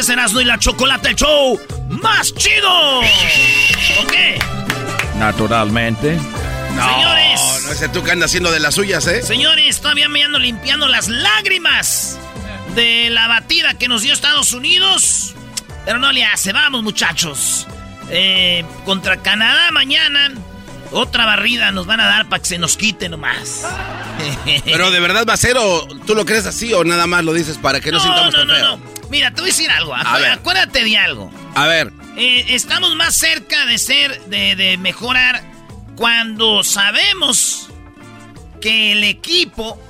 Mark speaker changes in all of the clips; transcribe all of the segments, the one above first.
Speaker 1: Este es Erasmo y la Chocolate el Show más chido. ¿Ok?
Speaker 2: Naturalmente.
Speaker 1: Señores.
Speaker 3: No, no ese tú que anda haciendo de las suyas, ¿eh?
Speaker 1: Señores, todavía me ando limpiando las lágrimas de la batida que nos dio Estados Unidos. Pero no le hace, vamos muchachos. Eh, contra Canadá mañana. Otra barrida nos van a dar para que se nos quite nomás.
Speaker 3: Pero de verdad va a ser o tú lo crees así o nada más lo dices para que no,
Speaker 1: no,
Speaker 3: sintamos
Speaker 1: no,
Speaker 3: tan
Speaker 1: no,
Speaker 3: feo.
Speaker 1: no. Mira, te voy a decir algo.
Speaker 3: A ver.
Speaker 1: Acuérdate de algo.
Speaker 3: A ver,
Speaker 1: Eh, estamos más cerca de ser, de, de mejorar cuando sabemos que el equipo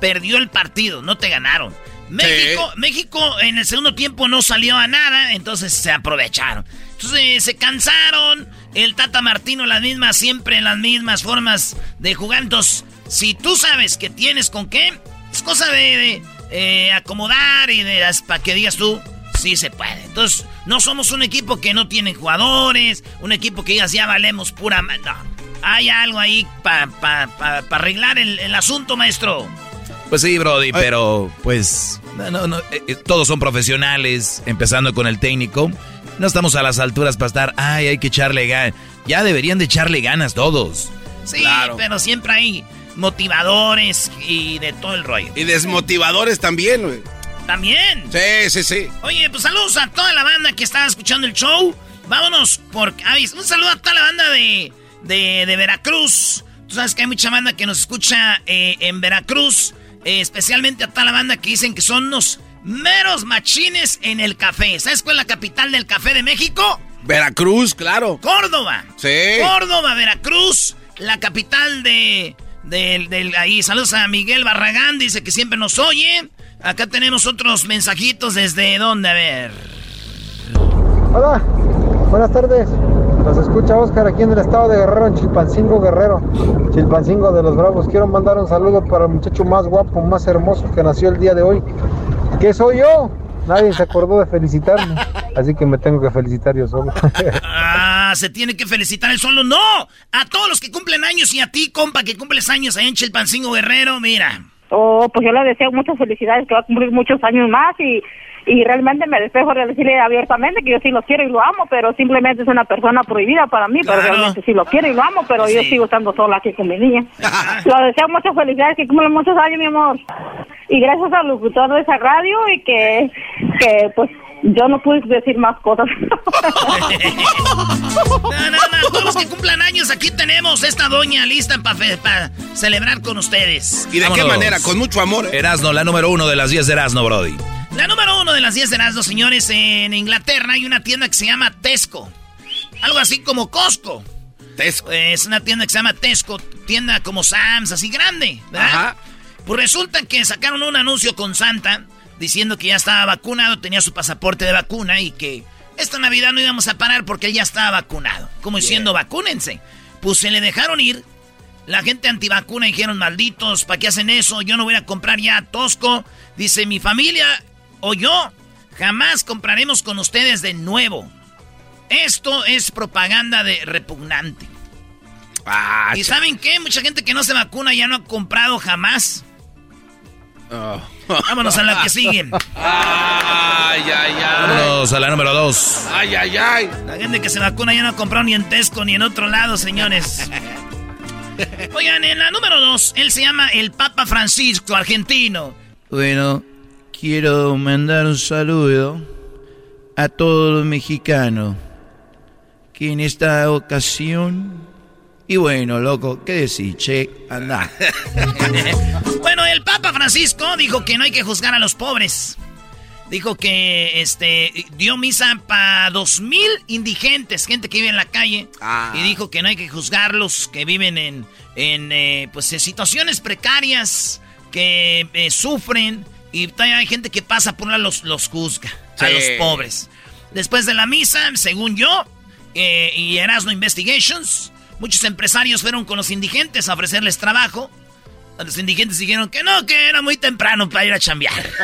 Speaker 1: perdió el partido, no te ganaron. México, México en el segundo tiempo no salió a nada, entonces se aprovecharon. Entonces se cansaron, el Tata Martino las mismas, siempre las mismas formas de jugar. Entonces, si tú sabes que tienes con qué, es cosa de, de, eh, acomodar y de para que digas tú, sí se puede. Entonces, no somos un equipo que no tiene jugadores, un equipo que digas ya valemos pura... No, hay algo ahí para pa, pa- pa arreglar el, el asunto, maestro.
Speaker 2: Pues sí, Brody, pero pues no, no, no, eh, eh, todos son profesionales, empezando con el técnico. No estamos a las alturas para estar, ay, hay que echarle ganas. Ya deberían de echarle ganas todos.
Speaker 1: Sí,
Speaker 3: Claro.
Speaker 1: pero siempre hay motivadores y de todo el rollo.
Speaker 3: y desmotivadores también, güey.
Speaker 1: También.
Speaker 3: Sí, sí, sí.
Speaker 1: Oye, pues saludos a toda la banda que está escuchando el show. Vámonos por... un saludo a toda la banda de, de, de Veracruz. Tú sabes que hay mucha banda que nos escucha eh, en Veracruz. eh, especialmente a toda la banda que dicen que son unos meros machines en el café. ¿Sabes cuál es la capital del café de México?
Speaker 3: Veracruz, claro.
Speaker 1: Córdoba.
Speaker 3: Sí.
Speaker 1: Córdoba, Veracruz, la capital de, del- del- ahí. Saludos a Miguel Barragán, dice que siempre nos oye. Acá tenemos otros mensajitos desde dónde, a ver.
Speaker 4: Hola, buenas tardes. Nos escucha Oscar aquí en el estado de Guerrero, en Chilpancingo Guerrero. Chilpancingo de los Bravos. Quiero mandar un saludo para el muchacho más guapo, más hermoso que nació el día de hoy. ¿Qué soy yo? Nadie se acordó de felicitarme. Así que me tengo que felicitar yo solo.
Speaker 1: Ah, se tiene que felicitar el solo. ¡No! A todos los que cumplen años y a ti, compa, que cumples años ahí en Chilpancingo Guerrero, mira.
Speaker 5: Oh, pues yo le deseo muchas felicidades, que va a cumplir muchos años más y, y realmente me despejo de decirle abiertamente que yo sí lo quiero y lo amo, pero simplemente es una persona prohibida para mí, pero realmente sí lo quiero y lo amo, pero yo sigo estando sola aquí con mi niña. lo deseo muchas felicidades, que cumpla muchos años, mi amor. Y gracias al locutor de esa radio y que, que pues yo no pude decir más cosas.
Speaker 1: no, no, no, todos los que cumplan años, aquí tenemos esta doña lista para celebrar con ustedes.
Speaker 6: ¿Y de qué manera? Con mucho amor.
Speaker 2: ¿eh? Erasno, la número uno de las 10 de Erasno, Brody.
Speaker 1: La número uno de las 10 de Erasno, señores, en Inglaterra hay una tienda que se llama Tesco. Algo así como Costco.
Speaker 6: Tesco.
Speaker 1: Es una tienda que se llama Tesco, tienda como Sam's, así grande, ¿verdad? Ajá. Pues resulta que sacaron un anuncio con Santa diciendo que ya estaba vacunado, tenía su pasaporte de vacuna y que esta Navidad no íbamos a parar porque él ya estaba vacunado. Como diciendo, vacúnense. Pues se le dejaron ir. La gente antivacuna dijeron, malditos, ¿para qué hacen eso? Yo no voy a comprar ya Tosco. Dice, mi familia o yo jamás compraremos con ustedes de nuevo. Esto es propaganda de repugnante. Ah, ¿Y saben qué? Mucha gente que no se vacuna ya no ha comprado jamás. Oh. Vámonos a la que sigue.
Speaker 6: Ay, ay, ay.
Speaker 2: Vámonos a la número dos.
Speaker 6: Ay, ay, ay.
Speaker 1: La gente que se vacuna ya no ha comprado ni en Tesco ni en otro lado, señores. Oigan, en la número dos, él se llama el Papa Francisco, argentino.
Speaker 7: Bueno, quiero mandar un saludo a todos los mexicanos que en esta ocasión y bueno, loco, ¿qué decís, che? Anda.
Speaker 1: bueno, el Papa Francisco dijo que no hay que juzgar a los pobres. Dijo que este dio misa para dos mil indigentes, gente que vive en la calle. Ah. Y dijo que no hay que juzgarlos, que viven en, en eh, pues, situaciones precarias, que eh, sufren. Y todavía hay gente que pasa por una los, los juzga a los pobres. Después de la misa, según yo, eh, y Erasmo Investigations, Muchos empresarios fueron con los indigentes a ofrecerles trabajo. Los indigentes dijeron que no, que era muy temprano para ir a chambear. este,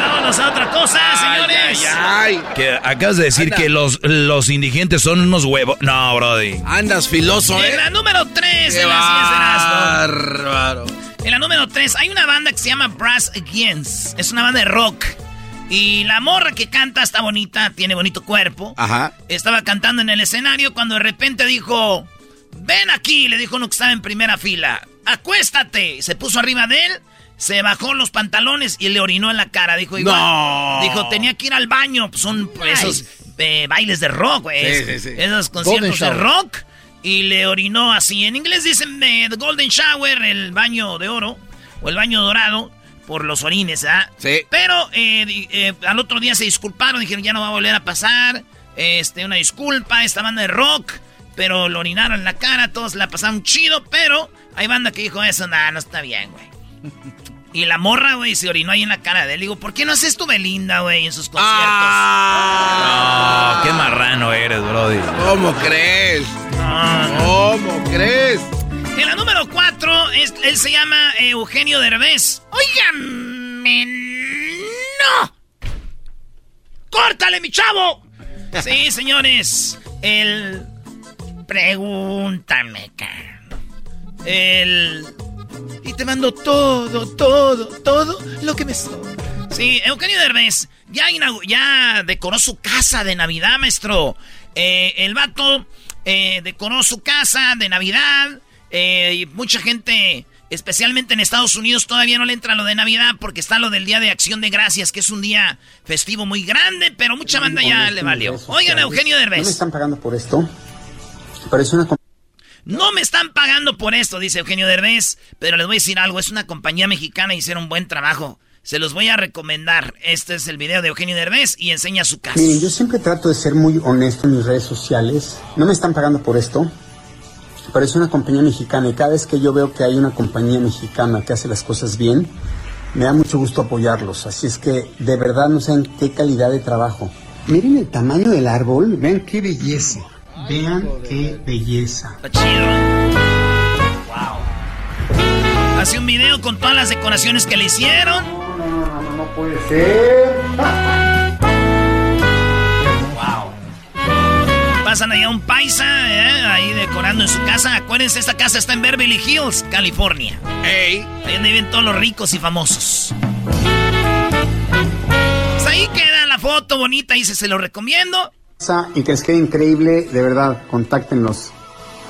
Speaker 1: vámonos a otra cosa, señores.
Speaker 2: Ay, Que acabas de decir que los, los indigentes son unos huevos. No, Brody.
Speaker 6: Andas filoso,
Speaker 1: ¿eh? En la número 3 de las Bárbaro. En la número 3 hay una banda que se llama Brass Against. Es una banda de rock. Y la morra que canta está bonita, tiene bonito cuerpo.
Speaker 6: Ajá.
Speaker 1: Estaba cantando en el escenario cuando de repente dijo, ven aquí, le dijo uno que estaba en primera fila, acuéstate. Se puso arriba de él, se bajó los pantalones y le orinó en la cara. Dijo, igual, dijo, tenía que ir al baño. Pues son esos eh, bailes de rock, güey. Sí, sí, sí. Esos conciertos de rock. Y le orinó así. En inglés dicen eh, The Golden Shower, el baño de oro, o el baño dorado por los orines, ¿ah?
Speaker 6: Sí.
Speaker 1: Pero eh, eh, al otro día se disculparon, dijeron ya no va a volver a pasar. Este, una disculpa, esta banda de rock. Pero lo orinaron en la cara, todos la pasaron chido, pero hay banda que dijo eso, nada, no está bien, güey. Y la morra, güey, se orinó ahí en la cara de él. Digo, ¿por qué no haces tu Belinda, güey, en sus conciertos?
Speaker 2: Ah, no, qué marrano eres, Brody.
Speaker 6: ¿Cómo crees? ¿Cómo crees?
Speaker 1: En la número 4, él se llama Eugenio Derbez. ¡Óigame! ¡No! ¡Córtale, mi chavo! Sí, señores. El. Pregúntame, El. Y te mando todo, todo, todo lo que me. Sí, Eugenio Derbez ya, ya decoró su casa de Navidad, maestro. Eh, el vato eh, decoró su casa de Navidad. Eh, mucha gente, especialmente en Estados Unidos, todavía no le entra lo de Navidad porque está lo del Día de Acción de Gracias, que es un día festivo muy grande, pero mucha banda ya le valió. Oigan, Eugenio Derbez.
Speaker 8: No me están pagando por esto, pero es una
Speaker 1: no me están pagando por esto, dice Eugenio Derbez, pero les voy a decir algo, es una compañía mexicana y hicieron un buen trabajo. Se los voy a recomendar. Este es el video de Eugenio Derbez y enseña su casa.
Speaker 8: Miren, yo siempre trato de ser muy honesto en mis redes sociales. No me están pagando por esto, pero es una compañía mexicana y cada vez que yo veo que hay una compañía mexicana que hace las cosas bien, me da mucho gusto apoyarlos. Así es que de verdad no saben qué calidad de trabajo. Miren el tamaño del árbol, vean qué belleza. Vean qué belleza.
Speaker 1: Está chido. Wow. Hace un video con todas las decoraciones que le hicieron.
Speaker 8: No, no, no, no puede ser.
Speaker 1: Pasan allá un paisa, ¿eh? ahí decorando en su casa. Acuérdense, esta casa está en Beverly Hills, California.
Speaker 6: Hey.
Speaker 1: Ahí donde viven todos los ricos y famosos. foto bonita, dice, se lo recomiendo.
Speaker 8: Y que les quede increíble, de verdad, contáctenlos.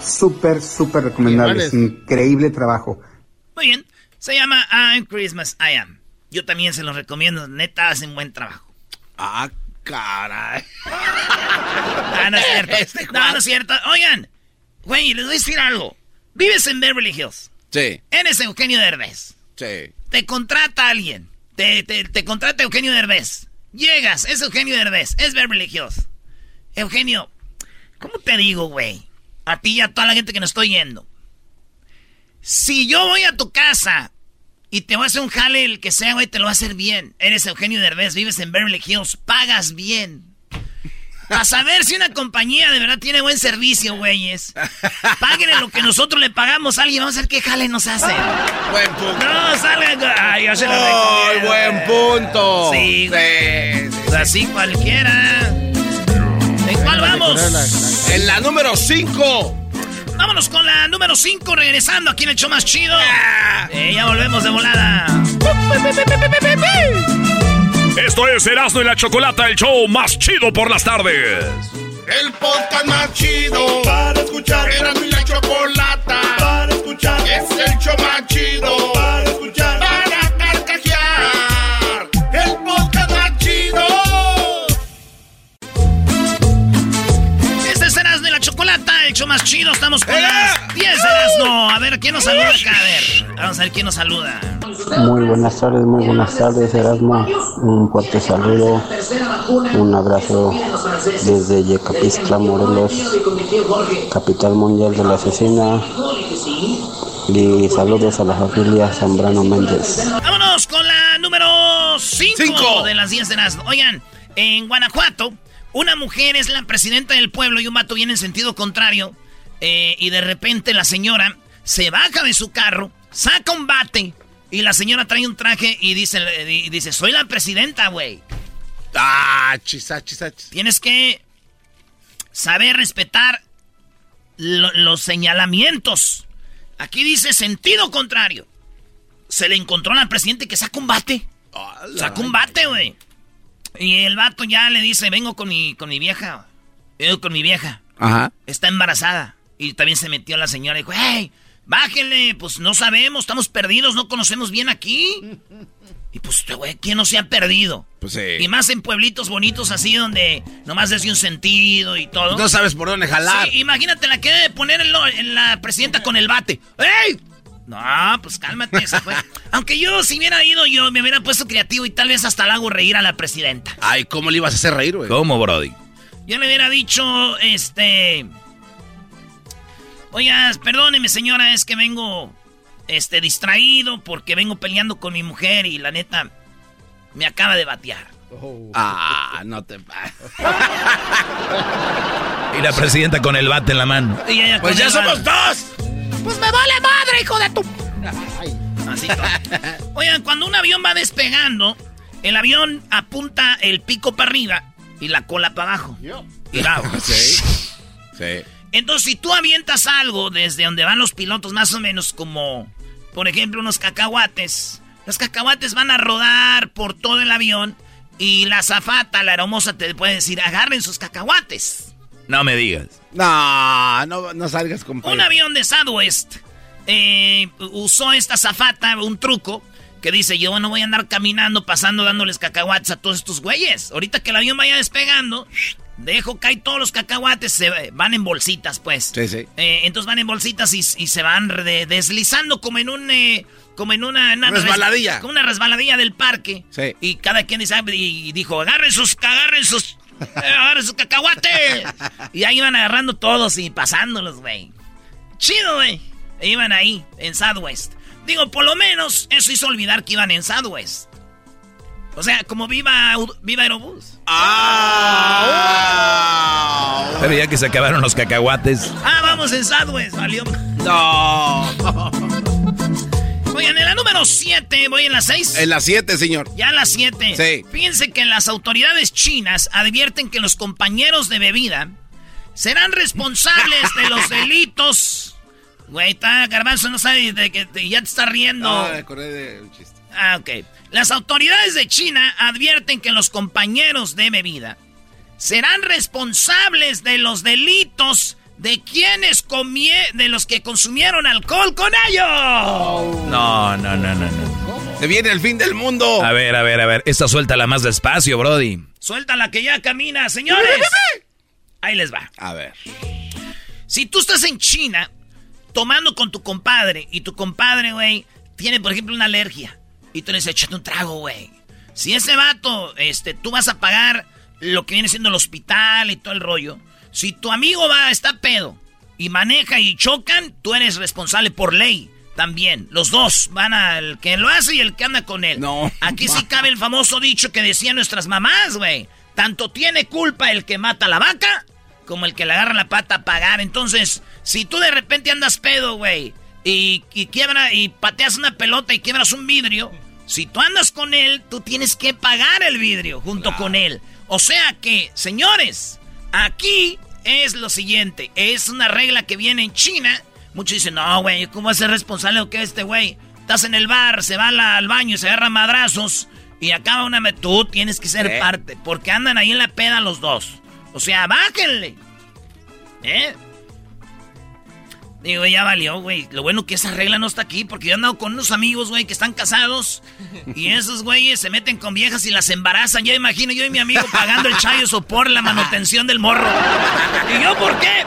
Speaker 8: Súper, súper recomendables. Increíble trabajo.
Speaker 1: Muy bien. Se llama I'm Christmas I Am. Yo también se los recomiendo. Neta, hacen buen trabajo.
Speaker 6: Ah, caray.
Speaker 1: ah, no es cierto. Este no, no es cierto. Oigan, güey, les voy a decir algo. Vives en Beverly Hills.
Speaker 6: Sí.
Speaker 1: Eres Eugenio Derbez.
Speaker 6: Sí.
Speaker 1: Te contrata alguien. Te, te, te contrata Eugenio Derbez. Llegas, es Eugenio Derbez, es Beverly Hills. Eugenio, ¿cómo te digo, güey? A ti y a toda la gente que nos estoy yendo. Si yo voy a tu casa y te voy a hacer un jale, el que sea, güey, te lo va a hacer bien. Eres Eugenio Derbez, vives en Beverly Hills, pagas bien. A saber si una compañía de verdad tiene buen servicio, güeyes. Páguenle lo que nosotros le pagamos a alguien. Vamos a ver qué jale nos hace.
Speaker 6: Buen punto.
Speaker 1: No, salgan. Ay, yo se lo
Speaker 6: ¡Ay, buen punto!
Speaker 1: Sí, güey. Pues así cualquiera. ¿En cuál vamos?
Speaker 6: En la número 5.
Speaker 1: Vámonos con la número 5, regresando aquí en el show más chido. Eh, ya volvemos de volada.
Speaker 9: Esto es Erasmo y la Chocolata, el show más chido por las tardes.
Speaker 3: El podcast más chido para escuchar. Erasmo y la Chocolata para escuchar. Es el show más más chido.
Speaker 1: Estamos con las 10 de Erasmo. A ver, ¿quién nos saluda acá? A ver, vamos a ver quién nos saluda.
Speaker 10: Muy buenas tardes, muy buenas tardes, Erasmo. Un fuerte saludo, un abrazo desde Yecapixtla, Morelos, capital mundial de la asesina. Y saludos a la familia Zambrano Méndez.
Speaker 1: Vámonos con la número 5 de las 10 de Erasmo. Oigan, en Guanajuato, una mujer es la presidenta del pueblo y un vato viene en sentido contrario. Eh, y de repente la señora se baja de su carro, saca un bate y la señora trae un traje y dice, y dice soy la presidenta, güey.
Speaker 6: Ah, chisa, chisa, chisa.
Speaker 1: Tienes que saber respetar lo- los señalamientos. Aquí dice sentido contrario. Se le encontró a la presidenta que saca un bate. Saca un bate, güey. Y el vato ya le dice, vengo con mi, con mi vieja. Vengo con mi vieja.
Speaker 6: Ajá.
Speaker 1: Está embarazada. Y también se metió la señora y dijo, hey, bájenle, pues no sabemos, estamos perdidos, no conocemos bien aquí. Y pues, este güey, ¿quién no se ha perdido?
Speaker 6: Pues sí.
Speaker 1: Y más en pueblitos bonitos así donde nomás desde un sentido y todo.
Speaker 6: No sabes por dónde jalar.
Speaker 1: Sí, imagínate la que debe poner en, lo- en la presidenta con el bate. ¡Ey! No, pues cálmate, se fue. Aunque yo, si hubiera ido yo, me hubiera puesto creativo y tal vez hasta la hago reír a la presidenta.
Speaker 6: Ay, ¿cómo le ibas a hacer reír, güey?
Speaker 2: ¿Cómo, Brody?
Speaker 1: Yo le hubiera dicho, este... Oiga, perdóneme señora, es que vengo, este, distraído porque vengo peleando con mi mujer y la neta me acaba de batear.
Speaker 6: Ah, no te
Speaker 2: Y la presidenta con el bate en la mano.
Speaker 1: Y ella
Speaker 6: Pues ya somos
Speaker 1: bate.
Speaker 6: dos.
Speaker 1: Pues me vale madre, hijo de tu... Así. Oigan, cuando un avión va despegando, el avión apunta el pico para arriba y la cola para abajo. Mira,
Speaker 6: Sí. Sí.
Speaker 1: Entonces, si tú avientas algo desde donde van los pilotos, más o menos como, por ejemplo, unos cacahuates, los cacahuates van a rodar por todo el avión y la zafata, la hermosa, te puede decir, agarren sus cacahuates.
Speaker 2: No me digas.
Speaker 6: No, no, no salgas con
Speaker 1: Un avión de Southwest eh, usó esta zafata, un truco, que dice, yo no voy a andar caminando, pasando, dándoles cacahuates a todos estos güeyes. Ahorita que el avión vaya despegando, dejo caer todos los cacahuates, se van en bolsitas, pues.
Speaker 6: Sí, sí.
Speaker 1: Eh, entonces van en bolsitas y, y se van de- deslizando como en un... eh, como en una, una res-
Speaker 6: Resbaladilla.
Speaker 1: como una resbaladilla del parque.
Speaker 6: Sí.
Speaker 1: Y cada quien dice, ah, y dijo, agarren sus, agarren sus, eh, agarren sus cacahuates. y ahí iban agarrando todos y pasándolos, güey. Chido, güey. E Iban ahí, en Southwest. Digo, por lo menos eso hizo olvidar que iban en Southwest. O sea, como viva, viva Aerobús.
Speaker 2: Pero ya que se acabaron los cacahuates.
Speaker 1: Ah, vamos en Southwest, valió.
Speaker 6: No.
Speaker 1: Oigan, en la número 7, voy en la 6.
Speaker 6: En la 7, señor.
Speaker 1: Ya a las 7.
Speaker 6: Sí.
Speaker 1: Fíjense que las autoridades chinas advierten que los compañeros de bebida serán responsables de los delitos. Güey, está garbanzo, no sabe de que ya te está riendo.
Speaker 6: No, me acordé de un chiste.
Speaker 1: Ah, ok. Las autoridades de China advierten que los compañeros de bebida serán responsables de los delitos de quienes comie de los que consumieron alcohol con ellos.
Speaker 2: No, no, no, no, no.
Speaker 6: Se viene el fin del mundo.
Speaker 2: A ver, a ver, a ver. Esta suéltala más despacio, Brody.
Speaker 1: Suéltala que ya camina, señores. Ahí les va.
Speaker 6: A ver.
Speaker 1: Si tú estás en China tomando con tu compadre y tu compadre, güey, tiene, por ejemplo, una alergia y tú le dices, échate un trago, güey. Si ese vato, este, tú vas a pagar lo que viene siendo el hospital y todo el rollo. Si tu amigo va, está pedo y maneja y chocan, tú eres responsable por ley. También, los dos van al que lo hace y el que anda con él.
Speaker 6: No.
Speaker 1: Aquí sí cabe el famoso dicho que decían nuestras mamás, güey. Tanto tiene culpa el que mata a la vaca como el que le agarra la pata a pagar. Entonces, si tú de repente andas pedo, güey, y, y quiebra y pateas una pelota y quiebras un vidrio, si tú andas con él, tú tienes que pagar el vidrio junto con él. O sea que, señores, aquí es lo siguiente. Es una regla que viene en China. Muchos dicen, no, güey, ¿cómo va a ser responsable o qué este güey? Estás en el bar, se va la- al baño y se agarra madrazos y acaba una... Tú tienes que ser
Speaker 6: ¿Eh?
Speaker 1: parte, porque andan ahí en la peda los dos. O sea, bájenle. ¿Eh? Digo, ya valió, güey. Lo bueno que esa regla no está aquí, porque yo he andado con unos amigos, güey, que están casados. Y esos güeyes se meten con viejas y las embarazan. Ya imagino yo y mi amigo pagando el chayo sopor, la manutención del morro. ¿Y yo por qué?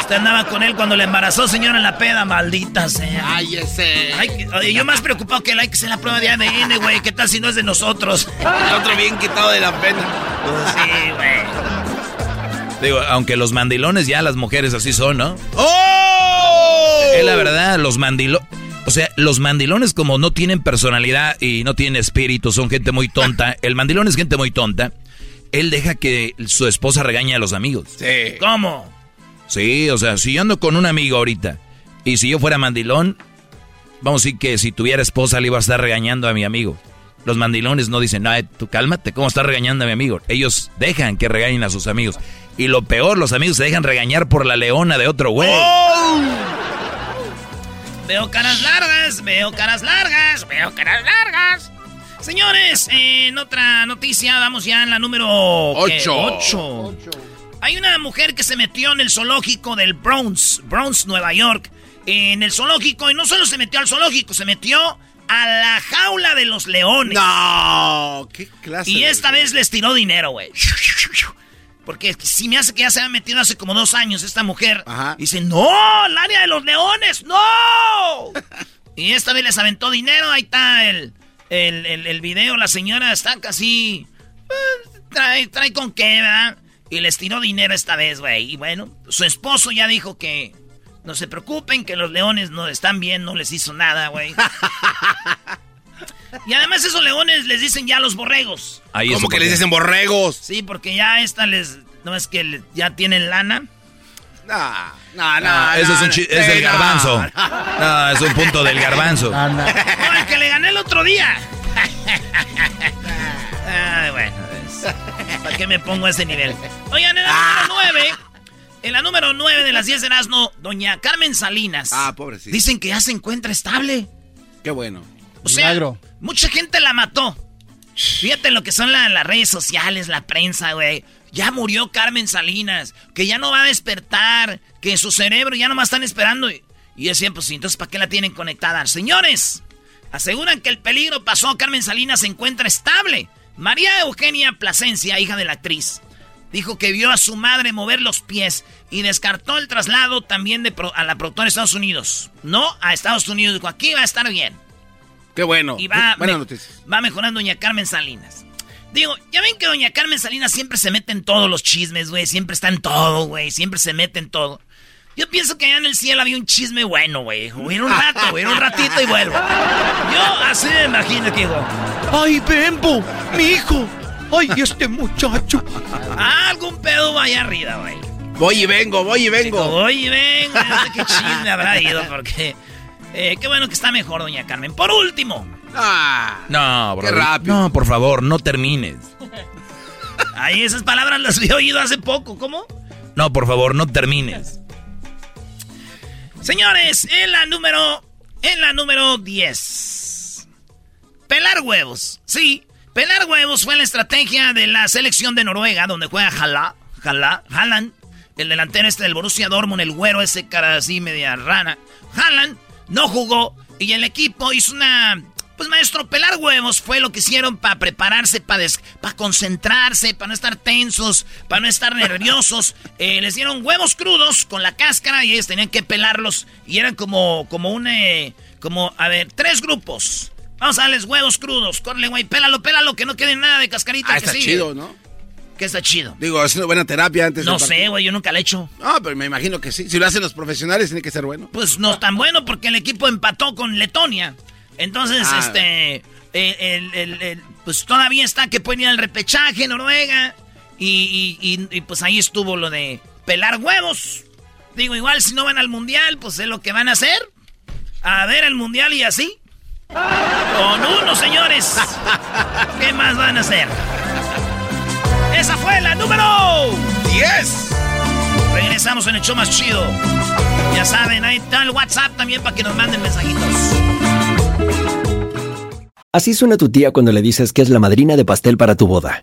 Speaker 1: Usted andaba con él cuando le embarazó, señora, en la peda, maldita sea.
Speaker 6: Ay, ese.
Speaker 1: Ay, yo más preocupado que él hay que hacer la prueba de ADN, güey. ¿Qué tal si no es de nosotros?
Speaker 6: El otro bien quitado de la pena.
Speaker 1: Sí, güey.
Speaker 2: Digo, aunque los mandilones ya las mujeres así son, ¿no?
Speaker 6: ¡Oh!
Speaker 2: Es la verdad, los mandilones... O sea, los mandilones como no tienen personalidad y no tienen espíritu, son gente muy tonta. El mandilón es gente muy tonta. Él deja que su esposa regañe a los amigos.
Speaker 6: Sí.
Speaker 1: ¿Cómo?
Speaker 2: Sí, o sea, si yo ando con un amigo ahorita y si yo fuera mandilón, vamos a decir que si tuviera esposa le iba a estar regañando a mi amigo. Los mandilones no dicen, no, tú cálmate, ¿cómo estás regañando a mi amigo? Ellos dejan que regañen a sus amigos. Y lo peor, los amigos se dejan regañar por la leona de otro güey.
Speaker 1: Veo caras largas, veo caras largas, veo caras largas. Señores, en otra noticia, vamos ya en la número ¿qué?
Speaker 6: Ocho.
Speaker 1: Ocho. Hay una mujer que se metió en el zoológico del Bronx, Bronx, Nueva York. En el zoológico, y no solo se metió al zoológico, se metió a la jaula de los leones.
Speaker 6: No, qué clase.
Speaker 1: Y
Speaker 6: de-
Speaker 1: esta vez les tiró dinero, güey. Porque si me hace que ya se había metido hace como dos años esta mujer.
Speaker 6: Ajá.
Speaker 1: Dice, no, el área de los leones, no. y esta vez les aventó dinero, ahí está el, el, el- el video, la señora está casi... eh, trae, trae con qué, ¿verdad? Y les tiró dinero esta vez, güey. Y bueno, su esposo ya dijo que no se preocupen, que los leones no están bien, no les hizo nada, güey. y además esos leones les dicen ya los borregos.
Speaker 2: Ahí
Speaker 6: ¿Cómo
Speaker 2: eso
Speaker 6: que les dicen borregos?
Speaker 1: Sí, porque ya esta les... No es que ya tienen lana.
Speaker 6: No, no, no.
Speaker 2: Ah, ese es, un
Speaker 6: no,
Speaker 2: chi-
Speaker 6: no.
Speaker 2: es del
Speaker 6: no,
Speaker 2: garbanzo.
Speaker 6: no.
Speaker 2: No, es un punto del garbanzo.
Speaker 1: No, el que le gané el otro día. Ay, bueno. es- ¿Para qué me pongo a ese nivel? Oigan, en la número 9... En la número 9 de las 10 de Erasmo, doña Carmen Salinas.
Speaker 6: Ah, pobrecita.
Speaker 1: Dicen que ya se encuentra estable.
Speaker 6: Qué bueno.
Speaker 1: O sea, mucha gente la mató. Fíjate lo que son la- las redes sociales, la prensa, güey. Ya murió Carmen Salinas, que ya no va a despertar, que su cerebro ya no más están esperando. Y, y yo decía, pues entonces ¿para qué la tienen conectada? Señores, aseguran que el peligro pasó, Carmen Salinas se encuentra estable. María Eugenia Plasencia, hija de la actriz, dijo que vio a su madre mover los pies y descartó el traslado también de pro- a la productora de Estados Unidos. No a Estados Unidos, dijo, aquí va a estar bien.
Speaker 6: Qué bueno.
Speaker 1: Y va,
Speaker 6: Buenas
Speaker 1: me-
Speaker 6: noticias.
Speaker 1: va mejorando doña Carmen Salinas. Digo, ya ven que doña Carmen Salinas siempre se mete en todos los chismes, güey. Siempre está en todo, güey. Siempre se mete en todo. Yo pienso que allá en el cielo había un chisme bueno, güey. Voy a ir un rato, voy ir un ratito y vuelvo. Yo así me imagino que digo,
Speaker 7: ¡Ay, Bembo! ¡Mi hijo! ¡Ay, este muchacho!
Speaker 1: algún pedo va allá arriba, güey.
Speaker 6: Voy y vengo, voy y vengo.
Speaker 1: Oye, venga, no sé qué chisme habrá ido, porque... eh, qué bueno que está mejor, doña Carmen. Por último,
Speaker 6: Ah,
Speaker 2: No, bro.
Speaker 6: Qué rápido.
Speaker 2: No, por favor, no termines.
Speaker 1: ahí esas palabras las había oído hace poco, ¿cómo?
Speaker 2: No, por favor, no termines.
Speaker 1: Señores, en la número. En la número 10. Pelar huevos. Sí, pelar huevos fue la estrategia de la selección de Noruega, donde juega Hala, Hala, Haaland, el delantero este del Borussia Dortmund, el güero ese cara así media rana. Haaland no jugó y el equipo hizo una pues maestro, pelar huevos fue lo que hicieron para prepararse, para concentrarse, para no estar tensos, para no estar nerviosos. Eh, les dieron huevos crudos con la cáscara y ellos tenían que pelarlos. Y eran como, como un, eh, como, a ver, tres grupos. Vamos a darles huevos crudos. Corre, güey, pélalo, pélalo, que no quede nada de cascarita.
Speaker 6: Ah, está chido, ¿no?
Speaker 1: ¿Qué está chido?
Speaker 6: Digo, haciendo buena terapia antes
Speaker 1: No sé, güey, yo nunca la he hecho.
Speaker 6: No, pero me imagino que sí. Si lo hacen los profesionales, tiene que ser bueno.
Speaker 1: Pues no es tan bueno porque el equipo empató con Letonia. Entonces, ah. este, el, pues todavía está que pueden ir al repechaje Noruega. Y, pues ahí estuvo lo de pelar huevos. Digo, igual si no van al mundial, pues es lo que van a hacer. A ver el mundial y así. Con uno, señores. ¿Qué más van a hacer? Esa fue la número 10. Regresamos en el show más chido. Ya saben, ahí está el WhatsApp también para que nos manden mensajitos.
Speaker 11: Así suena tu tía cuando le dices que es la madrina de pastel para tu boda.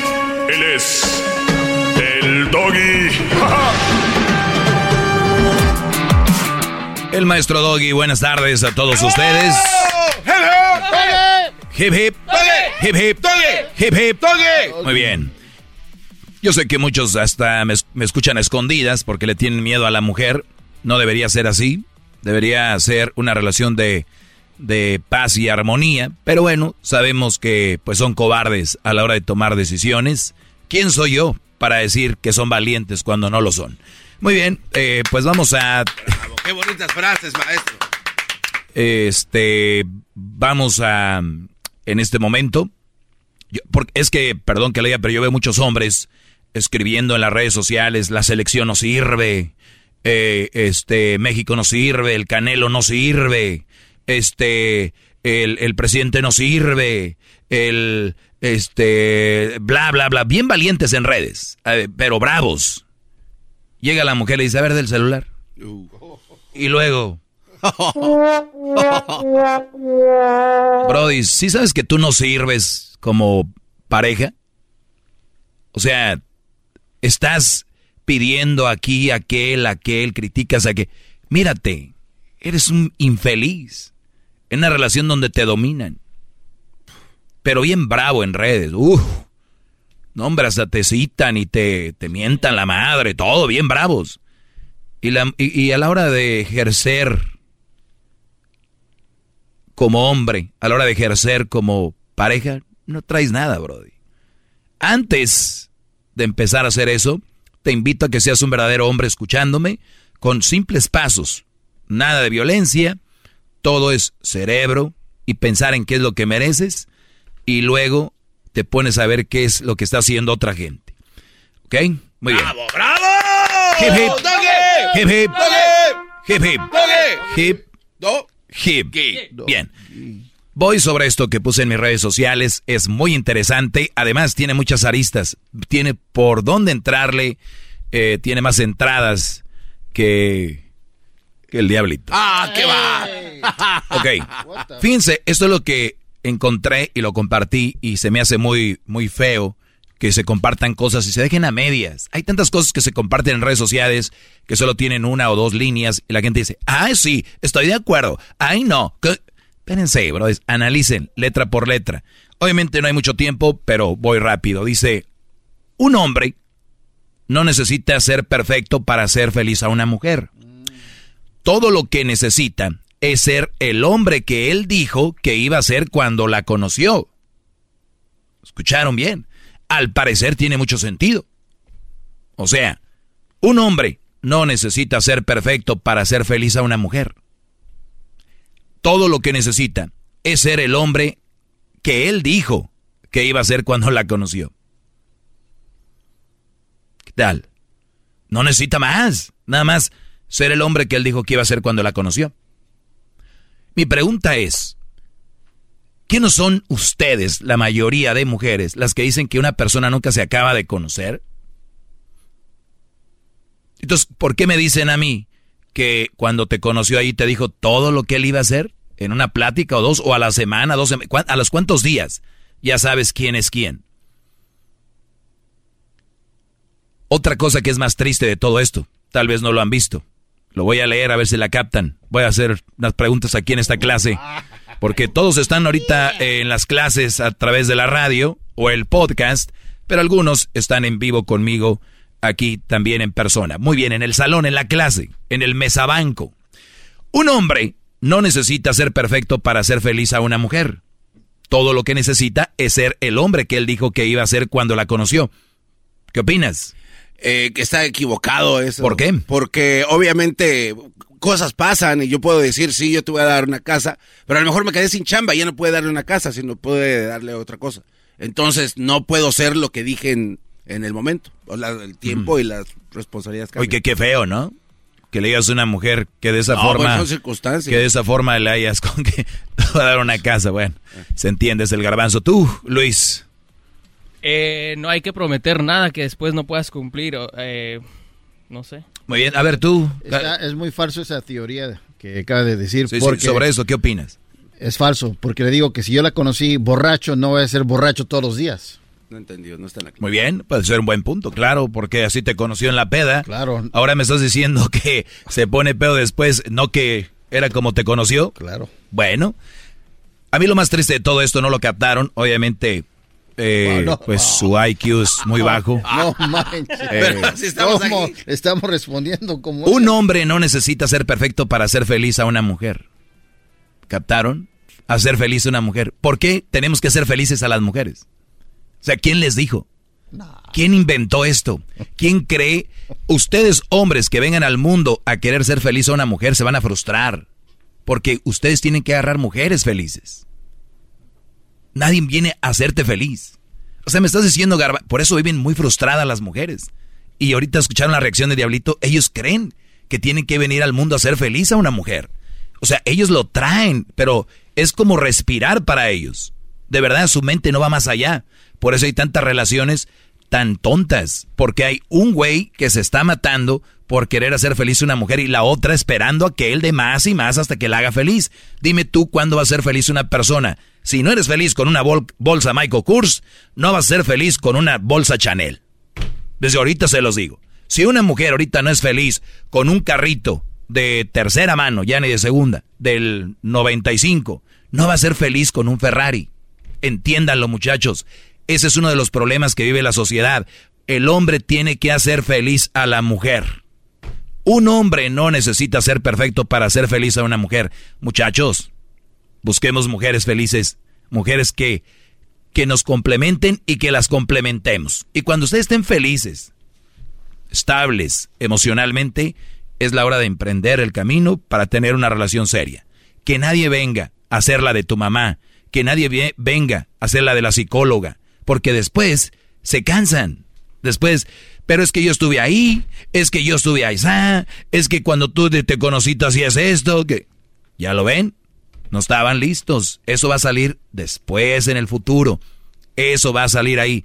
Speaker 9: Él es el doggy.
Speaker 2: el maestro doggy, buenas tardes a todos ustedes. Hip hip. Hip hip. Hip hip. Muy bien. Yo sé que muchos hasta me, me, escuchan escondidas porque le tienen miedo a la mujer. No debería ser así. Debería ser una relación de de paz y armonía, pero bueno, sabemos que pues son cobardes a la hora de tomar decisiones. ¿Quién soy yo para decir que son valientes cuando no lo son? Muy bien, eh, pues vamos a...
Speaker 6: qué bonitas frases, maestro.
Speaker 2: Este, vamos a, en este momento, porque es que, perdón que leía, pero yo veo muchos hombres escribiendo en las redes sociales, la selección no sirve, eh, este, México no sirve, el Canelo no sirve, este, el, presidente no sirve, el, este, bla, bla, bla, bien valientes en redes, eh, pero bravos. Llega la mujer y dice, a ver del celular. Y luego... Brody, ¿sí sabes que tú no sirves como pareja? O sea, estás pidiendo aquí, aquel, aquel, criticas a que... Mírate, eres un infeliz en una relación donde te dominan. Pero bien bravo en redes. Uf. No, hombre, hasta te citan y te, te mientan la madre, todo bien bravos. Y, la, y, a la hora de ejercer como hombre, a la hora de ejercer como pareja, no traes nada, Brody. Antes de empezar a hacer eso, te invito a que seas un verdadero hombre escuchándome con simples pasos. Nada de violencia, todo es cerebro y pensar en qué es lo que mereces y luego te pones a ver qué es lo que está haciendo otra gente. ¿Ok? Muy bien.
Speaker 6: ¡Bravo, bravo!
Speaker 2: Hip hip. Hip hip. Hip hip.
Speaker 6: Hip.
Speaker 2: Hip. Hip. Bien. Voy sobre esto que puse en mis redes sociales, es muy interesante, además tiene muchas aristas, tiene por dónde entrarle, eh, tiene más entradas que, que el diablito.
Speaker 6: ¡Ah, qué va!
Speaker 2: ok, fíjense, esto es lo que encontré y lo compartí y se me hace muy, muy feo que se compartan cosas y se dejen a medias. Hay tantas cosas que se comparten en redes sociales que solo tienen una o dos líneas y la gente dice, ah, sí, estoy de acuerdo, ay no. Espérense, bro, analicen letra por letra. Obviamente no hay mucho tiempo, pero voy rápido. Dice, un hombre no necesita ser perfecto para ser feliz a una mujer. Todo lo que necesita es ser el hombre que él dijo que iba a ser cuando la conoció. ¿Escucharon bien? al parecer tiene mucho sentido. O sea, un hombre no necesita ser perfecto para ser feliz a una mujer. Todo lo que necesita es ser el hombre que él dijo que iba a ser cuando la conoció. ¿Qué tal? No necesita más, nada más ser el hombre que él dijo que iba a ser cuando la conoció. Mi pregunta es, ¿Qué no son ustedes, la mayoría de mujeres, las que dicen que una persona nunca se acaba de conocer? Entonces, ¿por qué me dicen a mí que cuando te conoció ahí te dijo todo lo que él iba a hacer? ¿En una plática o dos? ¿O a la semana? Dos ¿A los cuántos días? Ya sabes quién es quién. Otra cosa que es más triste de todo esto, tal vez no lo han visto. Lo voy a leer a ver si la captan. Voy a hacer unas preguntas aquí en esta clase porque todos están ahorita en las clases a través de la radio o el podcast, pero algunos están en vivo conmigo aquí también en persona. Muy bien, en el salón, en la clase, en el mesabanco. Un hombre no necesita ser perfecto para ser feliz a una mujer. Todo lo que necesita es ser el hombre que él dijo que iba a ser cuando la conoció. ¿Qué opinas?
Speaker 6: Eh, que está equivocado eso.
Speaker 2: ¿Por qué?
Speaker 6: Porque obviamente cosas pasan y yo puedo decir, sí, yo te voy a dar una casa, pero a lo mejor me quedé sin chamba y ya no puede darle una casa, sino puede darle otra cosa. Entonces no puedo ser lo que dije en, el momento, o el tiempo y las responsabilidades.
Speaker 2: Oye, que qué feo, ¿no? Que le digas a una mujer que de esa forma... Que de esa forma le hayas con que te va a dar una casa, bueno, se entiende, es el garbanzo. Tú, Luis.
Speaker 12: Eh, no hay que prometer nada que después no puedas cumplir, eh, no sé.
Speaker 2: Muy bien, a ver tú.
Speaker 13: es muy falso esa teoría que acaba de decir.
Speaker 2: sobre eso, ¿qué opinas?
Speaker 13: Es falso, porque le digo que si yo la conocí borracho, no voy a ser borracho todos los días.
Speaker 6: No entendido, no está en la
Speaker 2: Muy bien, puede ser un buen punto, claro, porque así te conoció en la peda.
Speaker 13: Claro.
Speaker 2: Ahora me estás diciendo que se pone pedo después, no que era como te conoció.
Speaker 13: Claro.
Speaker 2: Bueno, a mí lo más triste de todo esto no lo captaron, obviamente eh, pues su IQ es muy bajo.
Speaker 13: No manches. Eh, estamos, estamos, respondiendo como...
Speaker 2: Un hombre no necesita ser perfecto para ser feliz a una mujer. ¿Captaron? Hacer feliz a una mujer. ¿Por qué tenemos que ser felices a las mujeres? O sea, ¿quién les dijo? ¿Quién inventó esto? ¿Quién cree? Ustedes hombres que vengan al mundo a querer ser feliz a una mujer se van a frustrar. Porque ustedes tienen que agarrar mujeres felices. Nadie viene a hacerte feliz. O sea, me estás diciendo, Garba, por eso viven muy frustradas las mujeres. Y ahorita escucharon la reacción de Diablito, ellos creen que tienen que venir al mundo a ser feliz a una mujer. O sea, ellos lo traen, pero es como respirar para ellos. De verdad, su mente no va más allá. Por eso hay tantas relaciones tan tontas, porque hay un güey que se está matando por querer hacer feliz a una mujer y la otra esperando a que él dé más y más hasta que la haga feliz. Dime tú cuándo va a ser feliz una persona. Si no eres feliz con una bolsa Michael Kors, no vas a ser feliz con una bolsa Chanel. Desde ahorita se los digo. Si una mujer ahorita no es feliz con un carrito de tercera mano, ya ni de segunda, del 95, no va a ser feliz con un Ferrari. Entiéndanlo muchachos. Ese es uno de los problemas que vive la sociedad. El hombre tiene que hacer feliz a la mujer. Un hombre no necesita ser perfecto para hacer feliz a una mujer. Muchachos, busquemos mujeres felices, mujeres que, que nos complementen y que las complementemos. Y cuando ustedes estén felices, estables emocionalmente, es la hora de emprender el camino para tener una relación seria. Que nadie venga a hacer la de tu mamá, que nadie venga a hacer la de la psicóloga, porque después se cansan. Después, pero es que yo estuve ahí, es que yo estuve ahí, es que cuando tú te conociste hacías esto, que ya lo ven, No estaban listos. Eso va a salir después en el futuro. Eso va a salir ahí.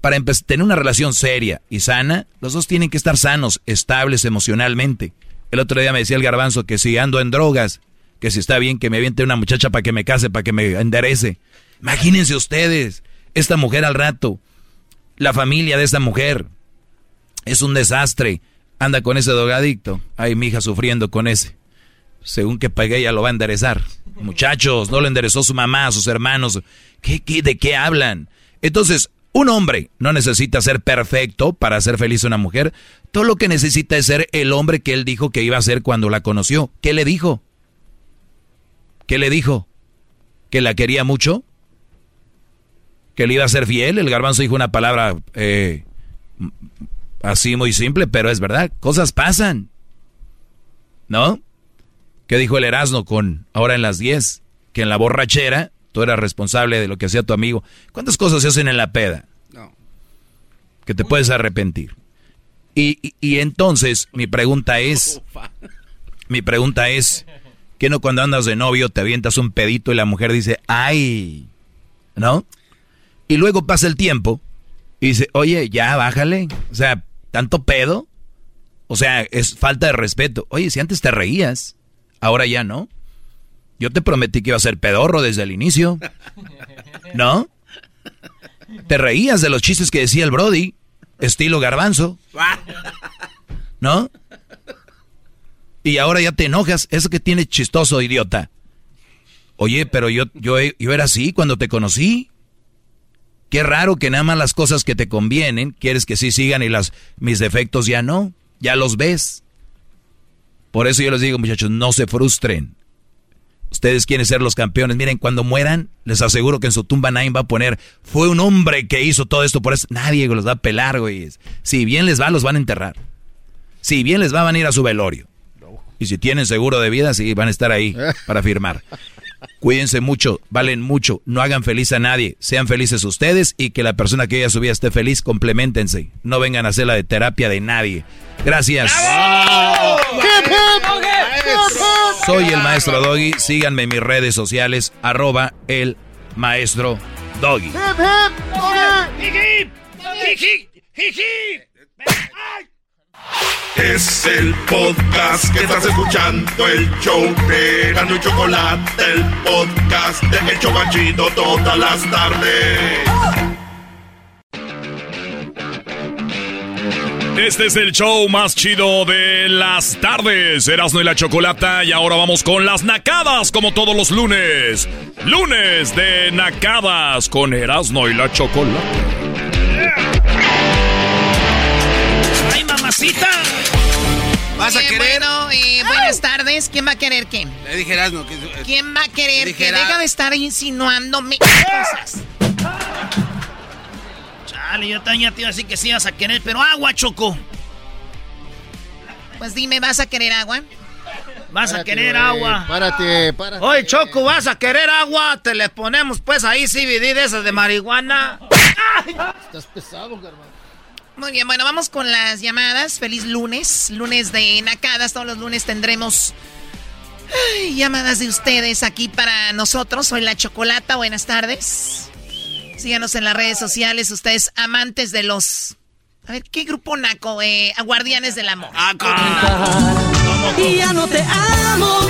Speaker 2: Para tener una relación seria y sana, los dos tienen que estar sanos, estables emocionalmente. El otro día me decía el garbanzo que si ando en drogas, que si está bien que me aviente una muchacha para que me case, para que me enderece. Imagínense ustedes, esta mujer al rato, la familia de esta mujer, es un desastre. Anda con ese drogadicto. Ay, mi hija sufriendo con ese. Según que pague, ella lo va a enderezar. Muchachos, no lo enderezó su mamá, sus hermanos. ¿Qué, de qué hablan? Entonces, un hombre no necesita ser perfecto para hacer feliz a una mujer. Todo lo que necesita es ser el hombre que él dijo que iba a ser cuando la conoció. ¿Qué le dijo? ¿Qué le dijo? ¿Que la quería mucho? ¿Que le iba a ser fiel? El garbanzo dijo una palabra eh, así muy simple, pero es verdad. Cosas pasan. ¿No? ¿Qué dijo el Erasmo con ahora en las 10? Que en la borrachera tú eras responsable de lo que hacía tu amigo. ¿Cuántas cosas se hacen en la peda? No. Que te puedes arrepentir. Y, y, entonces mi pregunta es, mi pregunta es, ¿que no cuando andas de novio te avientas un pedito y la mujer dice, ay, ¿no? Y luego pasa el tiempo y dice, oye, ya bájale, o sea, tanto pedo, o sea, es falta de respeto. Oye, si antes te reías, ahora ya no. Yo te prometí que iba a ser pedorro desde el inicio. ¿No? Te reías de los chistes que decía el Brody, estilo garbanzo. ¿No? Y ahora ya te enojas. Eso que tiene chistoso, idiota. Oye, pero yo, yo, yo era así cuando te conocí. Qué raro que nada más las cosas que te convienen quieres que sí sigan y las, mis defectos ya no. Ya los ves. Por eso yo les digo, muchachos, no se frustren. Ustedes quieren ser los campeones. Miren, cuando mueran, les aseguro que en su tumba nadie va a poner, fue un hombre que hizo todo esto por eso. Nadie los va a pelar, güey. Si bien les va, los van a enterrar. Si bien les va, van a ir a su velorio. Y si tienen seguro de vida, sí, van a estar ahí para firmar. Cuídense mucho, valen mucho, no hagan feliz a nadie, sean felices ustedes y que la persona que haya su vida esté feliz, complementense. No vengan a hacer la de terapia de nadie. Gracias. Soy el maestro Doggy, síganme en mis redes sociales, arroba el maestro Doggy.
Speaker 3: Es el podcast que estás escuchando, el show de Gano y Chocolate, el podcast de Hecho Chocachito todas las tardes.
Speaker 9: Este es el show más chido de las tardes, Erasmo y la Chocolata, y ahora vamos con las nacadas como todos los lunes. Lunes de nacadas con Erasmo y la Chocolata.
Speaker 14: ¡Ay, mamacita!
Speaker 6: ¿Vas a
Speaker 14: Eh,
Speaker 6: querer?
Speaker 14: Bueno, eh, buenas tardes. ¿Quién va a querer qué?
Speaker 6: Le dije Erasmo que...
Speaker 14: ¿Quién va a querer que deja de estar insinuándome cosas? Chale, yo también te iba a decir que sí ibas a querer, pero agua, Choco. Pues dime, ¿vas a querer agua? Vas a querer
Speaker 15: güey,
Speaker 14: agua.
Speaker 15: Párate, párate.
Speaker 14: Oye, Choco, ¿vas a querer agua? Te le ponemos pues ahí CBD de esas de marihuana.
Speaker 15: Estás pesado, hermano.
Speaker 14: Muy bien, bueno, vamos con las llamadas. Feliz lunes, lunes de Nacadas. Todos los lunes tendremos ay, llamadas de ustedes aquí para nosotros. Soy la Chocolata, buenas tardes. Síganos en las redes sociales, ustedes amantes de los... A ver, ¿qué grupo naco? Eh, Guardianes del Amor.
Speaker 6: Ah,
Speaker 16: Y ya no te amo.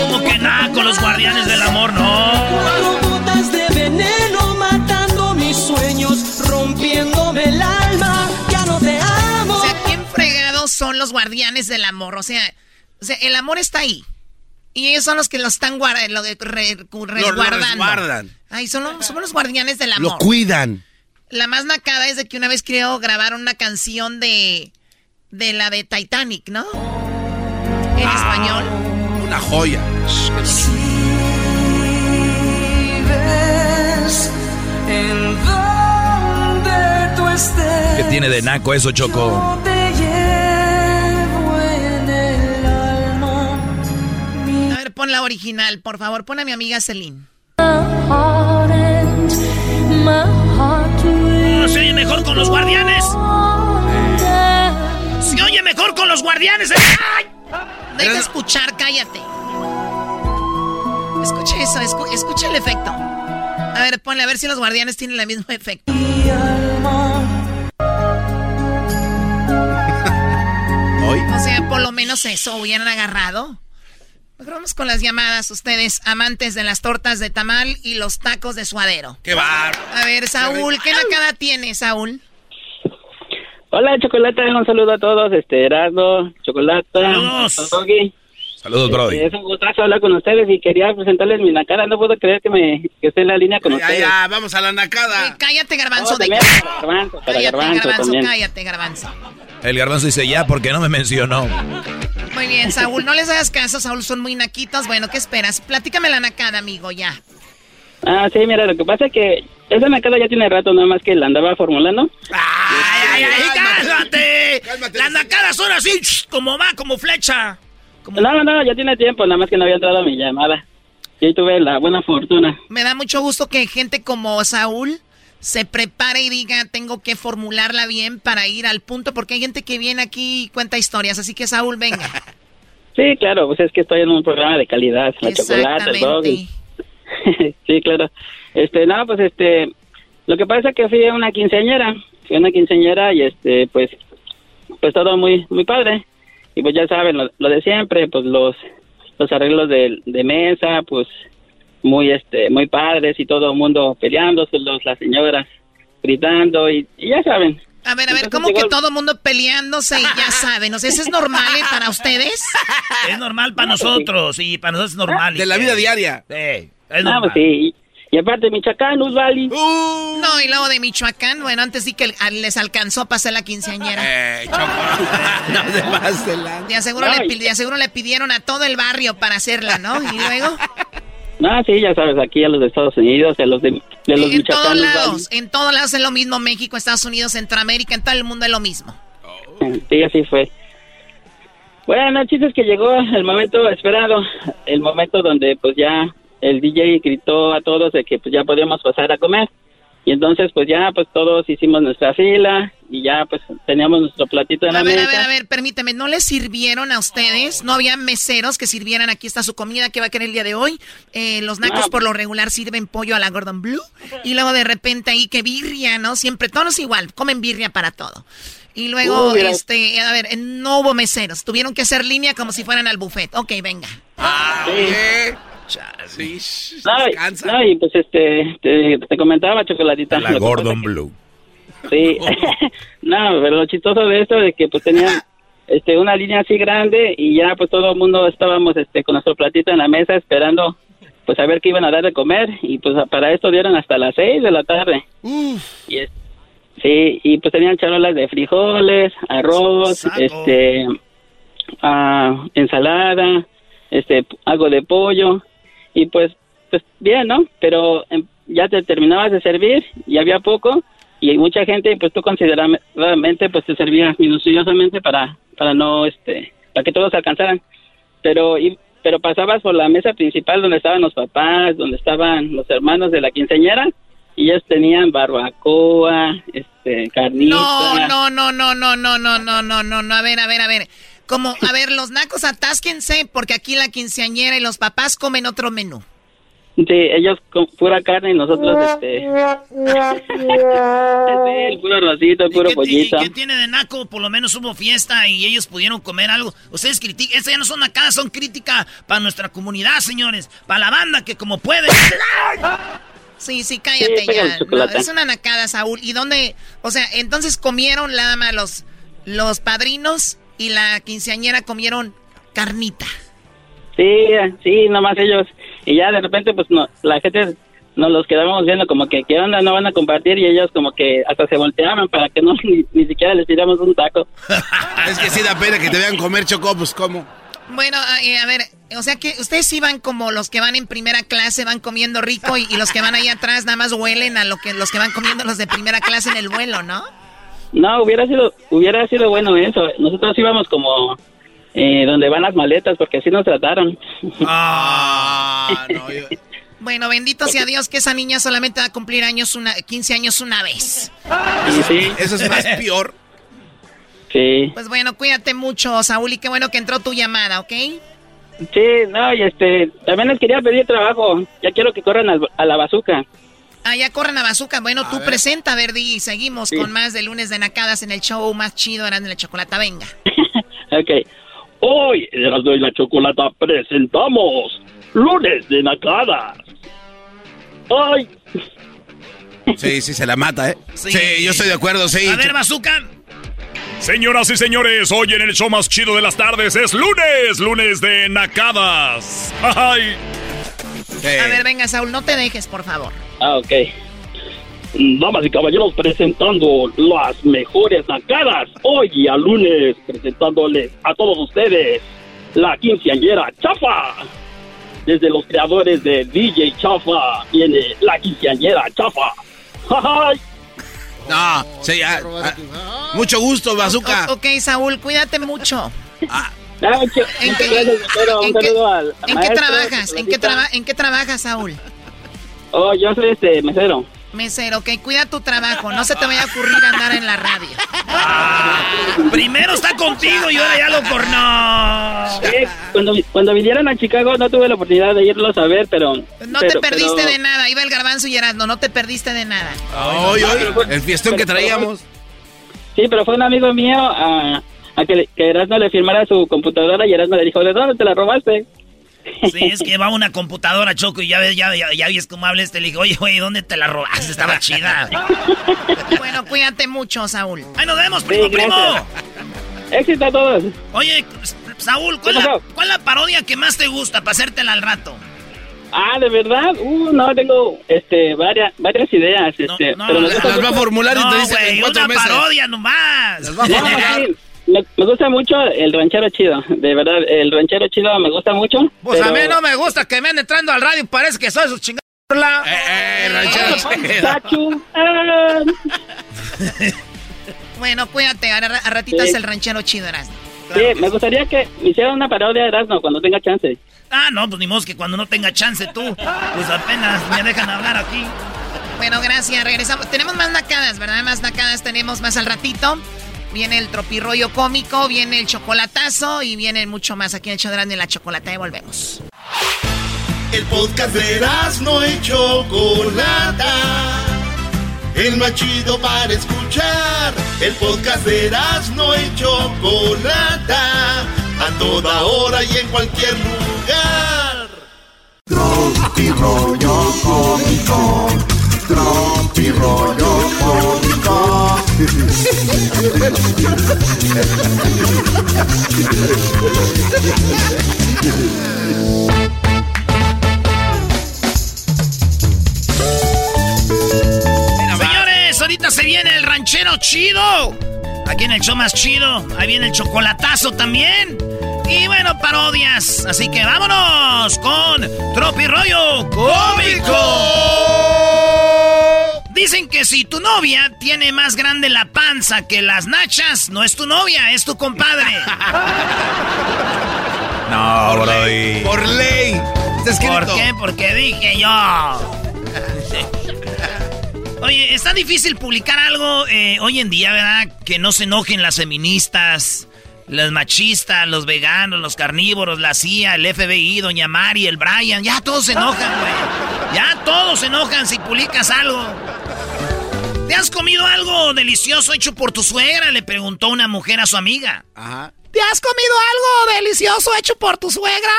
Speaker 14: ¿Cómo que naco los Guardianes del Amor? No.
Speaker 16: Cuatro gotas de veneno matando mis sueños, rompiéndome el alma. Ya no te amo.
Speaker 14: O sea, ¿quién fregados son los Guardianes del Amor? O sea, o sea, el amor está ahí. Y ellos son los que lo están guarda- lo de- re- resguardando.
Speaker 6: resguardan.
Speaker 14: Ay, son los, somos los guardianes del amor.
Speaker 6: Lo cuidan.
Speaker 14: La más nacada es de que una vez creo grabar una canción de, de la de Titanic, ¿no? En español.
Speaker 6: Una joya.
Speaker 16: ves
Speaker 2: tiene de naco eso, Choco?
Speaker 14: A ver, pon la original, por favor. Pon a mi amiga Celine. Se oye mejor con los guardianes. Se oye mejor con los guardianes. ¡Ay! Deja escuchar, cállate. Escuche eso, escu escucha el efecto. A ver, ponle a ver si los guardianes tienen el mismo efecto. O sea, por lo menos eso hubieran agarrado. Mejor vamos con las llamadas, ustedes, amantes de las tortas de tamal y los tacos de suadero.
Speaker 6: ¡Qué bar!
Speaker 14: A ver, Saúl, ¿qué nacada tiene, Saúl?
Speaker 17: Hola, Chocolata, un saludo a todos, este, Erasmo, Chocolata,
Speaker 2: Saludos. Saludos, Brody.
Speaker 17: Es un gustazo hablar con ustedes y quería presentarles mi nacada, no puedo creer que me que esté en la línea con
Speaker 6: Ya,
Speaker 17: ustedes.
Speaker 6: ya, vamos a la nacada.
Speaker 14: Cállate, garbanzo.
Speaker 17: Oh,
Speaker 14: de...
Speaker 17: para Garbanzo, para
Speaker 14: Cállate,
Speaker 17: Garbanzo
Speaker 14: garbanzo,
Speaker 17: también.
Speaker 14: cállate, garbanzo.
Speaker 2: El garbanzo dice ya porque no me mencionó.
Speaker 14: Muy bien, Saúl, no les hagas caso, Saúl, son muy naquitos. Bueno, ¿qué esperas? Platícame la nacada, amigo, ya.
Speaker 17: Ah, sí, mira, lo que pasa es que esa nacada ya tiene rato, nada más que la andaba formulando.
Speaker 14: ¡Ay, ay, cálmate! Las nacadas son así, como va, como flecha.
Speaker 17: No, no, ya tiene tiempo, nada más que no había entrado mi llamada. Y ahí tuve la buena fortuna.
Speaker 14: Me da mucho gusto que gente como Saúl se prepare y diga, tengo que formularla bien para ir al punto, porque hay gente que viene aquí y cuenta historias. Así que, Saúl, venga.
Speaker 17: Sí, claro, pues es que estoy en un programa de calidad, la chocolate, el doggy. sí, claro. Este, no, pues este, lo que pasa es que fui a una quinceañera, fui a una quinceañera y este, pues, pues todo muy, muy padre. Y pues ya saben, lo, lo de siempre, pues los, los arreglos de, de mesa, pues muy, este, muy padres y todo el mundo peleándose, los, las señoras gritando y, y ya saben.
Speaker 14: A ver, a ver, ¿cómo que todo el mundo peleándose y ya saben? O sea, ¿eso es normal eh, para ustedes?
Speaker 2: Es normal para nosotros y para nosotros es normal.
Speaker 6: De la vida diaria.
Speaker 2: Sí, es
Speaker 17: Ah,
Speaker 2: normal.
Speaker 17: pues sí. Y aparte, Michoacán, Usvali.
Speaker 14: No, y luego de Michoacán, bueno, antes sí que a- les alcanzó para hacer la quinceañera.
Speaker 6: Eh, no se pase la-
Speaker 14: De aseguro, le, de aseguro le pidieron a todo el barrio para hacerla, ¿no? Y luego,
Speaker 17: No, sí, ya sabes, aquí a los de Estados Unidos, a los de, de los
Speaker 14: en todos lados, en todos lados es lo mismo, México, Estados Unidos, Centroamérica, en todo el mundo es lo mismo.
Speaker 17: Usvali. Sí, así fue. Bueno, es que llegó el momento esperado, el momento donde pues ya el DJ gritó a todos de que pues ya podíamos pasar a comer. Y entonces pues ya pues todos hicimos nuestra fila y ya pues teníamos nuestro platito en la
Speaker 14: A ver, a
Speaker 17: mesa.
Speaker 14: ver, a ver, permíteme, ¿no les sirvieron a ustedes? ¿No había meseros que sirvieran aquí está su comida que va a querer el día de hoy? Eh, los nacos
Speaker 17: No.
Speaker 14: por lo regular sirven pollo a la Gordon Blue y luego de repente ahí que birria, ¿no? Siempre, todos igual, comen birria para todo. Y luego,
Speaker 17: Uh,
Speaker 14: este, a ver, no hubo meseros, tuvieron que hacer línea como si fueran al buffet. Ok, venga.
Speaker 6: Sí.
Speaker 17: Y- no, y pues este, te, te comentaba, Chocolatita.
Speaker 2: La
Speaker 17: que
Speaker 2: Gordon Blue.
Speaker 17: Sí, no, pero lo chistoso de esto es que pues tenían este una línea así grande y ya pues todo el mundo estábamos este con nuestro platito en la mesa esperando pues a ver qué iban a dar de comer y pues para esto dieron hasta las seis de la tarde. Y es- sí, y pues tenían charolas de frijoles, arroz, este ah, ensalada, este algo de pollo y pues pues bien, ¿no? Pero em, ya te terminabas de servir y había poco y mucha gente pues tú consideradamente pues te servías minuciosamente para para no este para que todos alcanzaran pero y, pero pasabas por la mesa principal donde estaban los papás donde estaban los hermanos de la quinceañera y ellos tenían barbacoa este carnita
Speaker 14: No, no, no, no, no, no, no, no, no, no, no, a ver, a ver, a ver. Como, a ver, los nacos atásquense porque aquí la quinceañera y los papás comen otro menú.
Speaker 17: sí ellos con pura carne y nosotros este sí, el puro rosito el puro pollito
Speaker 14: ¿Qué tiene de naco? Por lo menos hubo fiesta y ellos pudieron comer algo. Ustedes critican, estas ya no son nacadas, son crítica para nuestra comunidad, señores. Para la banda que como puede. Sí, sí, cállate
Speaker 17: Sí,
Speaker 14: ya. No, es una nacada, Saúl. ¿Y dónde? O sea, entonces comieron nada más los, los padrinos y la quinceañera comieron carnita.
Speaker 17: Sí, sí, nomás ellos. Y ya de repente, pues no, la gente nos los quedábamos viendo como que, ¿qué onda? No van a compartir. Y ellos como que hasta se volteaban para que no ni, ni siquiera les tiramos un taco.
Speaker 6: Es que sí da pena que te vean comer Choco, pues ¿cómo?
Speaker 14: Bueno, a, eh, a ver, o sea que ustedes sí van como los que van en primera clase, van comiendo rico y, y los que van ahí atrás nada más huelen a lo que los que van comiendo los de primera clase en el vuelo, ¿no?
Speaker 17: No, hubiera sido, hubiera sido bueno eso. Nosotros íbamos como eh, donde van las maletas, porque así nos trataron.
Speaker 6: Ah, no, yo-
Speaker 14: Bueno, bendito sea Dios que esa niña solamente va a cumplir años una, 15 años una vez.
Speaker 17: Sí.
Speaker 6: Eso es más peor.
Speaker 17: Sí.
Speaker 14: Pues bueno, cuídate mucho, Saúl, y qué bueno que entró tu llamada, ¿ok?
Speaker 17: Sí, no, y este, también les quería pedir trabajo. Ya quiero que corran al- a la bazuca.
Speaker 14: Ah, ya corran a Bazooka. Bueno, tú presenta, Verdi, y seguimos
Speaker 17: Sí.
Speaker 14: con más de lunes de nacadas en el show más chido, Erasmo y la Chocolata. Venga.
Speaker 17: Ok. Hoy, en Erasmo y la Chocolata, presentamos Lunes de Nacadas. ¡Ay!
Speaker 6: Sí, sí, se la mata, ¿eh? Sí, yo estoy de acuerdo, sí.
Speaker 14: A ver, Bazooka.
Speaker 9: Señoras y señores, hoy en el show más chido de las tardes es lunes, lunes de nacadas. Ay.
Speaker 14: A ver, venga, Saúl, no te dejes, por favor.
Speaker 17: Ah, ok. Damas y caballeros, presentando las mejores nacadas. Hoy a lunes, presentándoles a todos ustedes la quinceañera Chafa. Desde los creadores de DJ Chafa viene la quinceañera Chafa. ¡Ay!
Speaker 6: No, sí, ah, ah, mucho gusto, Bazooka.
Speaker 14: O- ok, Saúl, cuídate mucho.
Speaker 17: Ah,
Speaker 14: ¿En qué-
Speaker 17: gracias, Lucero. Un
Speaker 14: en qué-
Speaker 17: saludo al
Speaker 14: ¿En qué
Speaker 17: maestro,
Speaker 14: trabajas? ¿En qué,
Speaker 17: Florecita.
Speaker 14: traba- ¿En qué trabajas, Saúl?
Speaker 17: Oh, yo soy este mesero.
Speaker 14: Mesero, ok, cuida tu trabajo. No se te vaya a ocurrir andar en la radio.
Speaker 1: Primero está contigo y ahora ya lo cornó.
Speaker 17: Eh, cuando, cuando vinieron a Chicago no tuve la oportunidad de irlos a ver, pero...
Speaker 14: No te perdiste de nada. Iba el garbanzo y Erasmo, no te perdiste de nada.
Speaker 6: Hoy, hoy, el fiestón que traíamos.
Speaker 17: Sí, pero fue un amigo mío a, a que, que Erasmo le firmara su computadora y Erasmo le dijo, ¿de dónde te la robaste?
Speaker 1: Sí, es que va una computadora, Choco, y ya ves, ya, ya, ya ves cómo habla este. Le dije, oye, güey, ¿dónde te la robaste? Estaba chida.
Speaker 14: Bueno, cuídate mucho, Saúl.
Speaker 1: ¡Ahí nos vemos, primo, primo!
Speaker 17: Éxito a todos.
Speaker 1: Oye, Saúl, ¿cuál,
Speaker 17: ¿Qué
Speaker 1: la, cuál la parodia que más te gusta para hacértela al rato?
Speaker 17: Ah, ¿de verdad? Uh, no, tengo este, varias, varias ideas. Este, pero me gusta mucho-
Speaker 1: no, güey, una parodia nomás.
Speaker 17: No, sí, me, me gusta mucho el ranchero chido, de verdad, el ranchero chido me gusta mucho.
Speaker 14: Pues a mí no me gusta que me anden entrando al radio. Parece que soy su chingada.
Speaker 1: Eh,
Speaker 17: Chachu, ah.
Speaker 14: Bueno, cuídate. A, a
Speaker 17: Sí.
Speaker 14: es el ranchero chido, Erasmo.
Speaker 17: Sí, me gustaría que me hicieran una parodia de Erasmo cuando tenga chance.
Speaker 1: Ah, no, pues ni modo que cuando no tenga chance tú, pues apenas me dejan hablar aquí.
Speaker 14: Bueno, gracias. Regresamos. Tenemos más nacadas, ¿verdad? Más nacadas tenemos más al ratito. Viene el tropirroyo cómico, viene el chocolatazo y viene mucho más aquí en el show de la chocolata y volvemos.
Speaker 3: El podcast de no y Chocolata. El más chido para escuchar. El podcast de no y Chocolata. A toda hora y en cualquier lugar.
Speaker 18: Tropi rollo cómico. Tropi rollo cómico.
Speaker 1: Señores, ahorita se viene el ranchero chido. Aquí en el show más chido. Ahí viene el chocolatazo también. Y bueno, parodias. Así que vámonos con Tropi Rollo Cómico. Dicen que si tu novia tiene más grande la panza que las nachas, no es tu novia, es tu compadre. No,
Speaker 6: Brody. Por ley. Está escrito.
Speaker 1: ¿Por qué? Porque dije yo. Oye, está difícil publicar algo eh, hoy en día, ¿verdad? Que no se enojen las feministas, las machistas, los veganos, los carnívoros, la CIA, el FBI, Doña Mari, el Brian. Ya todos se enojan, güey. Ya todos se enojan si publicas algo. ¿Te has comido algo delicioso hecho por tu suegra? Le preguntó una mujer a su amiga.
Speaker 6: Ajá.
Speaker 14: ¿Te has comido algo delicioso hecho por tu suegra?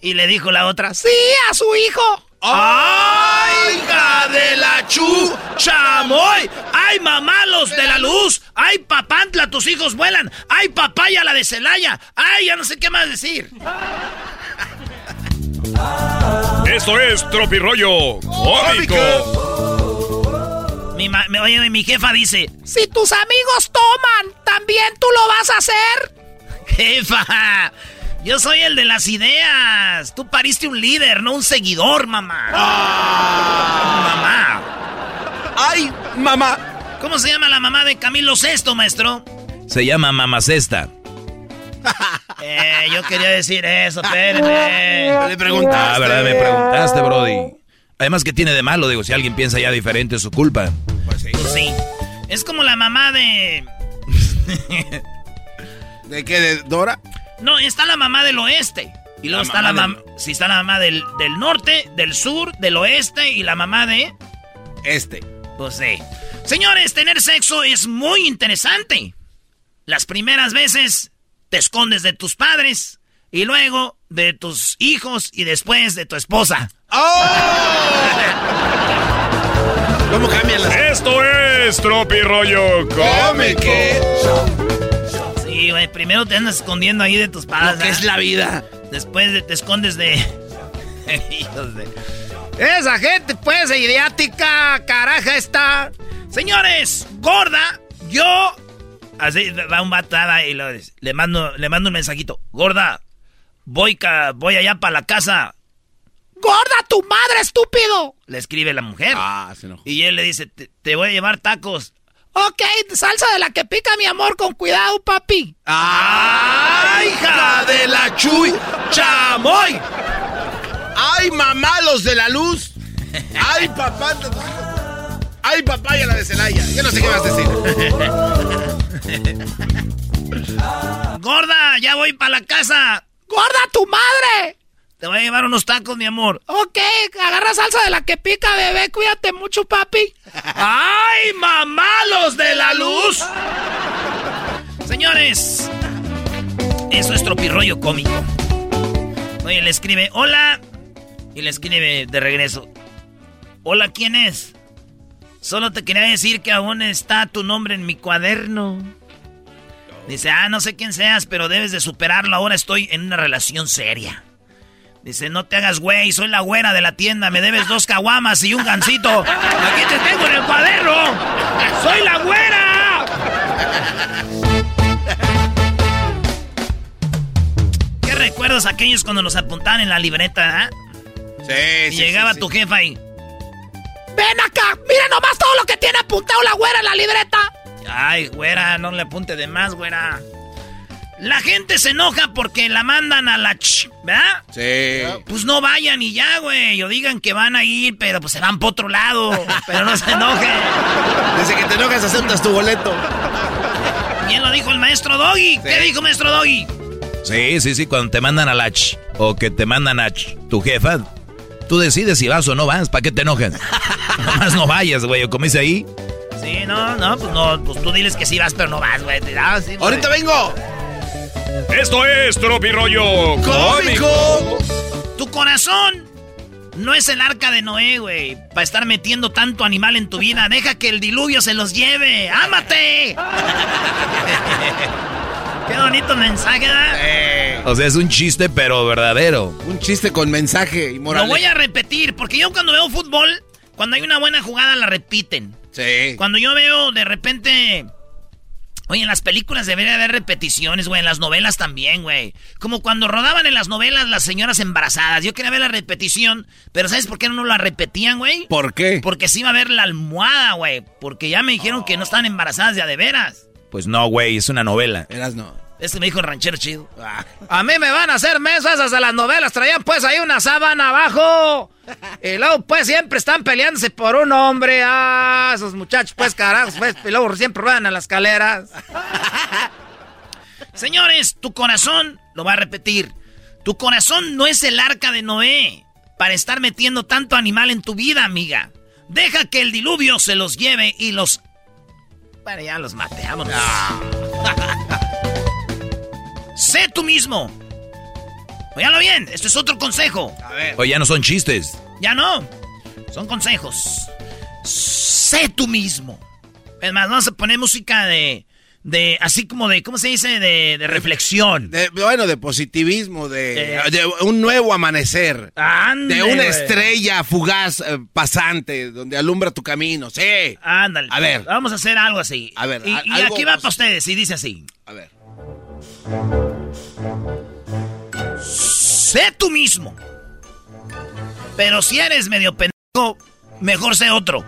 Speaker 1: Y le dijo la otra,
Speaker 14: Sí, a su hijo.
Speaker 1: ¡Ay, hija de la chu! ¡Chamoy! ¡Ay, mamá, los de la luz! ¡Ay, papantla, tus hijos vuelan! ¡Ay, papaya, la de Celaya! ¡Ay, ya no sé qué más decir!
Speaker 9: Esto es Tropirollo Cómico.
Speaker 1: Mi, ma- me- oye, mi jefa dice,
Speaker 14: Si tus amigos toman, ¿también tú lo vas a hacer?
Speaker 1: jefa, yo soy el de las ideas. Tú pariste un líder, no un seguidor, mamá. Mamá.
Speaker 6: ¡Ay, mamá!
Speaker 1: ¿Cómo se llama la mamá de Camilo Sesto, maestro?
Speaker 2: Se llama Mamacesta.
Speaker 1: Eh, yo quería decir eso, espérenme.
Speaker 6: Le preguntaste.
Speaker 2: Ah, ¿verdad? Me preguntaste, Brody. Además, ¿qué tiene de malo? Digo, si alguien piensa ya diferente, es su culpa.
Speaker 6: Pues sí.
Speaker 1: Sí. Es como la mamá de.
Speaker 6: ¿De qué? ¿De Dora?
Speaker 1: No, está la mamá del oeste. Y luego
Speaker 6: La
Speaker 1: está la
Speaker 6: mamá
Speaker 1: mamá. Si está la mamá del, del norte, del sur, del oeste y la mamá de.
Speaker 6: Este.
Speaker 1: Pues sí. Señores, tener sexo es muy interesante. Las primeras veces te escondes de tus padres y luego de tus hijos y después de tu esposa.
Speaker 6: ¿Cómo cambian las
Speaker 9: Esto es Tropi Rollo Cómico.
Speaker 1: Sí, güey, primero te andas escondiendo ahí de tus padres.
Speaker 6: Que es la vida.
Speaker 1: Después de- te escondes de... Hijos de... Esa gente, pues, idiática, caraja está. Señores, gorda, yo... Así va un vato va, y lo- le, mando, le mando un mensajito. Gorda, voy, ca- voy allá para la casa. ¡Gorda, tu madre, estúpido! Le escribe la mujer.
Speaker 6: Ah, se enojó.
Speaker 1: Y él le dice, te, te voy a llevar tacos. Ok, salsa de la que pica, mi amor, con cuidado, papi.
Speaker 6: ¡Ay, hija de la chuy! ¡Chamoy! ¡Ay, mamá, los de la luz! ¡Ay, papá! ¡Ay, papaya la de Celaya! Yo no sé qué vas a decir.
Speaker 1: Gorda, ya voy para la casa. ¡Gorda, tu madre! Te voy a llevar unos tacos, mi amor. Ok, agarra salsa de la que pica, bebé. Cuídate mucho, papi. ¡Ay, mamá, los de la luz! Señores, eso es tropirroyo cómico. Oye, le escribe, hola. Y le escribe de regreso, hola, ¿quién es? Solo te quería decir que aún está tu nombre en mi cuaderno. Dice, ah, no sé quién seas, pero debes de superarlo. Ahora estoy en una relación seria. Dice, no te hagas güey, soy la güera de la tienda, me debes dos caguamas y un gancito. Aquí te tengo en el cuaderno. ¡Soy la güera! ¿Qué recuerdos aquellos cuando nos apuntaban en la libreta, ah?
Speaker 6: Sí,
Speaker 1: Y llegaba tu jefa y... ¡Ven acá! ¡Mira nomás todo lo que tiene apuntado la güera en la libreta! Ay, güera, no le apunte de más, güera. La gente se enoja porque la mandan a la ch, ¿verdad?
Speaker 6: Sí.
Speaker 1: Pues no vayan y ya, güey. O digan que van a ir, pero pues se van por otro lado. Pero no se enojen.
Speaker 6: Desde que te enojas aceptas tu boleto.
Speaker 1: Bien lo dijo el maestro Doggy. ¿Qué dijo maestro Doggy?
Speaker 2: Sí, sí, sí, cuando te mandan a la ch, o que te mandan a ch, tu jefa, tú decides si vas o no vas, ¿para qué te enojas? Nomás no vayas, güey, o como dice ahí.
Speaker 1: Sí, no, no, pues no, pues tú diles que sí vas, pero no vas, güey. Ah, sí.
Speaker 6: ¡Ahorita vengo!
Speaker 9: Esto es Tropi Rollo
Speaker 6: ¡Cómico!
Speaker 1: Tu corazón no es el arca de Noé, güey. Para estar metiendo tanto animal en tu vida. Deja que el diluvio se los lleve. ¡Ámate! Qué bonito mensaje, ¿verdad?
Speaker 6: Eh,
Speaker 2: O sea, es un chiste, pero verdadero.
Speaker 6: un chiste con mensaje y moral.
Speaker 1: Lo voy a repetir, porque yo cuando veo fútbol, cuando hay una buena jugada la repiten.
Speaker 6: Sí.
Speaker 1: Cuando yo veo de repente... Oye, en las películas debería haber repeticiones, güey. En las novelas también, güey. Como cuando rodaban en las novelas las señoras embarazadas. Yo quería ver la repetición, pero ¿sabes por qué no la repetían, güey?
Speaker 6: ¿Por qué?
Speaker 1: Porque sí iba a ver la almohada, güey. Porque ya me dijeron que no estaban embarazadas de a de veras.
Speaker 2: Pues no, güey, es una novela.
Speaker 6: Eras no.
Speaker 1: Este me dijo el ranchero chido. A mí me van a hacer mesas esas de las novelas. Traían pues ahí una sábana abajo. Y luego pues siempre están peleándose por un hombre. Ah, esos muchachos pues carajos. Pues, y luego siempre ruedan a las escaleras. Señores, tu corazón, lo voy a repetir. Tu corazón no es el arca de Noé para estar metiendo tanto animal en tu vida, amiga. Deja que el diluvio se los lleve y los... Bueno, ya los mate, vámonos. sé tú mismo. Óyalo bien, esto es otro consejo.
Speaker 6: A ver.
Speaker 2: Oye, ya no son chistes.
Speaker 1: Ya no, son consejos. Sé tú mismo. Es más, vamos a poner música de... De, así como de, ¿cómo se dice? De, de reflexión.
Speaker 6: De- bueno, de positivismo, de,
Speaker 1: Eh.
Speaker 6: de un nuevo amanecer.
Speaker 1: Ande,
Speaker 6: de una estrella fugaz eh, pasante donde alumbra tu camino. Sí.
Speaker 1: Ándale.
Speaker 6: A ver.
Speaker 1: Vamos a hacer algo así.
Speaker 6: A ver,
Speaker 1: Y,
Speaker 6: a-
Speaker 1: y
Speaker 6: algo
Speaker 1: aquí va
Speaker 6: más-
Speaker 1: para ustedes y dice así.
Speaker 6: A ver.
Speaker 1: Sé tú mismo. Pero si eres medio pendejo, mejor sé otro.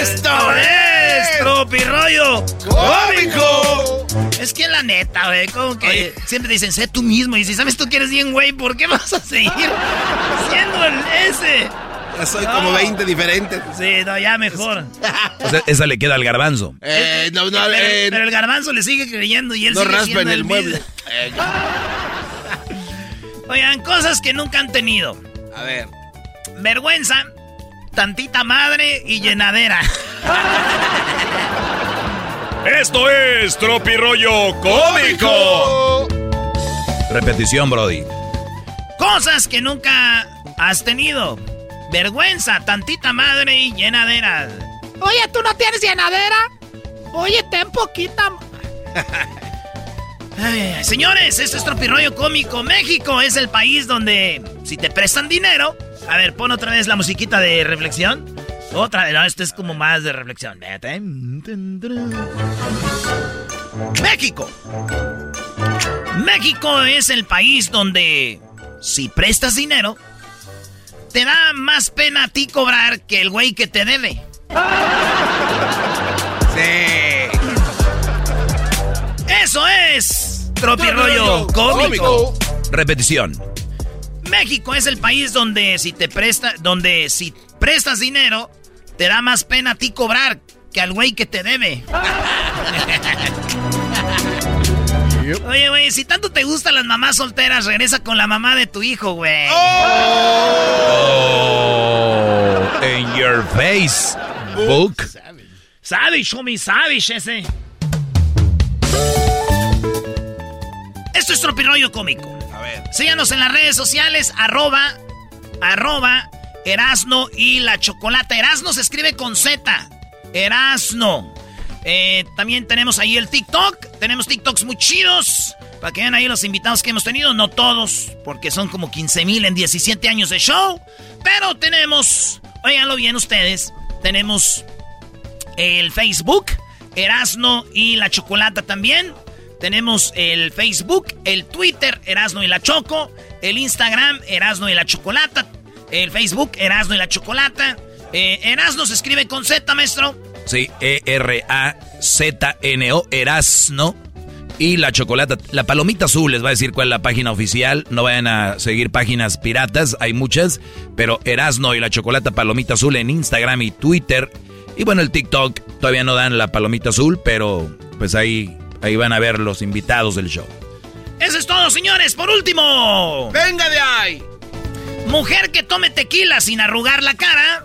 Speaker 1: ¡Esto es Tropirollo Cómico! Es que la neta, güey, como que siempre dicen, sé tú mismo. Y si sabes tú que eres bien, güey, ¿por qué vas a seguir siendo el ese?
Speaker 6: Ya soy como 20 diferentes.
Speaker 1: Sí, no, ya mejor.
Speaker 2: O sea, esa le queda al garbanzo.
Speaker 6: Eh, no, no,
Speaker 1: pero,
Speaker 6: eh,
Speaker 1: pero el garbanzo le sigue creyendo y él
Speaker 6: no
Speaker 1: sigue
Speaker 6: raspa
Speaker 1: siendo
Speaker 6: en el
Speaker 1: mismo.
Speaker 6: mueble. Eh,
Speaker 1: Oigan, cosas que nunca han tenido.
Speaker 6: a ver.
Speaker 1: Vergüenza, tantita madre y llenadera.
Speaker 9: Esto es Tropirollo Cómico.
Speaker 2: Repetición, Brody.
Speaker 1: Cosas que nunca has tenido. Vergüenza, tantita madre y llenadera.
Speaker 3: Oye, ¿tú no tienes llenadera? Oye, ten poquita.
Speaker 1: Ay, señores, este es Tropirollo Cómico. México es el país donde si te prestan dinero... A ver, pon otra vez la musiquita de reflexión. Otra vez, no, esto es como más de reflexión. México. México es el país donde si prestas dinero, te da más pena a ti cobrar que el güey que te debe.
Speaker 6: Sí.
Speaker 1: Eso es Tropirollo Cómico.
Speaker 2: Repetición.
Speaker 1: México es el país donde si te presta, donde si prestas dinero, te da más pena a ti cobrar que al güey que te debe. Oye, güey, si tanto te gustan las mamás solteras, regresa con la mamá de tu hijo, güey.
Speaker 2: Oh, in your face, book.
Speaker 1: Savage, homie, savage ese. Esto es Tropirollo Cómico.
Speaker 6: A ver.
Speaker 1: Síganos en las redes sociales, arroba, arroba, Erasno y la Chocolata. Erasno se escribe con Z. Erasno. Eh, también tenemos ahí el TikTok. Tenemos TikToks muy chidos. Para que vean ahí los invitados que hemos tenido. No todos, porque son como 15 mil en 17 años de show. Pero tenemos, óiganlo bien ustedes, tenemos el Facebook, Erasno y la Chocolata también. Tenemos el Facebook, el Twitter, Erasno y la Choco, el Instagram, Erasno y la Chocolata, el Facebook, Erasno y la Chocolata. Eh, Erasno se escribe con Z, maestro.
Speaker 2: Sí, E E-R-A-Z-N-O, Erasno. Y la chocolata, la palomita azul les va a decir cuál es la página oficial. No vayan a seguir páginas piratas, hay muchas. Pero Erasno y la chocolata palomita azul en Instagram y Twitter. Y bueno, el TikTok todavía no dan la palomita azul, pero pues ahí, ahí van a ver los invitados del show.
Speaker 1: Eso es todo, señores. Por último,
Speaker 6: ¡Venga de ahí!
Speaker 1: mujer que tome tequila sin arrugar la cara,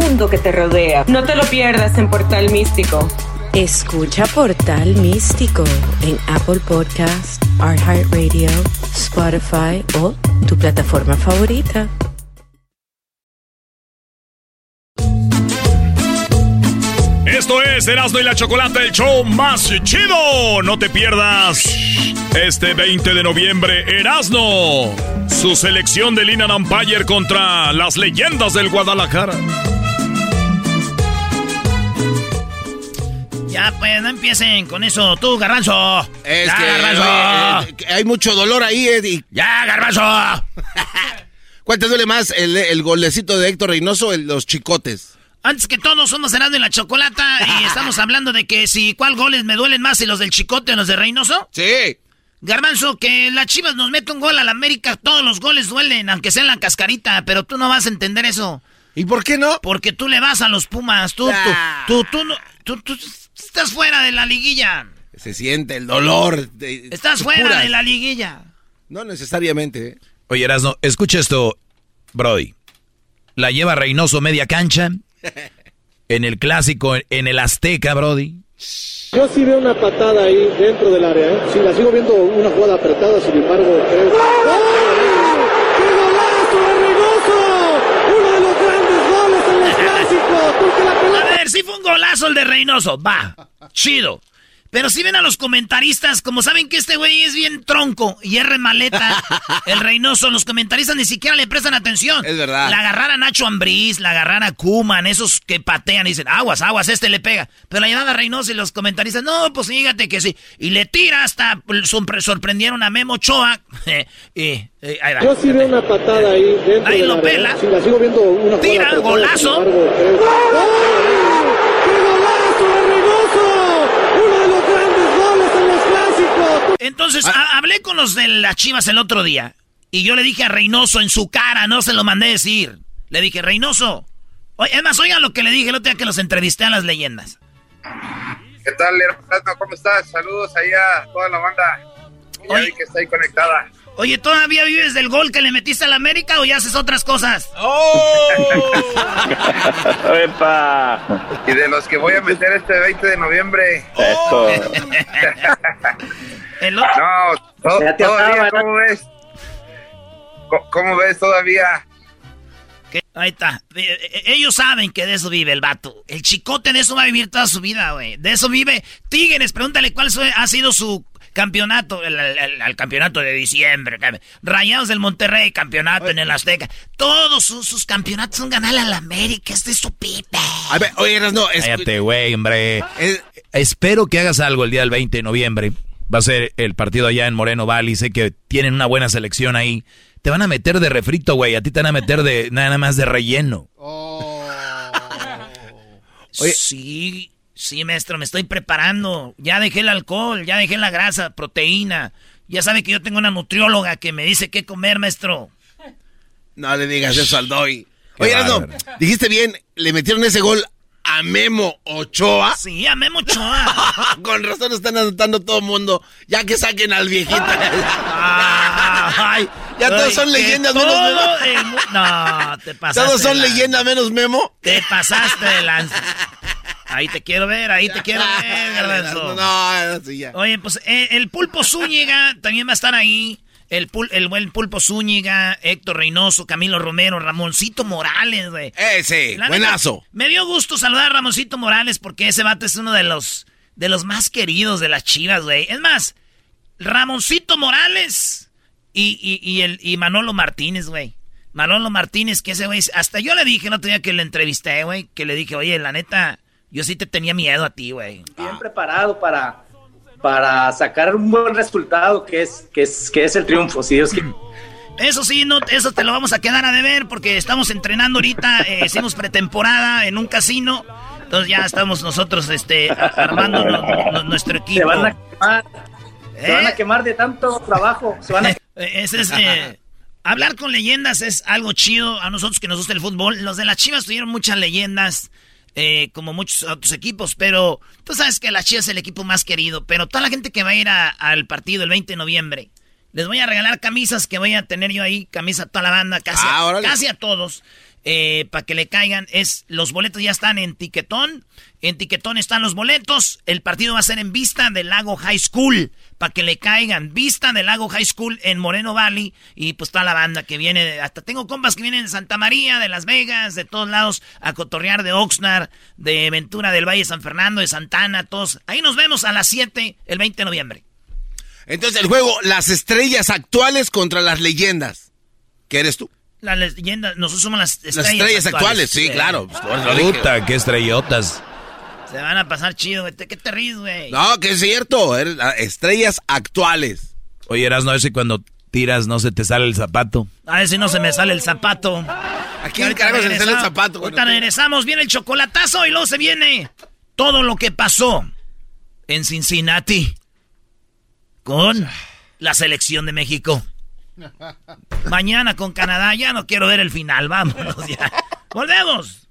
Speaker 19: mundo que te rodea. No te lo pierdas en Portal Místico.
Speaker 20: Escucha Portal Místico en Apple Podcast, iHeartRadio, Spotify o tu plataforma favorita.
Speaker 9: Esto es Erasmo y la Chocolate, el show más chido. No te pierdas este 20 de noviembre, Erasmo. Su selección de Lina Empire contra las leyendas del Guadalajara.
Speaker 1: Ya, pues, no empiecen con eso. Tú, Garbanzo.
Speaker 6: Es
Speaker 1: ya,
Speaker 6: que,
Speaker 1: Garbanzo.
Speaker 6: eh, eh, hay mucho dolor ahí, Eddie.
Speaker 1: Ya, Garbanzo.
Speaker 6: ¿Cuál te duele más, el, el golecito de Héctor Reynoso o los chicotes?
Speaker 1: Antes que todo, somos Erasmo y la Chocolata y estamos hablando de que si cuál goles me duelen más, si los del Chicote o los de Reynoso.
Speaker 6: Sí.
Speaker 1: Garbanzo, que la Chivas nos mete un gol a la América, todos los goles duelen, aunque sea en la cascarita, pero tú no vas a entender eso.
Speaker 6: ¿Y por qué no?
Speaker 1: Porque tú le vas a los Pumas, tú,
Speaker 6: Ah.
Speaker 1: tú, tú, tú, tú, tú estás fuera de la liguilla.
Speaker 6: Se siente el dolor. de-
Speaker 1: Estás fuera
Speaker 6: puras.
Speaker 1: de la liguilla.
Speaker 6: No necesariamente. ¿eh?
Speaker 2: Oye, Erasno, escucha esto, Brody. La lleva Reynoso media cancha. En el clásico, en el Azteca, Brody.
Speaker 4: Yo sí veo una patada ahí dentro del área, ¿eh? Sí, la sigo viendo una jugada apretada, sin embargo, creo... ¡Qué golazo de Reynoso! ¡Uno de los grandes goles en los clásicos! Porque la pelota...
Speaker 1: A ver, sí fue un golazo el de Reynoso, va, chido. Pero si ven a los comentaristas, como saben que este güey es bien tronco y es remaleta, el Reynoso, los comentaristas ni siquiera le prestan atención.
Speaker 6: Es verdad.
Speaker 1: La agarrar a Nacho Ambriz, la agarrar a Kuman, esos que patean y dicen, aguas, aguas, este le pega. Pero la llevada a Reynoso y los comentaristas, no, pues fíjate que sí. Y le tira hasta, sorpre- sorprendieron a Memo Ochoa. y, y ahí va.
Speaker 4: Yo sí veo una patada ahí dentro
Speaker 1: Ahí lo pela.
Speaker 4: ¿eh? Sí, la sigo viendo una
Speaker 1: Tira, golazo.
Speaker 4: sin embargo, creo... ¡Qué golazo de Reynoso! ¡Uno de los grandes goles en los clásicos!
Speaker 1: Entonces, ha- hablé con los de las Chivas el otro día. Y yo le dije a Reynoso en su cara, no se lo mandé decir. Le dije, Reynoso. Oye, es más, oigan lo que le dije el otro día que los entrevisté a las leyendas.
Speaker 21: ¿Qué tal, hermano? ¿Cómo estás? Saludos ahí a toda la banda. Ya vi que está ahí conectada.
Speaker 1: Oye, ¿todavía vives del gol que le metiste a la América o ya haces otras cosas?
Speaker 21: ¡Epa! Y de los que voy a meter este 20 de noviembre.
Speaker 1: Oh. El otro-
Speaker 21: No, to-
Speaker 1: Ya te
Speaker 21: todavía,
Speaker 1: ¿no?
Speaker 21: ¿cómo ves? Co- ¿Cómo ves todavía?
Speaker 1: ¿Qué? Ahí está. Eh, eh, Ellos saben que de eso vive el vato. El chicote de eso va a vivir toda su vida, güey. De eso vive. Tigres, pregúntale cuál ha sido su campeonato, el, el- el- el campeonato de diciembre. Rayados del Monterrey, campeonato en el Azteca. Todos sus, sus campeonatos son ganarle a la América. Este es su pipe.
Speaker 6: A ver, oye, Erasno, es-
Speaker 2: Cállate, güey, hombre. Espero que hagas algo el día del 20 de noviembre. Va a ser el partido allá en Moreno Valley. Sé que tienen una buena selección ahí. Te van a meter de refrito, güey. A ti te van a meter de nada más de relleno.
Speaker 1: Sí, sí, maestro, me estoy preparando. Ya dejé el alcohol, ya dejé la grasa, proteína. Ya sabe que yo tengo una nutrióloga que me dice qué comer, maestro.
Speaker 6: No le digas eso al Doy. Oye, Erasno, dijiste bien, le metieron ese gol a Memo Ochoa.
Speaker 1: Sí, a Memo Ochoa.
Speaker 6: Con razón están anotando todo el mundo. Ya que saquen al viejito.
Speaker 1: Ay,
Speaker 6: ya todos
Speaker 1: ay,
Speaker 6: son leyendas menos Memo.
Speaker 1: el No, te pasaste.
Speaker 6: Todos son
Speaker 1: lanza.
Speaker 6: leyendas menos Memo.
Speaker 1: Te pasaste de lanza. Ahí te quiero ver, ahí te quiero ver, garbanzo.
Speaker 6: No, ahora sí ya.
Speaker 1: Oye, pues eh, el Pulpo Zúñiga también va a estar ahí. El, pul- el buen Pulpo Zúñiga, Héctor Reynoso, Camilo Romero, Ramoncito Morales, güey.
Speaker 6: Ese,
Speaker 1: La neta,
Speaker 6: buenazo.
Speaker 1: me dio gusto saludar a Ramoncito Morales porque ese vato es uno de los, de los más queridos de las chivas, güey. Es más, Ramoncito Morales y, y, y el, y Manolo Martínez, güey. Manolo Martínez, que ese güey, hasta yo le dije el otro día que le entrevisté, güey, que le dije, oye, la neta, yo sí te tenía miedo a ti, güey.
Speaker 22: bien preparado para, para sacar un buen resultado que es, que es, que es el triunfo, si Dios quiere.
Speaker 1: Eso sí, no, eso te lo vamos a quedar a deber porque estamos entrenando ahorita, eh, hicimos pretemporada en un casino, entonces ya estamos nosotros este, armando no- no- nuestro equipo.
Speaker 22: Se van a quemar, se
Speaker 1: ¿Eh?
Speaker 22: van a quemar de tanto trabajo, se van a...
Speaker 1: Eh, Ese es, eh, hablar con leyendas es algo chido a nosotros que nos gusta el fútbol. Los de las Chivas tuvieron muchas leyendas, eh, como muchos otros equipos, pero tú sabes que las Chivas es el equipo más querido. Pero toda la gente que va a ir a- al partido el 20 de noviembre, les voy a regalar camisas que voy a tener yo ahí, camisa a toda la banda, casi,
Speaker 6: Ah,
Speaker 1: casi a todos. Eh, para que le caigan. Es Los boletos ya están en Tiquetón. En Tiquetón están los boletos. El partido va a ser en Vista del Lago High School. Para que le caigan. Vista del Lago High School en Moreno Valley. Y pues está la banda que viene. Hasta tengo compas que vienen de Santa María, de Las Vegas, de todos lados. A cotorrear de Oxnard, de Ventura del Valle San Fernando, de Santana, todos. Ahí nos vemos a las 7 el 20 de noviembre.
Speaker 6: Entonces el juego, las estrellas actuales contra las leyendas. ¿Qué eres tú?
Speaker 1: Las leyendas, nosotros somos las estrellas,
Speaker 6: Las estrellas actuales, sí, claro. pues.
Speaker 2: Puta, qué estrellotas.
Speaker 1: Se van a pasar chido, güey. ¿Qué te ríes, güey?
Speaker 6: No, que es cierto. las estrellas actuales.
Speaker 2: Oye, eras no ese cuando tiras no se te sale el zapato.
Speaker 1: A ver si no se me sale el zapato.
Speaker 6: ¿A quién carajo se le sale el zapato? güey?
Speaker 1: Ahorita regresamos, viene el chocolatazo y luego se viene todo lo que pasó en Cincinnati con la selección de México. Mañana con Canadá, ya no quiero ver el final, vámonos ya. Volvemos.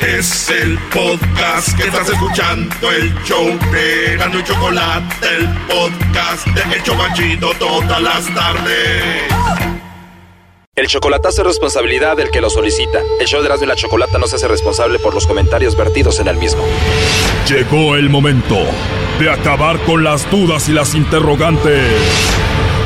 Speaker 3: Es el podcast que estás escuchando, el show de Gano y Chocolate, el podcast de Hecho Machito todas las tardes.
Speaker 23: El chocolatazo es responsabilidad del que lo solicita. El show de Erasmo y la Chocolata no se hace responsable por los comentarios vertidos en el mismo.
Speaker 9: Llegó el momento de acabar con las dudas y las interrogantes.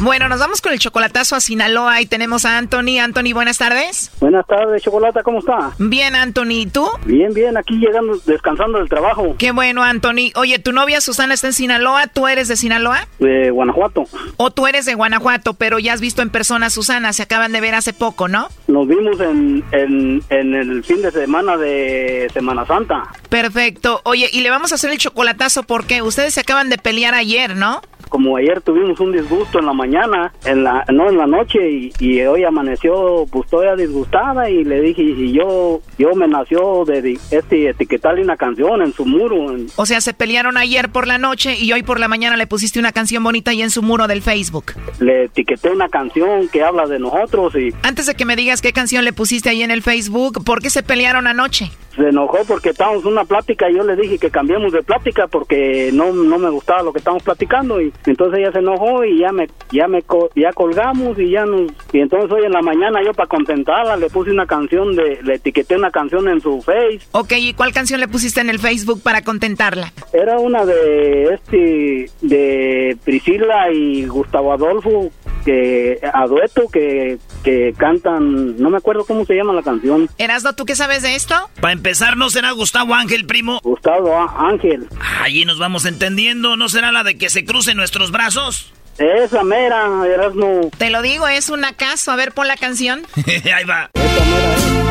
Speaker 14: Bueno, nos vamos con el chocolatazo a Sinaloa y tenemos a Anthony. Anthony, buenas tardes.
Speaker 24: Buenas tardes, Chocolata, ¿cómo está?
Speaker 14: Bien, Anthony, ¿y tú?
Speaker 24: Bien, bien, aquí llegando, descansando del trabajo.
Speaker 14: Qué bueno, Anthony. Oye, tu novia Susana está en Sinaloa, ¿tú eres de Sinaloa?
Speaker 24: De Guanajuato.
Speaker 14: O tú eres de Guanajuato, pero ya has visto en persona a Susana, se acaban de ver hace poco, ¿no?
Speaker 24: Nos vimos en, en, en el fin de semana de Semana Santa.
Speaker 14: Perfecto. Oye, y le vamos a hacer el chocolatazo porque ustedes se acaban de pelear ayer, ¿no?
Speaker 24: Como ayer tuvimos un disgusto en la mañana, en la no en la noche y, y hoy amaneció pues todavía disgustada y le dije y yo yo me nació de este etiquetarle una canción en su muro. en-
Speaker 14: O sea, se pelearon ayer por la noche y hoy por la mañana le pusiste una canción bonita ahí en su muro del Facebook.
Speaker 24: le etiqueté una canción que habla de nosotros y
Speaker 14: Antes de que me digas qué canción le pusiste ahí en el Facebook, ¿por qué se pelearon anoche?
Speaker 24: Se enojó porque estábamos en una plática y yo le dije que cambiemos de plática porque no, no me gustaba lo que estábamos platicando y entonces ella se enojó y ya me ya me co- ya colgamos y ya nos y entonces hoy en la mañana yo para contentarla le puse una canción de le etiqueté una canción en su face
Speaker 14: Ok, ¿y cuál canción le pusiste en el Facebook para contentarla?
Speaker 24: era una de este de Priscila y Gustavo Adolfo que a dueto que que cantan no me acuerdo cómo se llama la canción
Speaker 14: Erasno, ¿tú qué sabes de esto?
Speaker 1: Para empezar, ¿no será Gustavo Ángel, primo?
Speaker 24: Gustavo Ángel.
Speaker 1: Allí nos vamos entendiendo. ¿No será la de que se crucen nuestros brazos?
Speaker 24: esa mera Erasmo
Speaker 14: Te lo digo, es un acaso. A ver, pon la canción.
Speaker 1: Ahí va.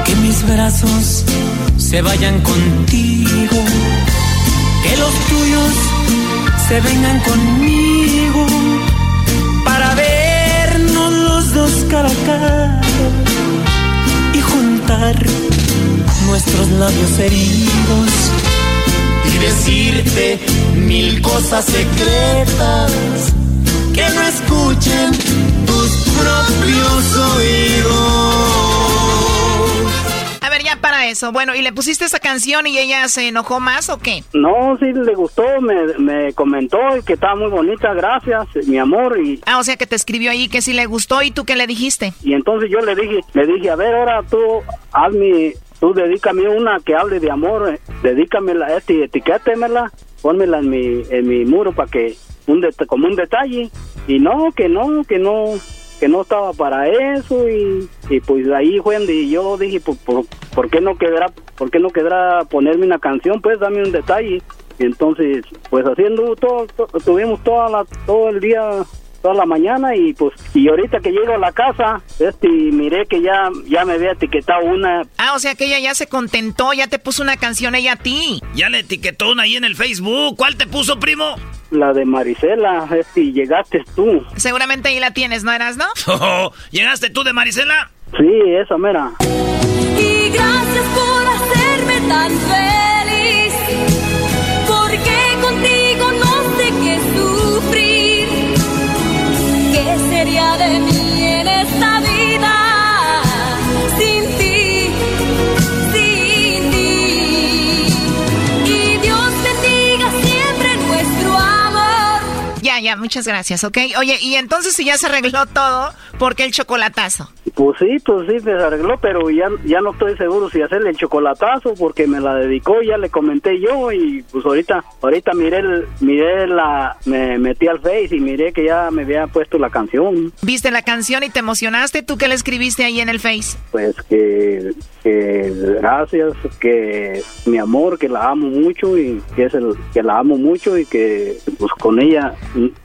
Speaker 25: Que mis brazos se vayan contigo. Que los tuyos se vengan conmigo. Para vernos los dos cara a cara. Y juntar nuestros labios heridos. Y decirte mil cosas secretas. Que no escuchen tus propios oídos.
Speaker 14: A ver, ya para eso. Bueno, ¿y le pusiste esa canción y ella se enojó más o qué?
Speaker 24: No, sí le gustó, me, me comentó que estaba muy bonita, gracias, mi amor, y,
Speaker 14: Ah, o sea que te escribió ahí que sí le gustó y tú qué le dijiste.
Speaker 24: y entonces yo le dije, le dije, a ver, ahora tú hazme, tú dedícame una que hable de amor, eh, dedícamela, este, etiquétemela, pónmela en mi, en mi muro para que, un como un detalle, y no, que no, que no, que no estaba para eso, y, y pues ahí fue donde yo dije, pues, por, ¿por qué no quedará, por qué no quedará ponerme una canción, pues dame un detalle, y entonces, pues haciendo todo, to- tuvimos toda la, todo el día, toda la mañana y pues, y ahorita que llego a la casa, este, miré que ya, ya me había etiquetado una,
Speaker 14: Ah, o sea que ella ya se contentó, ya te puso una canción ella a ti.
Speaker 1: Ya le etiquetó una ahí en el Facebook. ¿Cuál te puso, primo?
Speaker 24: la de Marisela, este, llegaste tú.
Speaker 14: Seguramente ahí la tienes, ¿no eras, no?
Speaker 1: ¿Llegaste tú de Marisela?
Speaker 24: Sí, esa mera.
Speaker 26: Y gracias por hacerme tan feliz.
Speaker 14: Ya, muchas gracias, ¿ok? Oye, y entonces si ya se arregló todo, ¿por qué el chocolatazo?
Speaker 24: Pues sí, pues sí, se arregló, pero ya, ya no estoy seguro si hacerle el chocolatazo porque me la dedicó, ya le comenté yo y pues ahorita, ahorita miré, el, miré la, me metí al Face y miré que ya me había puesto la canción.
Speaker 14: ¿Viste la canción y te emocionaste? ¿Tú qué le escribiste ahí en el Face?
Speaker 24: Pues que, que gracias, que mi amor, que la amo mucho y que es el, que la amo mucho y que pues con ella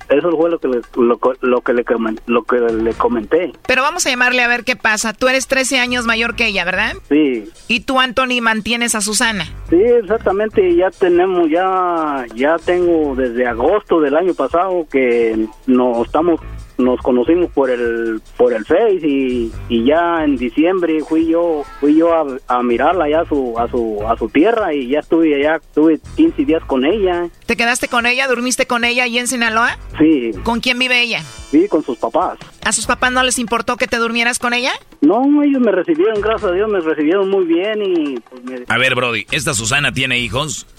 Speaker 24: eso fue lo que le, lo, que le lo que le comenté.
Speaker 14: Pero vamos a llamarle a ver qué pasa. Tú eres 13 años mayor que ella, ¿verdad?
Speaker 24: Sí.
Speaker 14: ¿Y tú, Anthony, mantienes a Susana?
Speaker 24: Sí, exactamente. Ya tenemos, ya, ya tengo desde agosto del año pasado que nos estamos nos conocimos por el por el Face y, y ya en diciembre fui yo fui yo a, a mirarla allá a su a su a su tierra y ya estuve allá estuve 15 días con ella.
Speaker 14: ¿Te quedaste con ella? ¿Durmiste con ella ahí en Sinaloa?
Speaker 24: Sí.
Speaker 14: ¿Con quién vive ella?
Speaker 24: Sí, con sus papás.
Speaker 14: ¿A sus papás no les importó que te durmieras con ella?
Speaker 24: No, ellos me recibieron, gracias a Dios, me recibieron muy bien y... Pues,
Speaker 2: a ver, Brody, ¿esta Susana tiene hijos?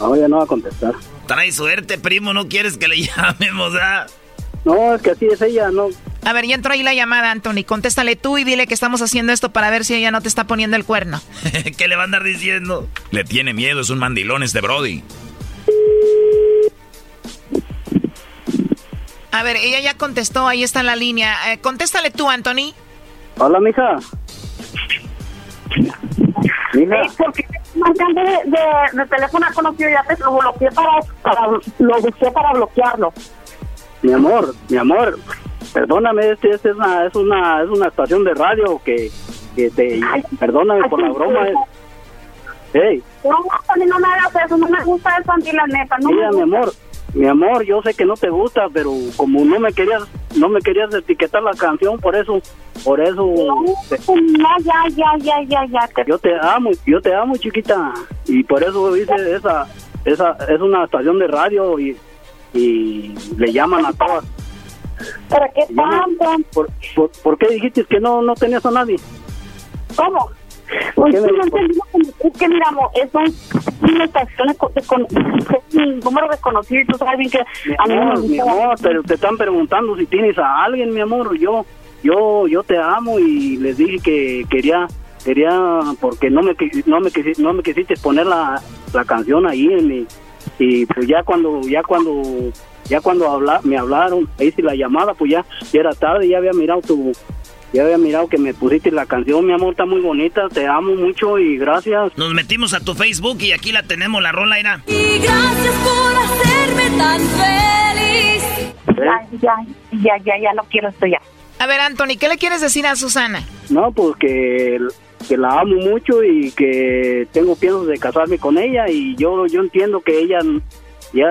Speaker 24: No, ya no va a contestar.
Speaker 1: Trae suerte, primo, no quieres que le llamemos, ¿ah?
Speaker 24: No, es que así es ella, no.
Speaker 14: A ver, ya entró ahí la llamada, Anthony. Contéstale tú y dile que estamos haciendo esto para ver si ella no te está poniendo el cuerno.
Speaker 1: ¿Qué le va a andar diciendo?
Speaker 2: Le tiene miedo, es un mandilón este Brody.
Speaker 14: A ver, ella ya contestó, ahí está en la línea. Eh, contéstale tú, Anthony.
Speaker 24: Hola, mija. Mija.
Speaker 27: Sí, porque marcando de, de, de, teléfono conocido ya te lo bloqueé para, para, lo busqué para bloquearlo.
Speaker 24: Mi amor, mi amor, perdóname, este, este es una, es una, es una estación de radio que, que te, ay, perdóname ay, por la broma. Es, hey.
Speaker 27: No, no, no me hagas eso, no me gusta eso, Andy, la neta, no
Speaker 24: Mira, mi amor, mi amor, yo sé que no te gusta, pero como no me querías, no me querías etiquetar la canción, por eso, por eso.
Speaker 27: No, ya, ya, ya, ya, ya. Te...
Speaker 24: Yo te amo, yo te amo, chiquita, y por eso hice esa, esa, es una estación de radio y, y le llaman a todas.
Speaker 27: ¿Para qué tanto?
Speaker 24: ¿Por, por, por qué dijiste que no, no tenías a nadie?
Speaker 27: ¿Cómo? Pues no es que miramos, es un, una estación de, con, un número desconocido y tú sabes bien que
Speaker 24: a mí me amor, pero te están preguntando si tienes a alguien, mi amor, yo yo yo te amo y les dije que quería quería porque no me no me no me quisiste poner la, la canción ahí en mi y pues ya cuando ya cuando ya cuando habla, me hablaron hice la llamada pues ya, ya era tarde ya había mirado tu ya había mirado que me pusiste la canción, mi amor, está muy bonita, te amo mucho y gracias.
Speaker 1: Nos metimos a tu Facebook y aquí la tenemos, la rola era.
Speaker 26: Y gracias por hacerme tan feliz.
Speaker 27: Ya, ya, ya, ya, ya no quiero esto ya.
Speaker 14: A ver, Anthony, ¿qué le quieres decir a Susana?
Speaker 24: No, pues que, que la amo mucho y que tengo piensos de casarme con ella y yo yo entiendo que ella ya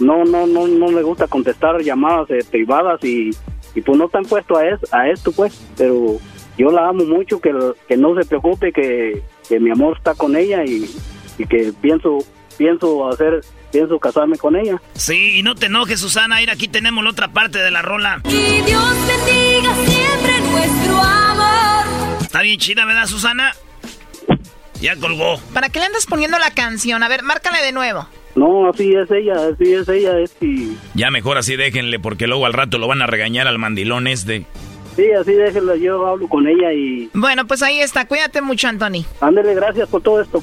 Speaker 24: no no no no me gusta contestar llamadas eh, privadas y y pues no están puestos a, es, a esto pues pero yo la amo mucho que, que no se preocupe que, que mi amor está con ella y, y, que pienso pienso hacer pienso casarme con ella.
Speaker 1: Sí y no te enojes Susana ir aquí tenemos la otra parte de la rola.
Speaker 26: Y Dios bendiga siempre nuestro amor.
Speaker 1: Está bien chida verdad Susana ya colgó.
Speaker 14: ¿para qué le andas poniendo la canción? a ver márcale de nuevo
Speaker 24: no, así es ella, así es ella, es y...
Speaker 2: Ya mejor así déjenle, porque luego al rato lo van a regañar al mandilón este.
Speaker 24: Sí, así déjenlo, yo hablo con ella y...
Speaker 14: Bueno, pues ahí está, cuídate mucho, Anthony.
Speaker 24: Ándele, gracias por todo esto.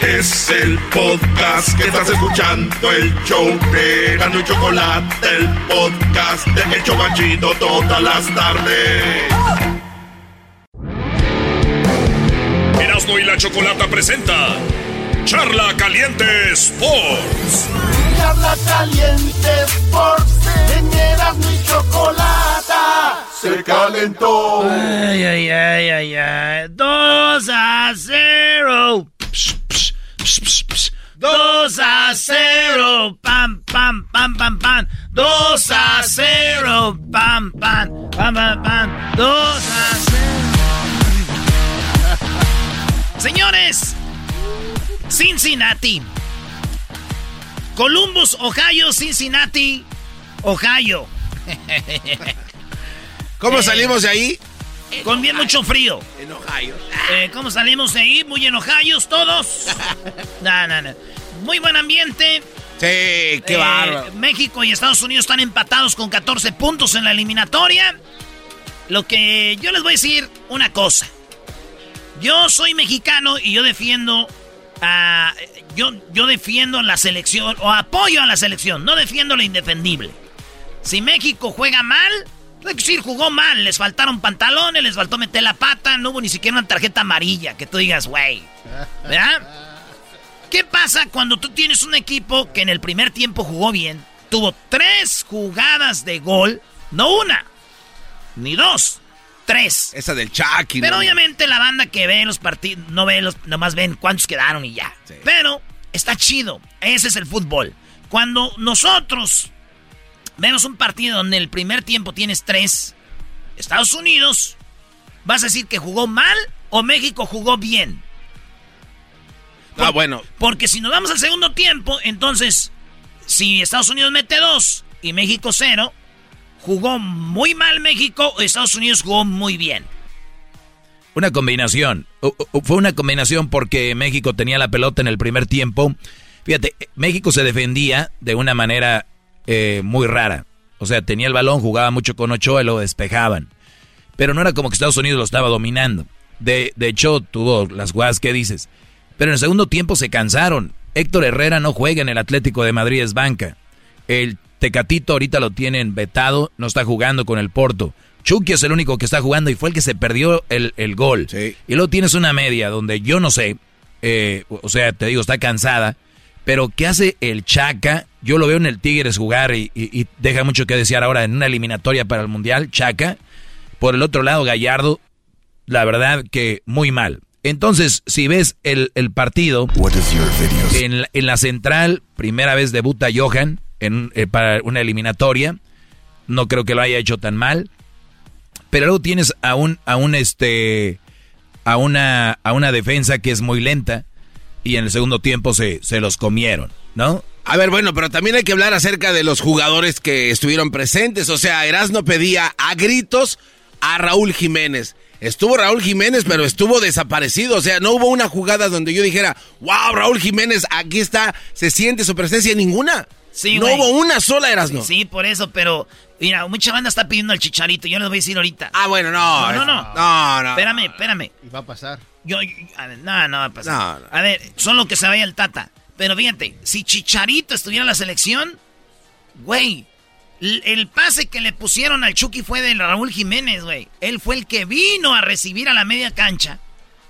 Speaker 3: Es el podcast que estás escuchando, el show de Gano y Chocolate, el podcast de El Chocachito todas las tardes.
Speaker 9: Erasno y la chocolata presenta Charla Caliente Sports.
Speaker 28: Charla Caliente Sports. En Erasmo y Chocolata se calentó.
Speaker 1: Ay, ay, ay, ay, ay. 2 a 0. 2 a 0. Pam, pam, pam, pam, pam. 2 a 0. Pam, pam, pam, pam, pam. 2 a 0. Señores, Cincinnati. Columbus, Ohio, Cincinnati, Ohio.
Speaker 6: ¿Cómo salimos de ahí?
Speaker 1: Con bien mucho frío.
Speaker 6: En Ohio.
Speaker 1: Eh, ¿Cómo salimos de ahí? Muy enojados todos. No, no, no. Muy buen ambiente.
Speaker 6: Sí, qué
Speaker 1: Eh,
Speaker 6: bárbaro.
Speaker 1: México y Estados Unidos están empatados con 14 puntos en la eliminatoria. Lo que yo les voy a decir una cosa. Yo soy mexicano y yo defiendo a yo yo defiendo la selección o apoyo a la selección, no defiendo lo indefendible. Si México juega mal, decir, jugó mal, les faltaron pantalones, les faltó meter la pata, no hubo ni siquiera una tarjeta amarilla que tú digas, güey. ¿Verdad? ¿Qué pasa cuando tú tienes un equipo que en el primer tiempo jugó bien? Tuvo tres jugadas de gol, no una, ni dos, tres.
Speaker 6: Esa del Chucky.
Speaker 1: Pero
Speaker 6: ¿no?
Speaker 1: obviamente la banda que ve los partidos, no ve los, nomás ven cuántos quedaron y ya. Pero está chido, ese es el fútbol. Cuando nosotros vemos un partido donde en el primer tiempo tienes tres, Estados Unidos, ¿vas a decir que jugó mal o México jugó bien?
Speaker 6: Ah, bueno.
Speaker 1: Porque si nos vamos al segundo tiempo, entonces, si Estados Unidos mete dos y México cero, jugó muy mal México o Estados Unidos jugó muy bien.
Speaker 2: Una combinación. Fue una combinación porque México tenía la pelota en el primer tiempo. Fíjate, México se defendía de una manera eh, muy rara. O sea, tenía el balón, jugaba mucho con Ochoa y lo despejaban. Pero no era como que Estados Unidos lo estaba dominando. De, de hecho, tuvo las guas que dices. Pero en el segundo tiempo se cansaron. Héctor Herrera no juega en el Atlético de Madrid, es banca. El Tecatito ahorita lo tienen vetado, no está jugando con el Porto. Chucky es el único que está jugando y fue el que se perdió el, el gol. Y luego tienes una media donde yo no sé, eh, o sea, te digo, está cansada. Pero ¿qué hace el Chaca? Yo lo veo en el Tigres jugar y, y- y deja mucho que desear ahora en una eliminatoria para el Mundial, Chaca. Por el otro lado, Gallardo, la verdad que muy mal. Entonces, si ves el, el partido, en, la- en la central, primera vez debuta Johan en, eh, para una eliminatoria. No creo que lo haya hecho tan mal. Pero luego tienes a un, a un este, a una, a una defensa que es muy lenta. Y en el segundo tiempo se, se los comieron, ¿no?
Speaker 6: A ver, bueno, pero también hay que hablar acerca de los jugadores que estuvieron presentes. O sea, Erasmo pedía a gritos a Raúl Jiménez. Estuvo Raúl Jiménez, pero estuvo desaparecido. O sea, no hubo una jugada donde yo dijera, wow, Raúl Jiménez, aquí está, se siente su presencia. Ninguna.
Speaker 1: Sí,
Speaker 6: no hubo una sola, Erasmo.
Speaker 1: Sí, por eso, pero mira, mucha banda está pidiendo al chicharito. Yo les voy a decir ahorita.
Speaker 6: Ah, bueno, no.
Speaker 1: No, no, no.
Speaker 6: No, no.
Speaker 1: Espérame, espérame.
Speaker 15: Y va a pasar.
Speaker 1: Yo, yo- a ver, no, no va a pasar.
Speaker 6: No, no.
Speaker 1: A ver, solo que se vaya el Tata. Pero fíjate, si Chicharito estuviera en la selección, güey, el pase que le pusieron al Chucky fue de Raúl Jiménez, güey. Él fue el que vino a recibir a la media cancha.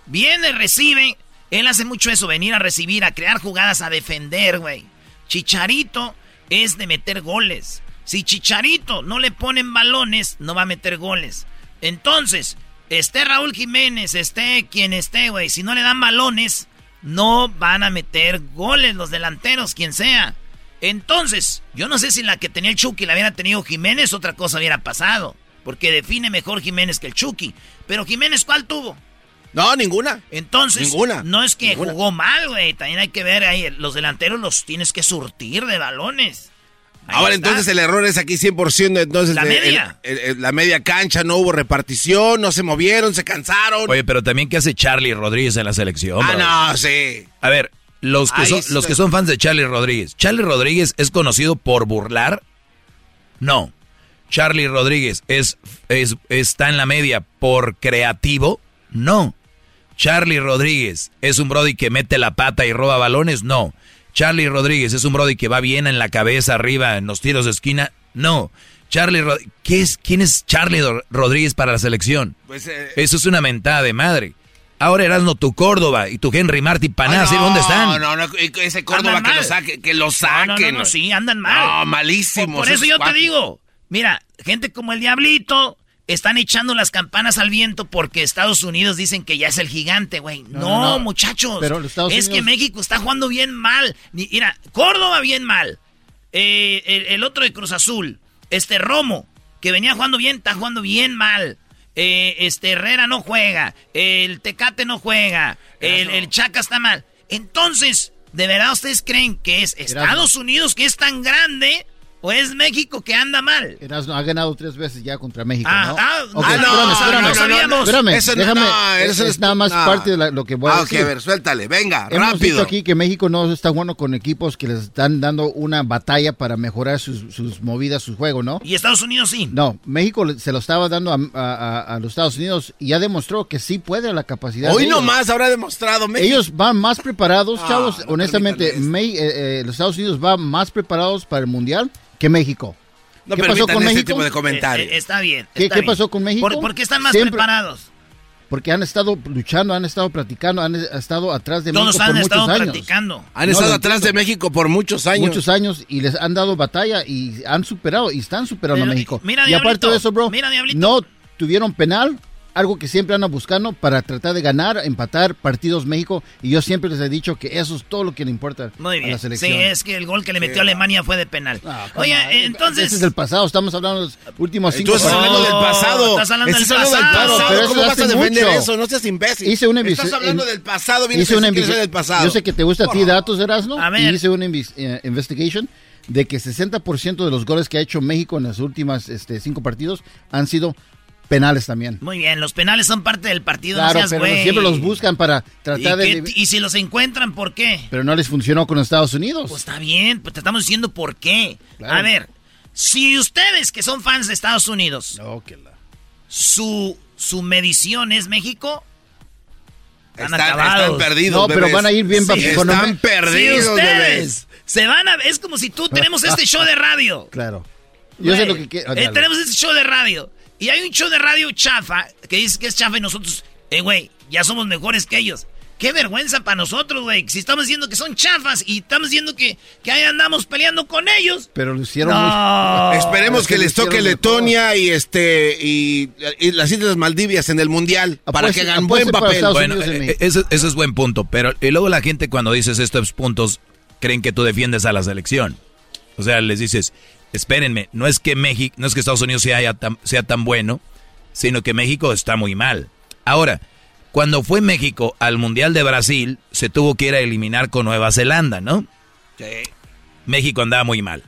Speaker 1: Viene, recibe. Él hace mucho eso, venir a recibir, a crear jugadas, a defender, güey. Chicharito es de meter goles. Si Chicharito no le ponen balones, no va a meter goles. Entonces, esté Raúl Jiménez, esté quien esté, güey, si no le dan balones, no van a meter goles los delanteros, quien sea. Entonces, yo no sé si la que tenía el Chucky la hubiera tenido Jiménez, otra cosa hubiera pasado. Porque define mejor Jiménez que el Chucky. Pero Jiménez, ¿cuál tuvo?
Speaker 6: No, ninguna.
Speaker 1: Entonces,
Speaker 6: Ninguna.
Speaker 1: no es que
Speaker 6: Ninguna.
Speaker 1: jugó mal, güey. También hay que ver ahí, los delanteros los tienes que surtir de balones.
Speaker 6: Ahora
Speaker 1: está.
Speaker 6: entonces el error es aquí 100%, entonces
Speaker 1: La
Speaker 6: el-
Speaker 1: media.
Speaker 6: el- el- la media cancha, no hubo repartición, no se movieron, se cansaron.
Speaker 2: Oye, pero también ¿qué hace Charlie Rodríguez en la selección?
Speaker 6: ah,
Speaker 2: bro?
Speaker 6: no, sí.
Speaker 2: A ver, los que,
Speaker 6: Ahí
Speaker 2: son,
Speaker 6: está.
Speaker 2: los que son fans de Charlie Rodríguez. ¿Charlie Rodríguez es conocido por burlar? No. ¿Charlie Rodríguez es, es, está en la media por creativo? No. ¿Charlie Rodríguez es un Brody que mete la pata y roba balones? No. ¿Charlie Rodríguez es un Brody que va bien en la cabeza arriba en los tiros de esquina? No. Charlie Rod- ¿Qué es, ¿Quién es Charlie Ro- Rodríguez para la selección?
Speaker 6: Pues, eh,
Speaker 2: Eso es una mentada de madre. Ahora Erasmo tu Córdoba y tu Henry Martí Panás,
Speaker 6: no,
Speaker 2: ¿dónde están?
Speaker 6: No, no, ese Córdoba que lo saque, que lo saquen.
Speaker 1: no, no, no, sí, andan mal.
Speaker 6: No, malísimos.
Speaker 1: Por, por eso yo te digo, mira, gente como el Diablito están echando las campanas al viento porque Estados Unidos dicen que ya es el gigante, güey. No,
Speaker 15: No, no,
Speaker 1: muchachos.
Speaker 15: pero
Speaker 1: es que México está jugando bien mal. Mira, Córdoba bien mal. Eh, el, el otro de Cruz Azul, este Romo, que venía jugando bien, está jugando bien mal. Eh, este Herrera no juega, el Tecate no juega, el, el Chaca está mal. Entonces, ¿de verdad ustedes creen que es Estados Unidos que es tan grande o es México que anda mal?
Speaker 15: Erasmo ha ganado tres veces ya contra México,
Speaker 1: Ah,
Speaker 15: ¿no?
Speaker 1: ah,
Speaker 15: Ok,
Speaker 1: ah, no,
Speaker 15: espérame,
Speaker 1: no
Speaker 15: espérame.
Speaker 1: sabíamos.
Speaker 15: Espérame,
Speaker 6: Eso no-
Speaker 15: déjame,
Speaker 6: no,
Speaker 15: es,
Speaker 6: eso
Speaker 15: es
Speaker 6: es-
Speaker 15: nada más
Speaker 6: no.
Speaker 15: parte de la- lo que voy a
Speaker 6: Ah, ok,
Speaker 15: decir.
Speaker 6: a ver, suéltale, venga,
Speaker 15: Hemos
Speaker 6: rápido.
Speaker 15: visto aquí que México no está jugando con equipos que les están dando una batalla para mejorar sus, sus movidas, su juego, ¿no?
Speaker 1: Y Estados Unidos sí.
Speaker 15: No, México se lo estaba dando a, a- a- los Estados Unidos y ya demostró que sí puede la capacidad.
Speaker 6: Hoy nomás habrá demostrado México.
Speaker 15: Ellos van más preparados,
Speaker 6: Ah,
Speaker 15: chavos.
Speaker 6: no
Speaker 15: honestamente, Me- eh, eh, los Estados Unidos van más preparados para el Mundial que México.
Speaker 6: No
Speaker 15: ¿Qué pasó con México?
Speaker 6: tipo de comentarios.
Speaker 1: Eh, eh, está bien.
Speaker 15: ¿Qué-
Speaker 1: está
Speaker 15: qué
Speaker 1: bien.
Speaker 15: pasó con México?
Speaker 1: ¿Por, por qué están más
Speaker 15: Siempre-
Speaker 1: preparados?
Speaker 15: Porque han estado luchando, han estado platicando, han estado atrás de
Speaker 1: Todos
Speaker 15: México
Speaker 1: han
Speaker 15: por
Speaker 1: estado
Speaker 15: muchos años.
Speaker 1: platicando.
Speaker 6: Han
Speaker 15: No,
Speaker 6: estado
Speaker 15: lo
Speaker 6: atrás de. México por muchos años.
Speaker 15: Muchos años y les han dado batalla y han superado y están superando
Speaker 1: Pero,
Speaker 15: a México.
Speaker 1: mira,
Speaker 15: y aparte de eso, bro,
Speaker 1: mira, Diablito.
Speaker 15: no tuvieron penal, algo que siempre andan buscando para tratar de ganar, empatar partidos México. Y yo siempre les he dicho que eso es todo lo que le importa
Speaker 1: Muy
Speaker 15: a la
Speaker 1: bien.
Speaker 15: selección.
Speaker 1: Sí, es que el gol que le metió a Alemania fue de penal.
Speaker 15: come
Speaker 1: Oye,
Speaker 15: on.
Speaker 1: eh, entonces...
Speaker 15: Ese es el pasado, estamos hablando de los últimos cinco
Speaker 6: Tú estás hablando del pasado.
Speaker 1: estás hablando
Speaker 6: Estás
Speaker 1: del
Speaker 6: hablando del
Speaker 1: pasado.
Speaker 6: pasado.
Speaker 15: Pero eso
Speaker 6: ¿Cómo vas a defender
Speaker 15: mucho.
Speaker 6: eso? No seas imbécil.
Speaker 15: Hice una
Speaker 6: Estás hablando
Speaker 15: en-
Speaker 6: del pasado. vienes
Speaker 15: Hice
Speaker 6: a
Speaker 15: una
Speaker 6: del pasado.
Speaker 15: Yo sé que te gusta a ti datos, Erasmo.
Speaker 1: A ver.
Speaker 15: Y hice una invis- eh, investigation de que 60% de los goles que ha hecho México en las últimas este, cinco partidos han sido penales también.
Speaker 1: Muy bien, los penales son parte del partido,
Speaker 15: Claro,
Speaker 1: no seas
Speaker 15: pero siempre los buscan para
Speaker 1: ¿Y,
Speaker 15: tratar
Speaker 1: qué-
Speaker 15: de...
Speaker 1: y si los encuentran, ¿por qué?
Speaker 15: Pero no les funcionó con Estados Unidos.
Speaker 1: Pues está bien, pues te estamos diciendo por qué.
Speaker 15: Claro.
Speaker 1: A ver, si ustedes que son fans de Estados Unidos,
Speaker 15: No, que la-
Speaker 1: su, su medición es México, están,
Speaker 6: Están,
Speaker 1: acabados.
Speaker 6: están perdidos.
Speaker 15: No, pero van a ir bien
Speaker 6: Sí, Están
Speaker 1: Si
Speaker 6: perdidos,
Speaker 1: ustedes
Speaker 6: bebés.
Speaker 1: se van a... Es como si tú tenemos este show de radio.
Speaker 15: Claro. Yo sé lo que quiero.
Speaker 1: eh, tenemos este show de radio. Y hay un show de radio chafa que dice que es chafa y nosotros, eh, güey, ya somos mejores que ellos. Qué vergüenza para nosotros, güey. Si estamos diciendo que son chafas y estamos diciendo que, que ahí andamos peleando con ellos.
Speaker 15: Pero lo hicieron
Speaker 1: No.
Speaker 15: muy-
Speaker 6: Esperemos
Speaker 15: Es
Speaker 6: que
Speaker 15: lo
Speaker 6: les toque. Letonia y este y, y las Islas Maldivias en el mundial para
Speaker 15: Apueste-
Speaker 6: que hagan buen
Speaker 15: para
Speaker 6: papel.
Speaker 2: Bueno, eh, eso, eso es buen punto, pero y luego la gente cuando dices estos puntos creen que tú defiendes a la selección. O sea, les dices, espérenme, no es que México, no es que Estados Unidos sea, tan, sea tan bueno, sino que México está muy mal. Ahora, cuando fue México al Mundial de Brasil, se tuvo que ir a eliminar con Nueva Zelanda, ¿no? México andaba muy mal.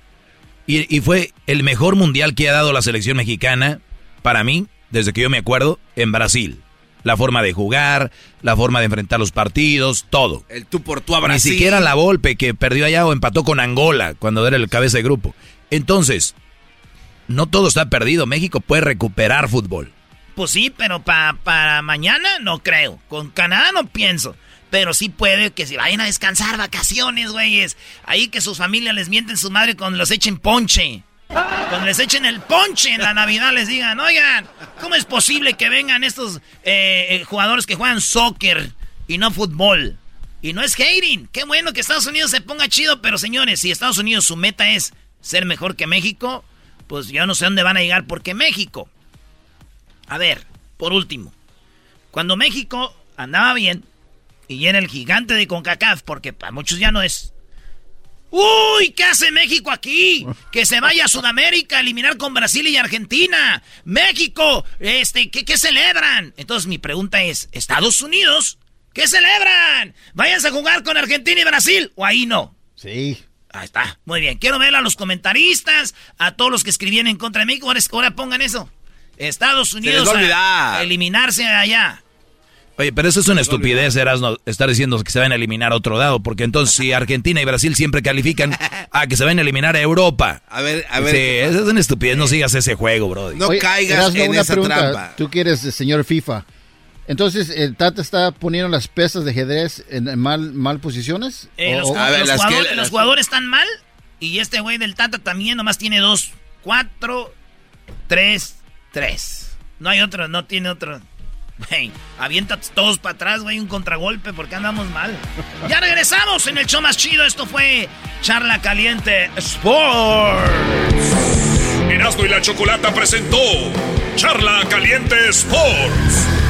Speaker 2: Y, y fue el mejor mundial que ha dado la selección mexicana, para mí, desde que yo me acuerdo, en Brasil. La forma de jugar, la forma de enfrentar los partidos, todo.
Speaker 6: El tú por tú a Brasil.
Speaker 2: Ni siquiera la Volpe que perdió allá o empató con Angola cuando era el cabeza de grupo. Entonces, no todo está perdido. México puede recuperar fútbol.
Speaker 1: Pues sí, pero pa- para mañana no creo. Con Canadá no pienso. Pero sí puede que se vayan a descansar, vacaciones, güeyes. Ahí que sus familias les mienten su madre cuando los echen ponche. Cuando les echen el ponche en la Navidad les digan, oigan, ¿cómo es posible que vengan estos eh, eh, jugadores que juegan soccer y no fútbol? Y no es hating. Qué bueno que Estados Unidos se ponga chido, pero señores, si Estados Unidos su meta es ser mejor que México, pues yo no sé dónde van a llegar porque México. A ver, por último, cuando México andaba bien y era el gigante de CONCACAF, porque para muchos ya no es. ¡Uy! ¿Qué hace México aquí? Que se vaya a Sudamérica a eliminar con Brasil y Argentina. México, este, ¿qué, qué celebran? Entonces mi pregunta es, ¿Estados Unidos? ¿Qué celebran? ¿Váyanse a jugar con Argentina y Brasil? ¿O ahí no?
Speaker 15: Sí.
Speaker 1: Ahí está. Muy bien. Quiero ver a los comentaristas, a todos los que escribían en contra de México. Ahora, ahora pongan eso. Estados Unidos a, a eliminarse allá.
Speaker 2: Oye, pero eso es una estupidez, Erasno, estar diciendo que se van a eliminar a otro lado, porque entonces si Argentina y Brasil siempre califican a que se van a eliminar a Europa.
Speaker 6: A ver, a ver.
Speaker 2: Sí, eso es una estupidez, no sigas ese juego, bro.
Speaker 6: No caigas en
Speaker 15: una
Speaker 6: esa
Speaker 15: pregunta.
Speaker 6: trampa.
Speaker 15: Tú que eres el señor FIFA. Entonces, ¿el Tata está poniendo las piezas de ajedrez en, en mal, mal posiciones?
Speaker 1: Eh, jugadores, los jugadores están mal. Y este güey del Tata también nomás tiene dos. Cuatro, tres, tres. No hay otro, no tiene otro. Güey, avienta todos para atrás, güey, un contragolpe porque andamos mal. Ya regresamos en el show más chido. Esto fue Charla Caliente Sports.
Speaker 9: Erasmo y la Chocolata presentó Charla Caliente Sports.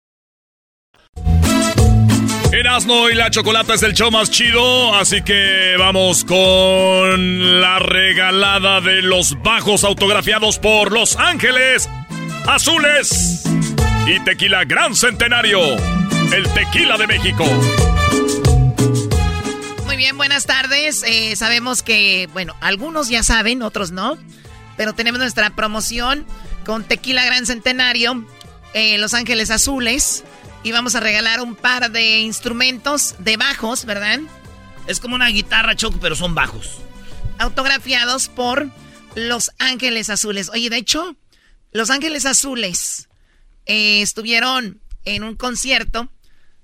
Speaker 9: Erasmo y la Chocolata es el show más chido, así que vamos con la regalada de los bajos autografiados por Los Ángeles Azules y Tequila Gran Centenario, el tequila de México.
Speaker 14: Muy bien, buenas tardes. Eh, sabemos que, bueno, algunos ya saben, otros no. Pero tenemos nuestra promoción con Tequila Gran Centenario, eh, Los Ángeles Azules. Y vamos a regalar un par de instrumentos de bajos, ¿verdad?
Speaker 1: Es como una guitarra choco, pero son bajos.
Speaker 14: Autografiados por Los Ángeles Azules. Oye, de hecho, Los Ángeles Azules eh, estuvieron en un concierto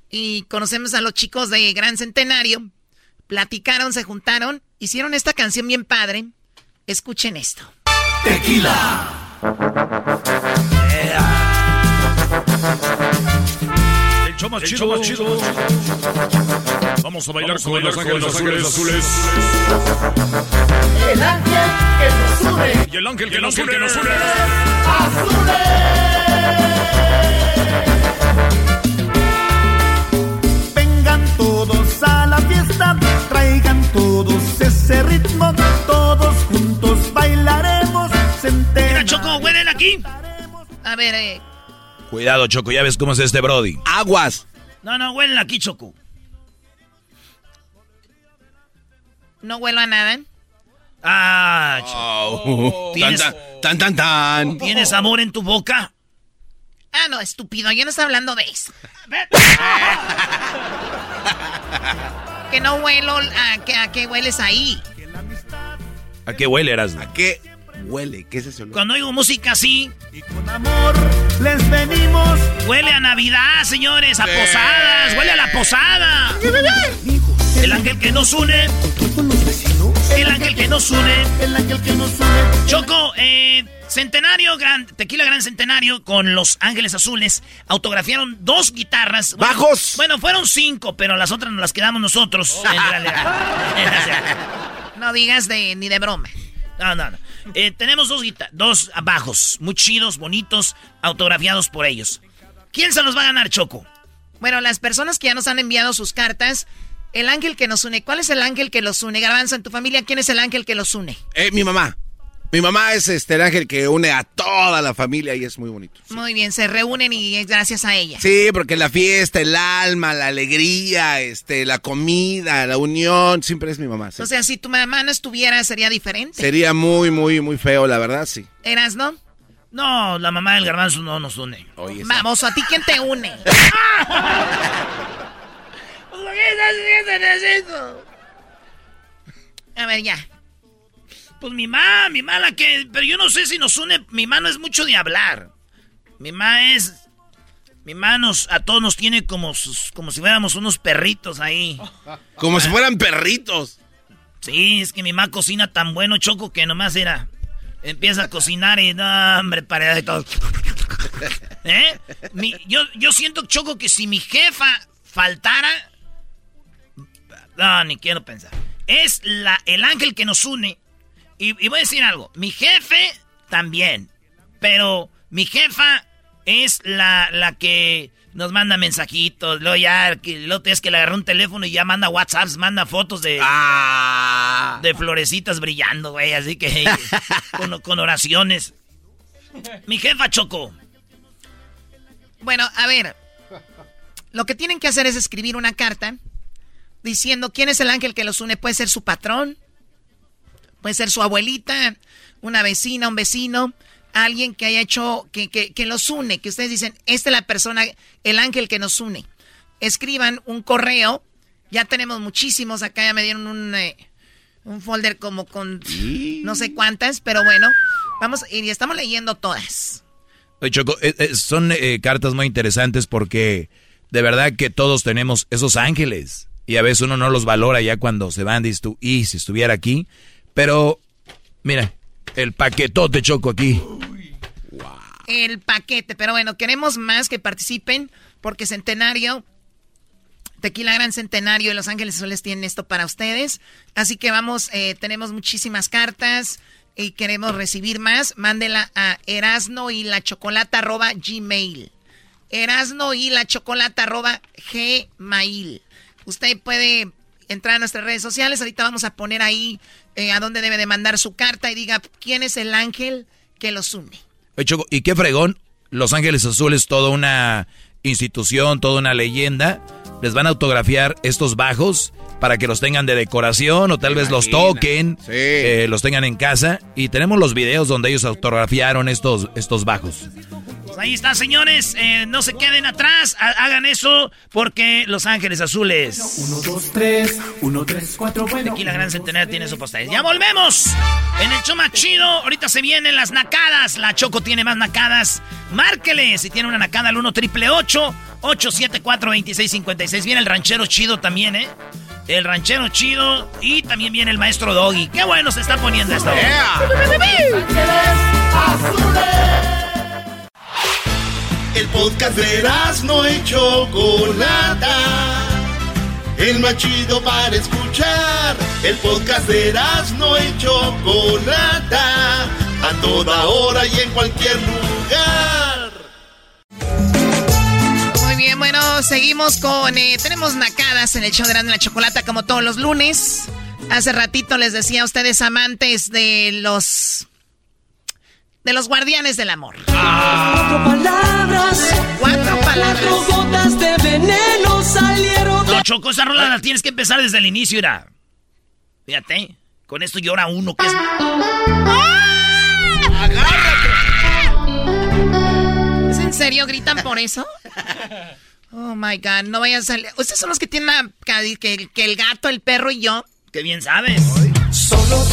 Speaker 14: y conocemos a los chicos de Gran Centenario. Platicaron, se juntaron, hicieron esta canción bien padre. Escuchen esto.
Speaker 3: Tequila.
Speaker 9: El show más chido, más chido. Vamos a bailar con Los Ángeles Azules.
Speaker 3: El ángel que nos une.
Speaker 9: Y el ángel que nos une, que nos une.
Speaker 28: Vengan todos a la fiesta, traigan todos ese ritmo, todos juntos bailaremos.
Speaker 1: Mira, Choco, huelen aquí.
Speaker 14: A ver, eh,
Speaker 2: Cuidado, Choco, ya ves cómo es este Brody.
Speaker 6: Aguas.
Speaker 1: No, no, huelen aquí, Choco.
Speaker 14: no huelo a nada.
Speaker 1: Ah, Choco.
Speaker 6: Oh,
Speaker 1: ¿Tienes,
Speaker 6: tan, tan, tan, tan.
Speaker 1: ¿Tienes amor en tu boca?
Speaker 14: Ah, no, estúpido, yo no estoy hablando de eso. que no huelo a, que, a qué hueles ahí.
Speaker 2: ¿A qué huele, Erasmo?
Speaker 6: ¿A qué huele? ¿Qué es ese olor?
Speaker 1: Cuando oigo música así,
Speaker 28: Amor, les venimos.
Speaker 1: huele a Navidad, señores, a posadas, huele a la posada. El ángel que nos une. El ángel que nos une.
Speaker 28: El ángel que nos une.
Speaker 1: Choco, eh, Centenario, gran, Tequila Gran Centenario con Los Ángeles Azules autografiaron dos guitarras. Bueno,
Speaker 6: ¡Bajos!
Speaker 1: Bueno, fueron cinco, pero las otras nos las quedamos nosotros. en realidad.
Speaker 14: No digas de ni de broma.
Speaker 1: No, no, no. Eh, tenemos dos, dos bajos, muy chidos, bonitos, autografiados por ellos. ¿Quién se los va a ganar, Choco?
Speaker 14: Bueno, las personas que ya nos han enviado sus cartas, el ángel que nos une, ¿cuál es el ángel que los une? Garbanzo, en tu familia, ¿quién es el ángel que los une?
Speaker 6: Eh, mi mamá. Mi mamá es este el ángel que une a toda la familia y es muy bonito.
Speaker 14: Muy bien, se reúnen y es gracias a ella.
Speaker 6: Sí, porque la fiesta, el alma, la alegría, este, la comida, la unión, siempre es mi mamá. sí.
Speaker 14: O sea, si tu mamá no estuviera, sería diferente.
Speaker 6: Sería muy, muy, muy feo, la verdad, sí.
Speaker 14: ¿Eras, no?
Speaker 1: No, la mamá del garbanzo no nos une.
Speaker 6: Oye,
Speaker 14: Vamos, ¿a ti quién te une? A ver, ya.
Speaker 1: Pues mi mamá, mi mamá la que... Pero yo no sé si nos une... Mi mamá no es mucho de hablar. Mi mamá es... Mi manos a todos nos tiene como, sus- como si fuéramos unos perritos ahí.
Speaker 6: Como si fueran perritos.
Speaker 1: Sí, es que mi mamá cocina tan bueno, Choco, que nomás era. Empieza a cocinar y no, hombre, para de todo. ¿Eh? Mi- yo, yo siento, Choco, que si mi jefa faltara. No, ni quiero pensar. Es la, el ángel que nos une. Y, y voy a decir algo. Mi jefe también. Pero mi jefa es la, la que nos manda mensajitos. Luego ya, que, luego es que le agarró un teléfono y ya manda WhatsApps, manda fotos de. De florecitas brillando, güey. Así que. con, con oraciones. Mi jefa Choco.
Speaker 14: Bueno, a ver. Lo que tienen que hacer es escribir una carta diciendo quién es el ángel que los une. Puede ser su patrón, puede ser su abuelita, una vecina, un vecino, alguien que haya hecho, que, que, que los une, que ustedes dicen, esta es la persona, el ángel que nos une. Escriban un correo, ya tenemos muchísimos, acá ya me dieron un, eh, un folder como con no sé cuántas, pero bueno, vamos, y estamos leyendo todas.
Speaker 2: Choco, eh, eh, son eh, cartas muy interesantes porque de verdad que todos tenemos esos ángeles y a veces uno no los valora ya cuando se van, dices tú, y si estuviera aquí, pero mira, el paquetote Choco aquí.
Speaker 14: el paquete. Pero bueno, queremos más que participen porque Centenario, Tequila Gran Centenario y Los Ángeles Azules tienen esto para ustedes. Así que vamos, eh, tenemos muchísimas cartas y queremos recibir más. Mándela a erasno y la chocolata gmail. Erasno y la chocolata gmail. Usted puede entrar a nuestras redes sociales. Ahorita vamos a poner ahí eh, a dónde debe de mandar su carta y diga quién es el ángel que los une.
Speaker 2: Y qué fregón, Los Ángeles Azules, toda una institución, toda una leyenda. Les van a autografiar estos bajos para que los tengan de decoración o tal vez los toquen, eh, los tengan en casa. Y tenemos los videos donde ellos autografiaron estos, estos bajos.
Speaker 1: Pues ahí está, señores. Eh, no se queden atrás. ha- Hagan eso porque Los Ángeles Azules.
Speaker 25: Uno, dos, tres, uno, tres, cuatro, bueno.
Speaker 1: Aquí la Gran Centenario tiene su postal. ¡Ya volvemos! En el show más chido, ahorita se vienen las nacadas. La Choco tiene más nacadas. Márquele si tiene una nacada al 1 triple 874 2656 Viene el ranchero chido también, ¿eh? El ranchero chido y también viene el maestro Doggy. ¡Qué bueno se está poniendo esto!
Speaker 3: El podcast de no y Chocolata. El más chido para escuchar. El podcast de no y Chocolata. A toda hora y en cualquier lugar.
Speaker 14: Muy bien, bueno, seguimos con... eh, tenemos nacadas en el show de Erasmo y la Chocolata como todos los lunes. Hace ratito les decía a ustedes amantes de los... De los guardianes del amor.
Speaker 25: Cuatro palabras.
Speaker 14: Cuatro palabras.
Speaker 25: Cuatro gotas de veneno salieron de...
Speaker 1: No, Choco, esa rola la tienes que empezar desde el inicio, era. Fíjate, con esto llora uno que es...
Speaker 14: ¿Es en serio? ¿Gritan por eso? Oh my god, no vayan a salir. Ustedes son los que tienen la- que, que- que el gato, el perro y yo.
Speaker 1: ¡Qué bien sabes!
Speaker 25: Solo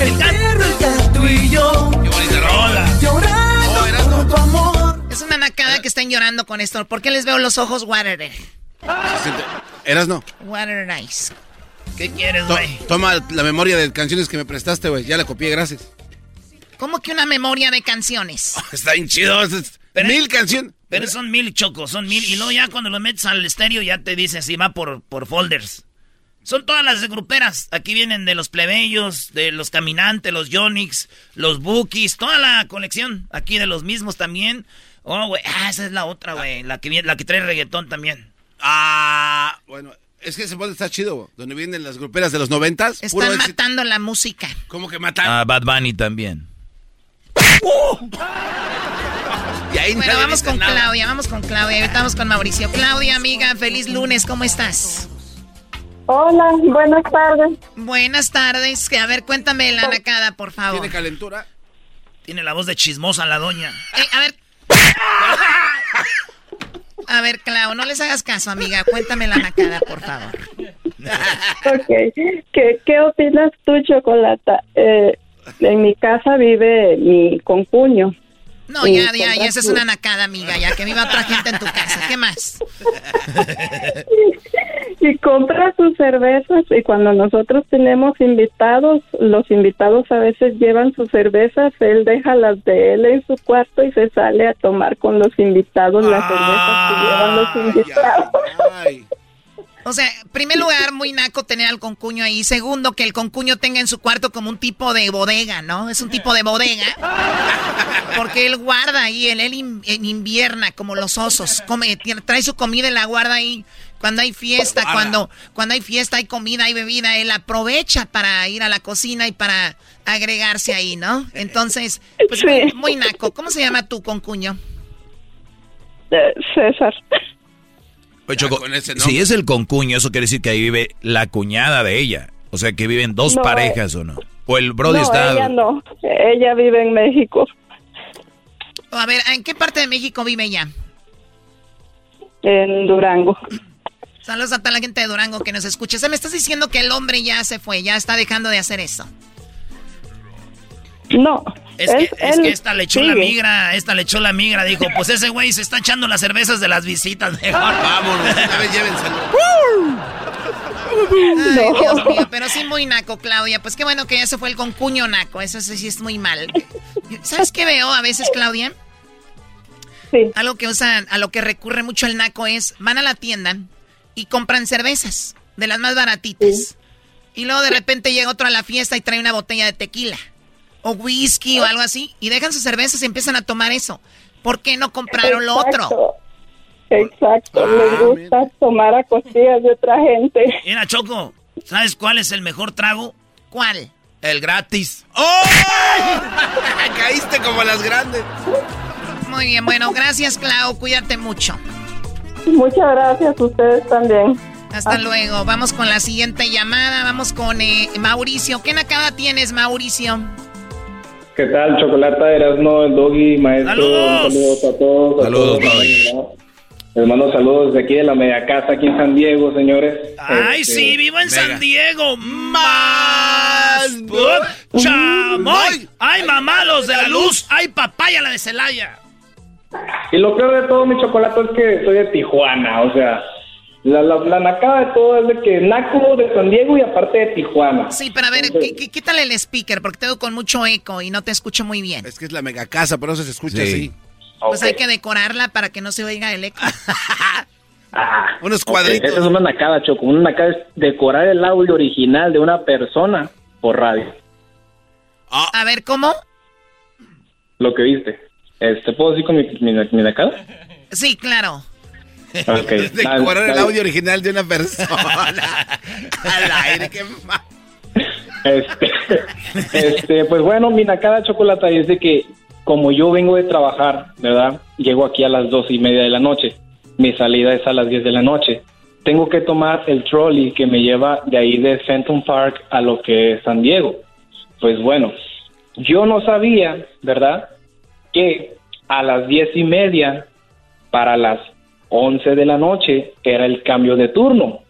Speaker 25: el perro, el gato y yo.
Speaker 1: ¡Qué bonita rola!
Speaker 25: Llorando por tu amor.
Speaker 14: Es una nacada que están llorando con esto. ¿Por qué les veo los ojos water?
Speaker 6: Eras no.
Speaker 14: Water eyes.
Speaker 1: ¿Qué quieres,
Speaker 6: To-
Speaker 1: güey?
Speaker 6: toma la memoria de canciones que me prestaste, güey. Ya la copié, gracias.
Speaker 14: ¿Cómo que una memoria de canciones?
Speaker 6: Está bien chido. mil canciones.
Speaker 1: Pero son mil chocos, son mil. Y luego ya cuando lo metes al estéreo ya te dice si va por, por folders. Son todas las gruperas. Aquí vienen de los plebeyos, de los caminantes, los Yonix, los Bookies, toda la colección. Aquí de los mismos también. Oh, güey. Ah, esa es la otra, güey. La que, viene, la que trae reggaetón también.
Speaker 6: Ah, bueno. Es que ese podcast está chido, güey. Donde vienen las gruperas de los noventas.
Speaker 14: Están matando la música.
Speaker 6: ¿Cómo que matan?
Speaker 2: Ah, Bad Bunny también.
Speaker 6: Y ahí
Speaker 14: Bueno, vamos con
Speaker 6: nada.
Speaker 14: Claudia, vamos con Claudia. Ahorita vamos con Mauricio. Claudia, amiga, feliz lunes, ¿cómo estás?
Speaker 27: Hola, buenas tardes.
Speaker 14: Buenas tardes. Que, A ver, cuéntame la nacada, por favor.
Speaker 6: ¿Tiene calentura?
Speaker 1: Tiene la voz de chismosa la doña.
Speaker 14: Eh, a ver. A ver, Clau, no les hagas caso, amiga. Cuéntame la nacada, por favor.
Speaker 27: Ok, ¿Qué, qué opinas tú, Chocolata? Eh, en mi casa vive mi concuño
Speaker 14: No, ya, ya, ya, esa es una nacada, amiga, ya que viva otra gente en tu casa. ¿Qué más?
Speaker 29: y compra sus cervezas y cuando nosotros tenemos invitados, los invitados a veces llevan sus cervezas, él deja las de él en su cuarto y se sale a tomar con los invitados las cervezas que llevan los invitados.
Speaker 14: O sea, primer lugar, muy naco tener al concuño ahí. Segundo, que el concuño tenga en su cuarto como un tipo de bodega, ¿no? Es un tipo de bodega. Porque él guarda ahí, él, él invierna como los osos. Come, trae su comida y la guarda ahí. Cuando hay fiesta, cuando, cuando hay fiesta, hay comida, hay bebida, él aprovecha para ir a la cocina y para agregarse ahí, ¿no? Entonces, pues muy, naco. ¿Cómo se llama tu concuño?
Speaker 29: César.
Speaker 2: si es el concuño, eso quiere decir que ahí vive la cuñada de ella. O sea, que viven dos parejas o no. O el Brody está.
Speaker 29: Ella no, ella vive en México.
Speaker 14: A ver, ¿en qué parte de México vive ella?
Speaker 29: En Durango.
Speaker 14: Saludos a toda la gente de Durango que nos escucha. O me estás diciendo que el hombre ya se fue, ya está dejando de hacer eso.
Speaker 29: No.
Speaker 1: Es, que, es que, esta le echó la migra, esta le echó la migra, dijo, pues ese güey se está echando las cervezas de las visitas. Mejor. Vámonos, llévenselo.
Speaker 14: Ay, Dios mío, pero sí muy naco, Claudia. Pues qué bueno que ya se fue el concuño naco, eso sí es muy mal. ¿Sabes qué veo a veces, Claudia?
Speaker 29: Sí.
Speaker 14: Algo que usan, a lo que recurre mucho el naco es, van a la tienda, y compran cervezas, de las más baratitas. Y luego de repente llega otro a la fiesta y trae una botella de tequila, o whisky o algo así, y dejan sus cervezas y empiezan a tomar eso. ¿Por qué no compraron lo otro?
Speaker 29: Exacto, les ah, gusta tomar a costillas de otra gente.
Speaker 1: Mira, Choco, ¿sabes cuál es el mejor trago?
Speaker 14: ¿Cuál?
Speaker 1: El gratis.
Speaker 6: ¡Oh! Caíste como las grandes.
Speaker 14: Muy bien, bueno, gracias, Clau. Cuídate mucho.
Speaker 29: Muchas gracias, ustedes también.
Speaker 14: Hasta luego. Vamos con la siguiente llamada. Vamos con eh, Mauricio. ¿Qué nacada tienes, Mauricio?
Speaker 30: ¿Qué tal? Chocolata, Erasmo, el Doggy, maestro.
Speaker 1: ¡Saludos!
Speaker 30: Saludos a todos.
Speaker 2: Saludos,
Speaker 30: Hermanos, saludos de aquí de la media casa, aquí en San Diego, señores.
Speaker 1: ¡Ay,
Speaker 30: Este,
Speaker 1: sí! ¡Vivo en San Diego! ¡Más! ¡Chamoy! ¡Ay, mamá, los de la luz! ¡Ay, papaya, la de Celaya!
Speaker 30: Y lo peor de todo, mi chocolate, es que soy de Tijuana, o sea, la, la, la nacada de todo es de que naco de San Diego y aparte de Tijuana.
Speaker 14: Sí, pero a ver,
Speaker 30: Entonces-
Speaker 14: quí- quí- quítale el speaker porque tengo con mucho eco y no te escucho muy bien.
Speaker 6: Es que es la mega casa, por eso se escucha así.
Speaker 14: Pues hay que decorarla para que no se oiga el eco.
Speaker 30: Ah,
Speaker 6: Unos cuadritos.
Speaker 30: Esa es una nacada, Choco. Una nacada es decorar el audio original de una persona por radio.
Speaker 14: A ver, ¿cómo?
Speaker 30: Lo que viste. Este, ¿Puedo decir con mi, mi, mi nacada?
Speaker 14: Sí, claro.
Speaker 6: Es
Speaker 30: dale,
Speaker 6: decorar el audio original de una persona. Al aire, qué ma-
Speaker 30: Este, este, pues bueno, mi nacada chocolata es de que como yo vengo de trabajar, ¿verdad? Llego aquí a las dos y media de la noche. Mi salida es a las 10 de la noche. Tengo que tomar el trolley que me lleva de ahí de Fenton Park a lo que es San Diego. Pues bueno, yo no sabía, ¿verdad? Que a las diez y media para las 11 de la noche era el cambio de turno.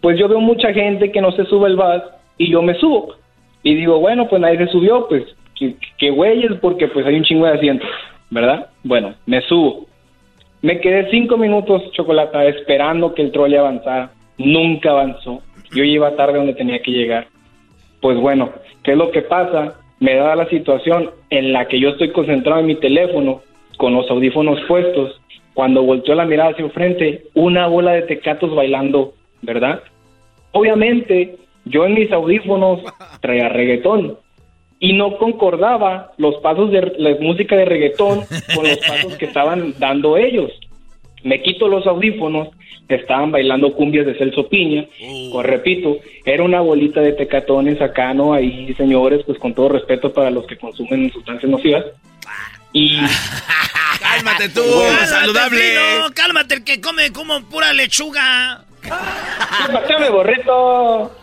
Speaker 30: Pues yo veo mucha gente que no se sube el bus y yo me subo. Y digo, bueno, pues nadie se subió, pues que, güeyes, porque pues hay un chingo de asientos, ¿verdad? Bueno, me subo. Me quedé cinco minutos, Chocolata, esperando que el trolley avanzara. Nunca avanzó. Yo iba tarde donde tenía que llegar. Pues bueno, ¿qué es lo que pasa? Me da la situación en la que yo estoy concentrado en mi teléfono, con los audífonos puestos. Cuando volteo la mirada hacia enfrente, una bola de tecatos bailando, ¿verdad? Obviamente, yo en mis audífonos traía reggaetón y no concordaba los pasos de la música de reggaetón con los pasos que estaban dando ellos. Me quito los audífonos, estaban bailando cumbias de Celso Piña, pues repito, era una bolita de tecatones acá, ¿no? Ahí, señores, pues con todo respeto para los que consumen sustancias nocivas. Y...
Speaker 6: Cálmate tú,
Speaker 1: Cálmate,
Speaker 6: saludable.
Speaker 1: Fino, cálmate, el que come como pura lechuga.
Speaker 30: ¡Pásame, borrito!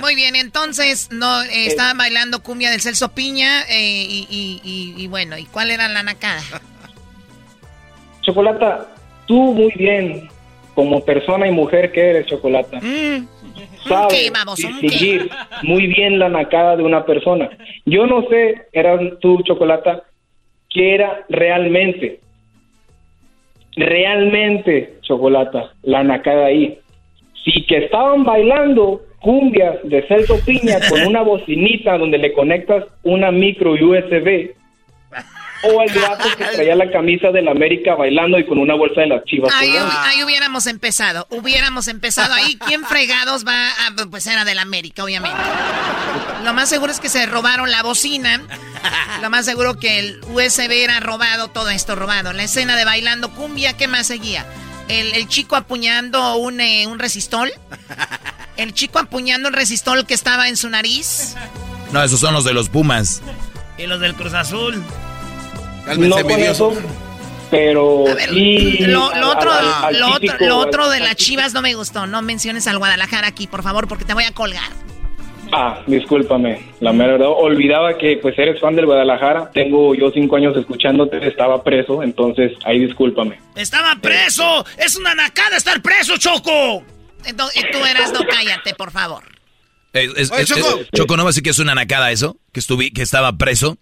Speaker 14: Muy bien, entonces no eh, estaban bailando cumbia del Celso Piña eh, y, y- y- y bueno, ¿y cuál era la nacada?
Speaker 30: Chocolata, tú muy bien, como persona y mujer que eres, Chocolata. Sabes
Speaker 14: ¿Qué, baboso? ¿Un
Speaker 30: qué era realmente, realmente, Chocolata, la nacada ahí. Si que estaban bailando cumbias de Celso Piña con una bocinita donde le conectas una micro USB, o el gato que traía la camisa del América bailando y con una bolsa de las chivas.
Speaker 14: Ahí, ahí hubiéramos empezado, hubiéramos empezado ahí. ¿Quién fregados va a, pues era del América, obviamente. Lo más seguro es que se robaron la bocina. Lo más seguro que el USB era robado, todo esto robado. La escena de bailando cumbia, ¿qué más seguía? El, el chico apuñando un, eh, un resistol. El chico apuñando el resistol que estaba en su nariz.
Speaker 2: No, esos son los de los Pumas.
Speaker 1: Y los del Cruz Azul.
Speaker 30: No con eso, pero sí
Speaker 14: Lo, otro,
Speaker 30: al- al
Speaker 14: lo, otro,
Speaker 30: típico-
Speaker 14: lo otro
Speaker 30: al-
Speaker 14: de las chivas no me gustó. No menciones al Guadalajara aquí, por favor, porque te voy a colgar.
Speaker 30: Ah, discúlpame, la mera verdad. Olvidaba que pues eres fan del Guadalajara. Tengo yo cinco años escuchándote, estaba preso, entonces ahí discúlpame.
Speaker 1: ¡Estaba preso! ¡Es una nacada estar preso, Choco!
Speaker 14: Entonces, tú eras, no cállate, por favor.
Speaker 2: Eh, es-
Speaker 14: Oye,
Speaker 2: es-
Speaker 14: Choco.
Speaker 2: es- Choco, ¿no va a decir que es una nacada eso? Que, estuvi, que estaba preso.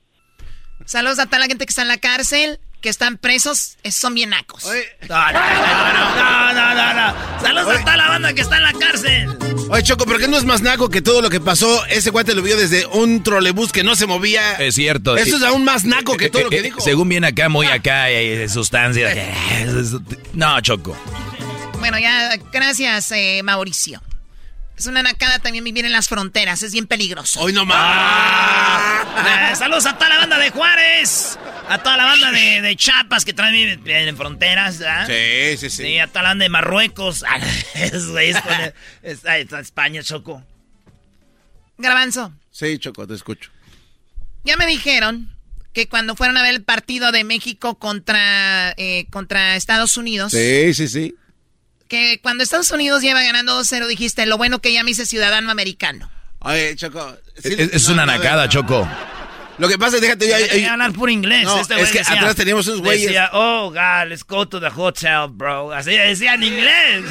Speaker 14: Saludos a toda la gente que está en la cárcel, que están presos, esos son bien nacos.
Speaker 1: No, no, no, no, no, no. Saludos a toda la banda que está en la cárcel.
Speaker 6: Oye, Choco, ¿por qué no es más naco que todo lo que pasó? Ese guante lo vio desde un trolebús que no se movía.
Speaker 2: Es cierto.
Speaker 6: Eso es aún más naco que
Speaker 2: Eh,
Speaker 6: todo lo
Speaker 2: eh,
Speaker 6: que
Speaker 2: eh,
Speaker 6: dijo.
Speaker 2: Según viene acá, muy acá, eh, sustancias. No, Choco.
Speaker 14: Bueno, ya, gracias, eh, Mauricio. Es una nacada también vivir en las fronteras, es bien peligroso.
Speaker 6: Hoy no
Speaker 1: Ah, saludos a toda la banda de Juárez. A toda la banda de, de Chiapas que traen viven en fronteras, ¿verdad?
Speaker 6: Sí, sí, sí.
Speaker 1: Sí, a toda la banda de Marruecos. Ah, está, está España, Choco.
Speaker 14: Garbanzo,
Speaker 6: Sí, Choco, te escucho.
Speaker 14: ya me dijeron que cuando fueron a ver el partido de México contra, eh, contra Estados Unidos,
Speaker 6: Sí, sí, sí.
Speaker 14: Que cuando Estados Unidos lleva ganando 2-0, dijiste, lo bueno que ya me hice ciudadano americano.
Speaker 6: Oye, Choco. sí,
Speaker 2: Es, es
Speaker 6: no,
Speaker 2: una
Speaker 6: no,
Speaker 2: nacada,
Speaker 6: no.
Speaker 2: Choco.
Speaker 6: Lo que pasa es, déjate, yo...
Speaker 1: Hay hablar puro inglés.
Speaker 6: No,
Speaker 1: este
Speaker 6: es que
Speaker 1: decía-
Speaker 6: atrás teníamos unos güeyes.
Speaker 1: Decía, oh, God, let's go to the hotel, bro. Así decía en inglés.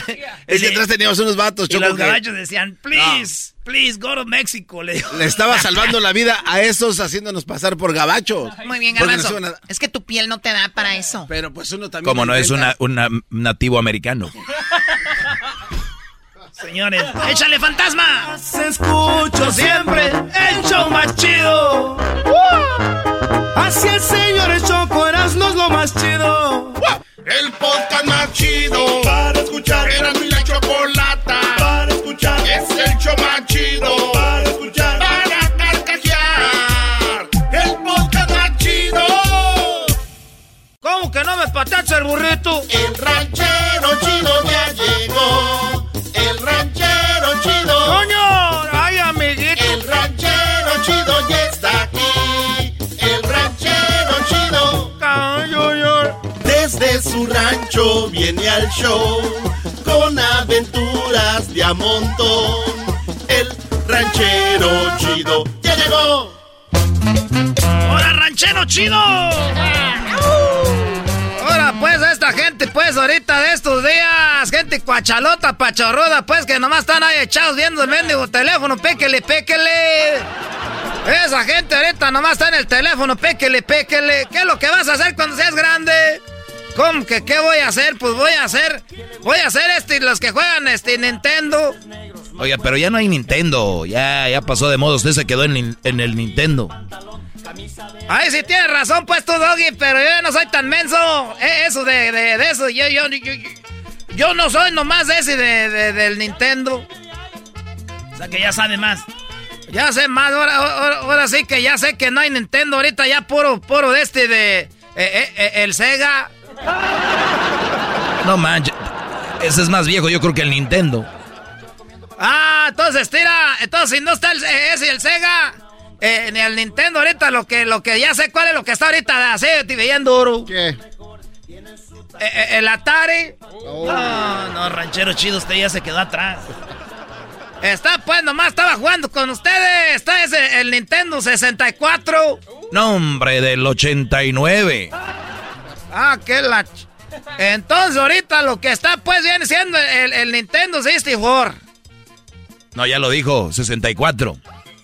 Speaker 6: Es que atrás teníamos unos vatos,
Speaker 1: Y los
Speaker 6: que-
Speaker 1: gabachos decían, please, please, go to Mexico. Le
Speaker 6: estaba salvando la vida a esos haciéndonos pasar por gabachos.
Speaker 14: Muy bien, Garbanzo. Es que tu piel no te da para eso.
Speaker 6: Pero pues uno también...
Speaker 2: Como no es una, una nativo americano.
Speaker 1: Señores, échale fantasma.
Speaker 25: Se escucho siempre el show más chido. Así el señor Choco Erasmo es lo más chido.
Speaker 3: El podcast más chido para escuchar. Era mi la chocolata para escuchar. Es el show más chido para escuchar. Para carcajear. El podcast más chido.
Speaker 1: ¿Cómo que no me patacha el burrito?
Speaker 3: El ranchero chido ya llegó. El ranchero chido.
Speaker 1: ¡Coño! ¡Ay, amiguito!
Speaker 3: El ranchero chido ya está aquí. El ranchero chido. Desde su rancho viene al show con aventuras de a montón. El ranchero chido ya llegó.
Speaker 1: ¡Hola, ranchero chido! Ahora, pues, esta gente, pues, ahorita de estos días, gente cuachalota, pachorruda, pues, que nomás están ahí echados viendo el mendigo teléfono, péquele, péquele. Esa gente ahorita nomás está en el teléfono, péquele, péquele. ¿Qué es lo que vas a hacer cuando seas grande? ¿Cómo que qué voy a hacer? Pues voy a hacer, voy a hacer este, los que juegan este Nintendo.
Speaker 2: Oiga, pero ya no hay Nintendo. Ya, ya pasó de moda. Usted se quedó en el Nintendo.
Speaker 1: Ay, sí tienes razón, pues tú, Doggy, pero yo no soy tan menso. Eh, Eso de, de, de eso, yo, yo, yo, yo- no soy nomás ese de, de- del Nintendo. O sea que ya sabe más. Ya sé más, ahora, ahora, ahora sí que ya sé que no hay Nintendo ahorita, ya puro, puro de este de eh, eh, eh, el Sega.
Speaker 2: No manches. Ese es más viejo, yo creo que el Nintendo.
Speaker 1: Ah, entonces tira, entonces si no está el, ese y el Sega, eh, ni el Nintendo ahorita, lo que, lo que ya sé cuál es lo que está ahorita así, bien duro.
Speaker 15: ¿Qué?
Speaker 1: el Atari. No, no, ranchero chido, usted ya se quedó atrás. Está, pues, nomás estaba jugando con ustedes. Está ese, el Nintendo 64.
Speaker 2: No, hombre, del 89.
Speaker 1: Ah, qué la... ch- Entonces, ahorita lo que está, pues, viene siendo el, el Nintendo 64.
Speaker 2: No, ya lo dijo, 64.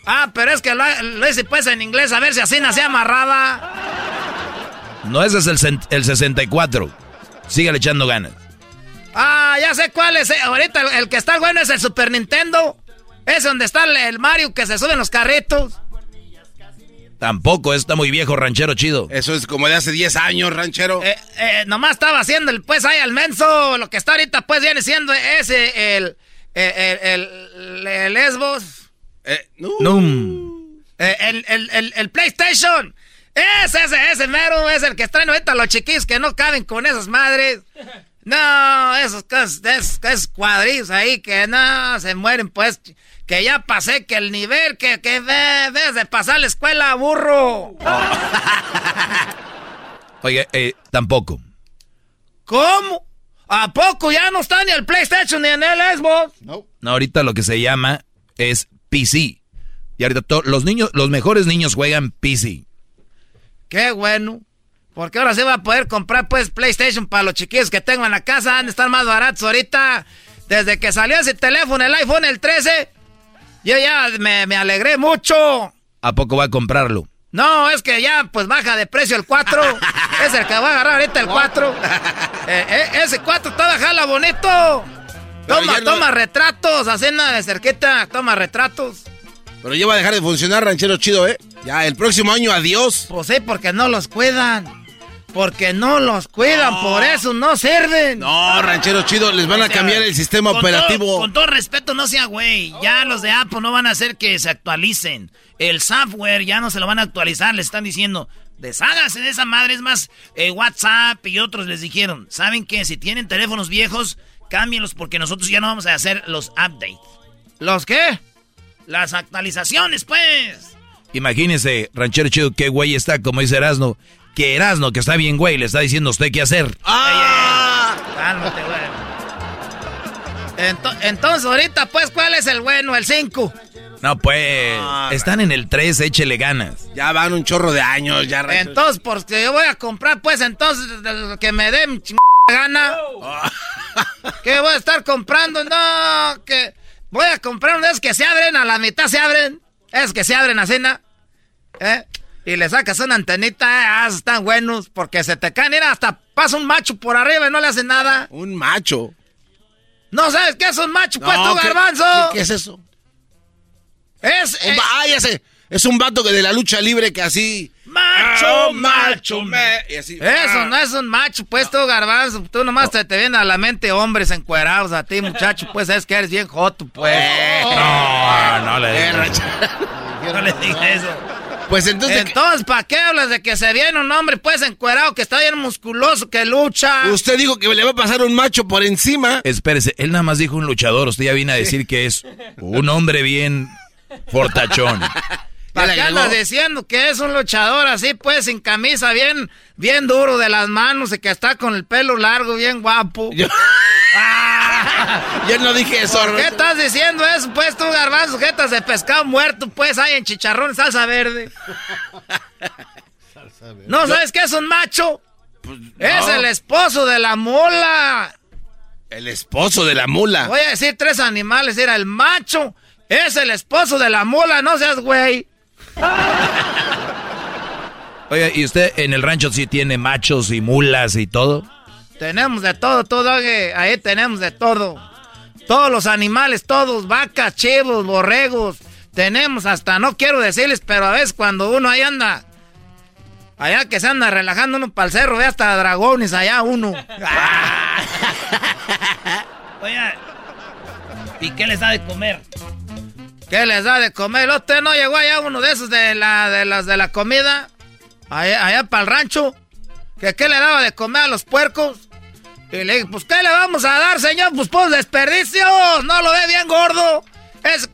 Speaker 1: Ah, pero es que lo, lo hice, pues, en inglés, a ver si así nace amarrada.
Speaker 2: No, ese es el, el 64. Sígale echando ganas.
Speaker 1: Ah, ya sé cuál es. eh. Ahorita el, el que está bueno es el Super Nintendo. Es donde está el, el Mario que se sube en los carritos.
Speaker 2: Tampoco, está muy viejo, ranchero chido.
Speaker 6: Eso es como de hace 10 años, ranchero.
Speaker 1: Eh, eh, nomás estaba haciendo el pues ahí al menso. Lo que está ahorita pues viene siendo ese, el, el, el, el- el Lesbos.
Speaker 6: Eh,
Speaker 2: Num.
Speaker 1: Eh, el, el, el, el PlayStation. Ese, ese, ese mero es el que traen ahorita los chiquillos que no caben con esas madres. No, esos, esos, esos cuadrillos ahí que no se mueren, pues. Que ya pasé que el nivel que, que ves de pasar la escuela, burro.
Speaker 2: Oye, eh, tampoco.
Speaker 1: ¿Cómo? ¿A poco ya no está ni el PlayStation ni en el Xbox?
Speaker 15: No.
Speaker 2: No, ahorita lo que se llama es PC. Y ahorita los niños, los mejores niños juegan PC.
Speaker 1: Qué bueno. Porque ahora se va a poder comprar pues PlayStation para los chiquillos que tengo en la casa. Han de estar más baratos ahorita. Desde que salió ese teléfono, el iPhone, el 13, yo ya me, me alegré mucho.
Speaker 2: ¿A poco va a comprarlo?
Speaker 1: No, es que ya pues baja de precio el 4. es el que va a agarrar ahorita el 4. Eh, eh, ese 4 está bajala bonito. Toma,
Speaker 6: ya no-
Speaker 1: toma retratos, nada de cerquita, toma retratos.
Speaker 6: Pero ya va a dejar de funcionar, ranchero chido, ¿eh? Ya, el próximo año, adiós.
Speaker 1: Pues sí, porque no los cuidan. Porque no los cuidan, por eso no sirven.
Speaker 6: No, ranchero chido, les van a cambiar el sistema
Speaker 1: Con
Speaker 6: operativo.
Speaker 1: todo- con todo respeto, no sea güey. Ya los de Apple no van a hacer que se actualicen. El software ya no se lo van a actualizar. Les están diciendo, desháganse de esa madre. Es más, eh, WhatsApp y otros les dijeron, ¿saben qué? Si tienen teléfonos viejos, cámbienlos porque nosotros ya no vamos a hacer los updates. ¿Los qué? Las actualizaciones, pues.
Speaker 2: Imagínese, ranchero chido, qué güey está, como dice Erasno. Que Erasno, que está bien güey, le está diciendo a usted qué hacer.
Speaker 1: Cálmate, güey. Ento- entonces, ahorita, pues, ¿cuál es el bueno? El 5.
Speaker 2: No, pues, están en el 3, échele ganas.
Speaker 6: Ya van un chorro de años, ya ranchero.
Speaker 1: Entonces, porque yo voy a comprar, pues, entonces, que me mi chingada gana. ¿Qué voy a estar comprando? No, que voy a comprar unos que se abren, a la mitad se abren. Es que se abren a cena. ¿Eh? Y le sacas una antenita, eh, ah, están buenos, porque se te caen, mira, hasta pasa un macho por arriba y no le hace nada.
Speaker 6: Un macho.
Speaker 1: ¿No sabes qué es un macho, pues, tú,
Speaker 6: ¿qué-
Speaker 1: garbanzo?
Speaker 6: ¿Qué, qué es eso?
Speaker 1: Es...
Speaker 6: Un va- ah, ya sé. Es un vato que de la lucha libre que así...
Speaker 1: Macho,
Speaker 6: Ah,
Speaker 1: macho,
Speaker 6: me- y así.
Speaker 1: Eso
Speaker 6: ah.
Speaker 1: no es un macho, pues tú, garbanzo. Tú nomás te, te vienen a la mente hombres encuerados a ti, muchacho. Pues es que eres bien joto, pues.
Speaker 2: No, no le digas.
Speaker 1: No le digas eso.
Speaker 6: Pues entonces...
Speaker 1: Entonces, ¿para qué hablas de que se viene un hombre, pues, encuerado, que está bien musculoso, que lucha?
Speaker 6: Usted dijo que le va a pasar un macho por encima.
Speaker 2: Espérese, él nada más dijo un luchador, usted ya viene a decir que es un hombre bien fortachón.
Speaker 1: ¿Para qué andas diciendo que es un luchador así, pues, sin camisa, bien, bien duro de las manos y que está con el pelo largo, bien guapo?
Speaker 6: Yo- Yo no dije eso.
Speaker 1: ¿Por qué estás diciendo eso, pues, tú, garbanzo, sujetas de pescado muerto, pues, hay en chicharrón, salsa verde? ¿No sabes qué es un macho? Es
Speaker 6: no.
Speaker 1: el esposo de la mula.
Speaker 6: El esposo de la mula.
Speaker 1: Voy a decir tres animales, era el macho, es el esposo de la mula, no seas güey.
Speaker 2: Oye, ¿y usted en el rancho sí tiene machos y mulas y todo?
Speaker 1: Tenemos de todo, todo, oye, ahí tenemos de todo. Todos los animales, todos, vacas, chivos, borregos. Tenemos hasta, no quiero decirles, pero a veces cuando uno ahí anda, allá que se anda relajando uno para el cerro, ve hasta dragones allá uno. Oye, ¿y qué les da de comer? ¿Qué les da de comer? ¿Usted no llegó allá uno de esos de la de las de la comida? Allá, allá para el rancho. ¿Que qué le daba de comer a los puercos? Y le dije, pues ¿qué le vamos a dar, señor? Pues pues desperdicios. No lo ve bien gordo. Es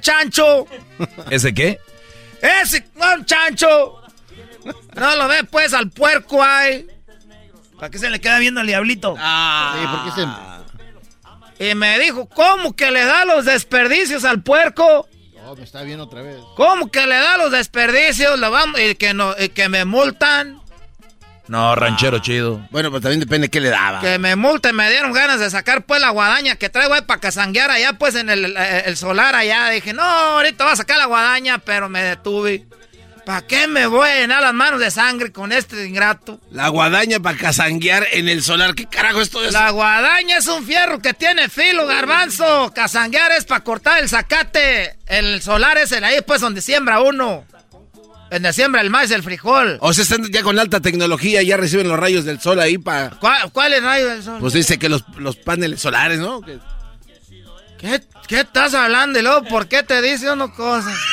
Speaker 1: chancho.
Speaker 2: ¿Ese qué?
Speaker 1: Ese un chancho. No lo ve pues al puerco ahí. ¿Para qué se le queda viendo al diablito?
Speaker 15: Sí, porque se...
Speaker 1: Y me dijo, ¿cómo que le da los desperdicios al puerco?
Speaker 15: Oh, me está viendo otra vez.
Speaker 1: ¿Cómo que le da los desperdicios? Lo vamos, y que no, y que me multan.
Speaker 2: No, ranchero chido.
Speaker 6: Bueno, pues también depende qué le daba.
Speaker 1: Que me multen, me dieron ganas de sacar pues la guadaña que traigo ahí para casanguear allá pues en el, el- el solar allá. Dije, no, ahorita va a sacar la guadaña, pero me detuve. ¿Para qué me voy a llenar las manos de sangre con este ingrato?
Speaker 6: La guadaña para casanguear en el solar. ¿Qué carajo es todo eso?
Speaker 1: La guadaña es un fierro que tiene filo, garbanzo. Casanguear es para cortar el zacate. El solar es el ahí, pues, donde siembra uno. Donde siembra el maíz, el frijol.
Speaker 6: O sea, están ya con alta tecnología, ya reciben los rayos del sol ahí para...
Speaker 1: ¿Cuál, cuál es el rayo del sol?
Speaker 6: Pues dice que los, los paneles solares, ¿no? Que-
Speaker 1: ¿Qué, ¿Qué estás hablando? Y luego, ¿por qué te dice uno cosas?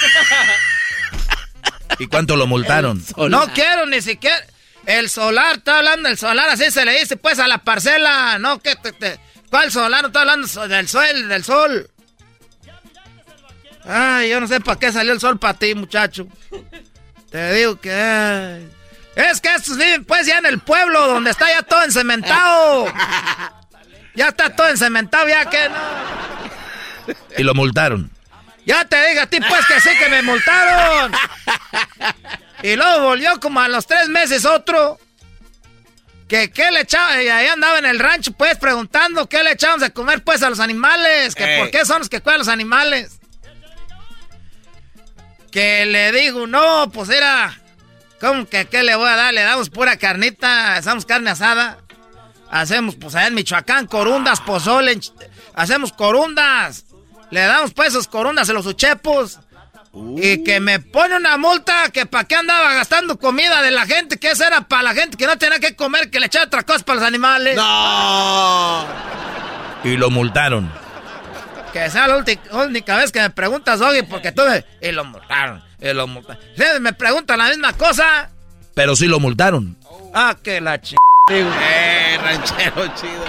Speaker 2: ¿Y cuánto lo multaron?
Speaker 1: No quiero ni siquiera. El solar, está hablando del solar, así se le dice pues a la parcela. No, que te, te- ¿Cuál solar? No está hablando del sol, del sol. Ay, yo no sé para qué salió el sol para ti, muchacho. Te digo que. ay. Es que estos viven pues ya en el pueblo donde está ya todo encementado. Ya está todo encementado, ya que no.
Speaker 2: Y lo multaron.
Speaker 1: Ya te digo a ti pues que sí que me multaron. Y luego volvió como a los tres meses otro. Que qué le echaba, y ahí andaba en el rancho pues preguntando qué le echábamos de comer pues a los animales. Que
Speaker 31: Ey.
Speaker 1: por qué son los que cuidan los animales. Que le digo, no, pues era... ¿Cómo que qué le voy a dar? Le damos pura carnita, hacemos carne asada. Hacemos, pues allá en Michoacán, corundas, pozole, hacemos corundas. Le damos pues esos corundas a los uchepos. Y que me pone una multa que para qué andaba gastando comida de la gente, que esa era para la gente que no tenía que comer, que le echaba otra cosa para los animales.
Speaker 6: No.
Speaker 2: Y lo multaron.
Speaker 1: Que sea la única vez que me preguntas, Doggy, porque tú me... Y lo multaron, y lo multaron. Ustedes me preguntan la misma cosa.
Speaker 2: Pero sí lo multaron.
Speaker 1: Ah, que la ch...
Speaker 6: Eh, ranchero chido.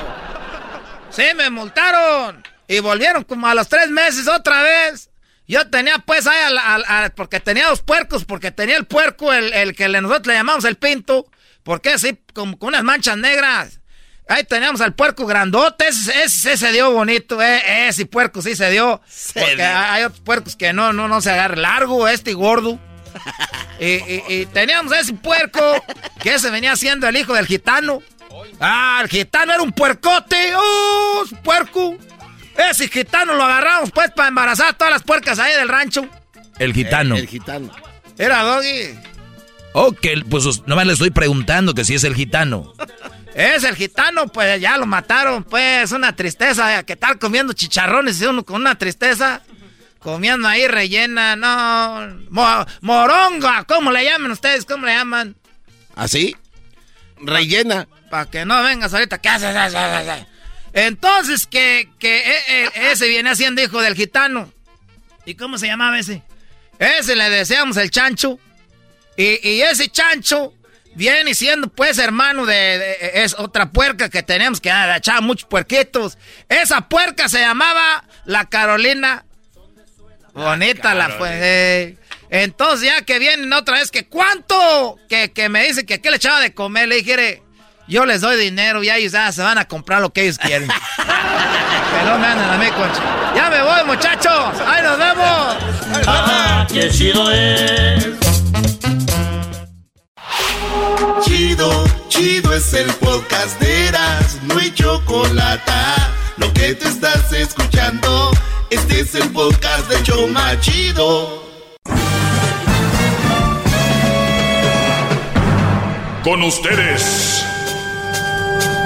Speaker 1: Sí, me multaron. Y volvieron como a los tres meses otra vez. Yo tenía pues ahí, al- al- al- porque tenía dos puercos, porque tenía el puerco, el, el que nosotros le llamamos el pinto, porque así, como con unas manchas negras. Ahí teníamos al puerco grandote, ese, ese, ese se dio bonito, eh, ese puerco sí se dio. porque
Speaker 6: dio.
Speaker 1: hay otros puercos que no, no, no se agarra largo, este y gordo. y, y- y teníamos ese puerco, que ese venía siendo el hijo del gitano. Ah, el gitano era un puercote, oh, puerco. Ese gitano lo agarramos pues para embarazar a todas las puercas ahí del rancho.
Speaker 2: El gitano.
Speaker 6: El gitano.
Speaker 1: Era Doggy.
Speaker 2: Ok, pues nomás le estoy preguntando que si es el gitano.
Speaker 1: Es el gitano, pues ya lo mataron, pues una tristeza, que tal comiendo chicharrones y uno con una tristeza, comiendo ahí rellena, no, mo- moronga, ¿cómo le llaman ustedes? ¿Cómo le llaman?
Speaker 6: ¿Así? Rellena.
Speaker 1: Para que no vengas ahorita, ¿qué haces? Entonces, que, que eh, eh, ese viene haciendo hijo del gitano. ¿Y cómo se llamaba ese? Ese le deseamos el chancho. Y, y ese chancho viene siendo pues hermano de, de- es otra puerca que tenemos que echaba muchos puerquitos. Esa puerca se llamaba la Carolina. Bonita la pues. eh. Entonces ya que vienen otra vez que cuánto que, que me dice que qué le echaba de comer, le dije, yo les doy dinero y ellos ya se van a comprar lo que ellos quieren. que no me anden a mí, concha. Ya me voy, muchachos. Ahí nos vemos.
Speaker 3: Ah, qué chido es. Chido, chido es el podcast de Eras, no hay chocolate. Lo que te estás escuchando, este es el podcast de Choma Chido.
Speaker 9: Con ustedes.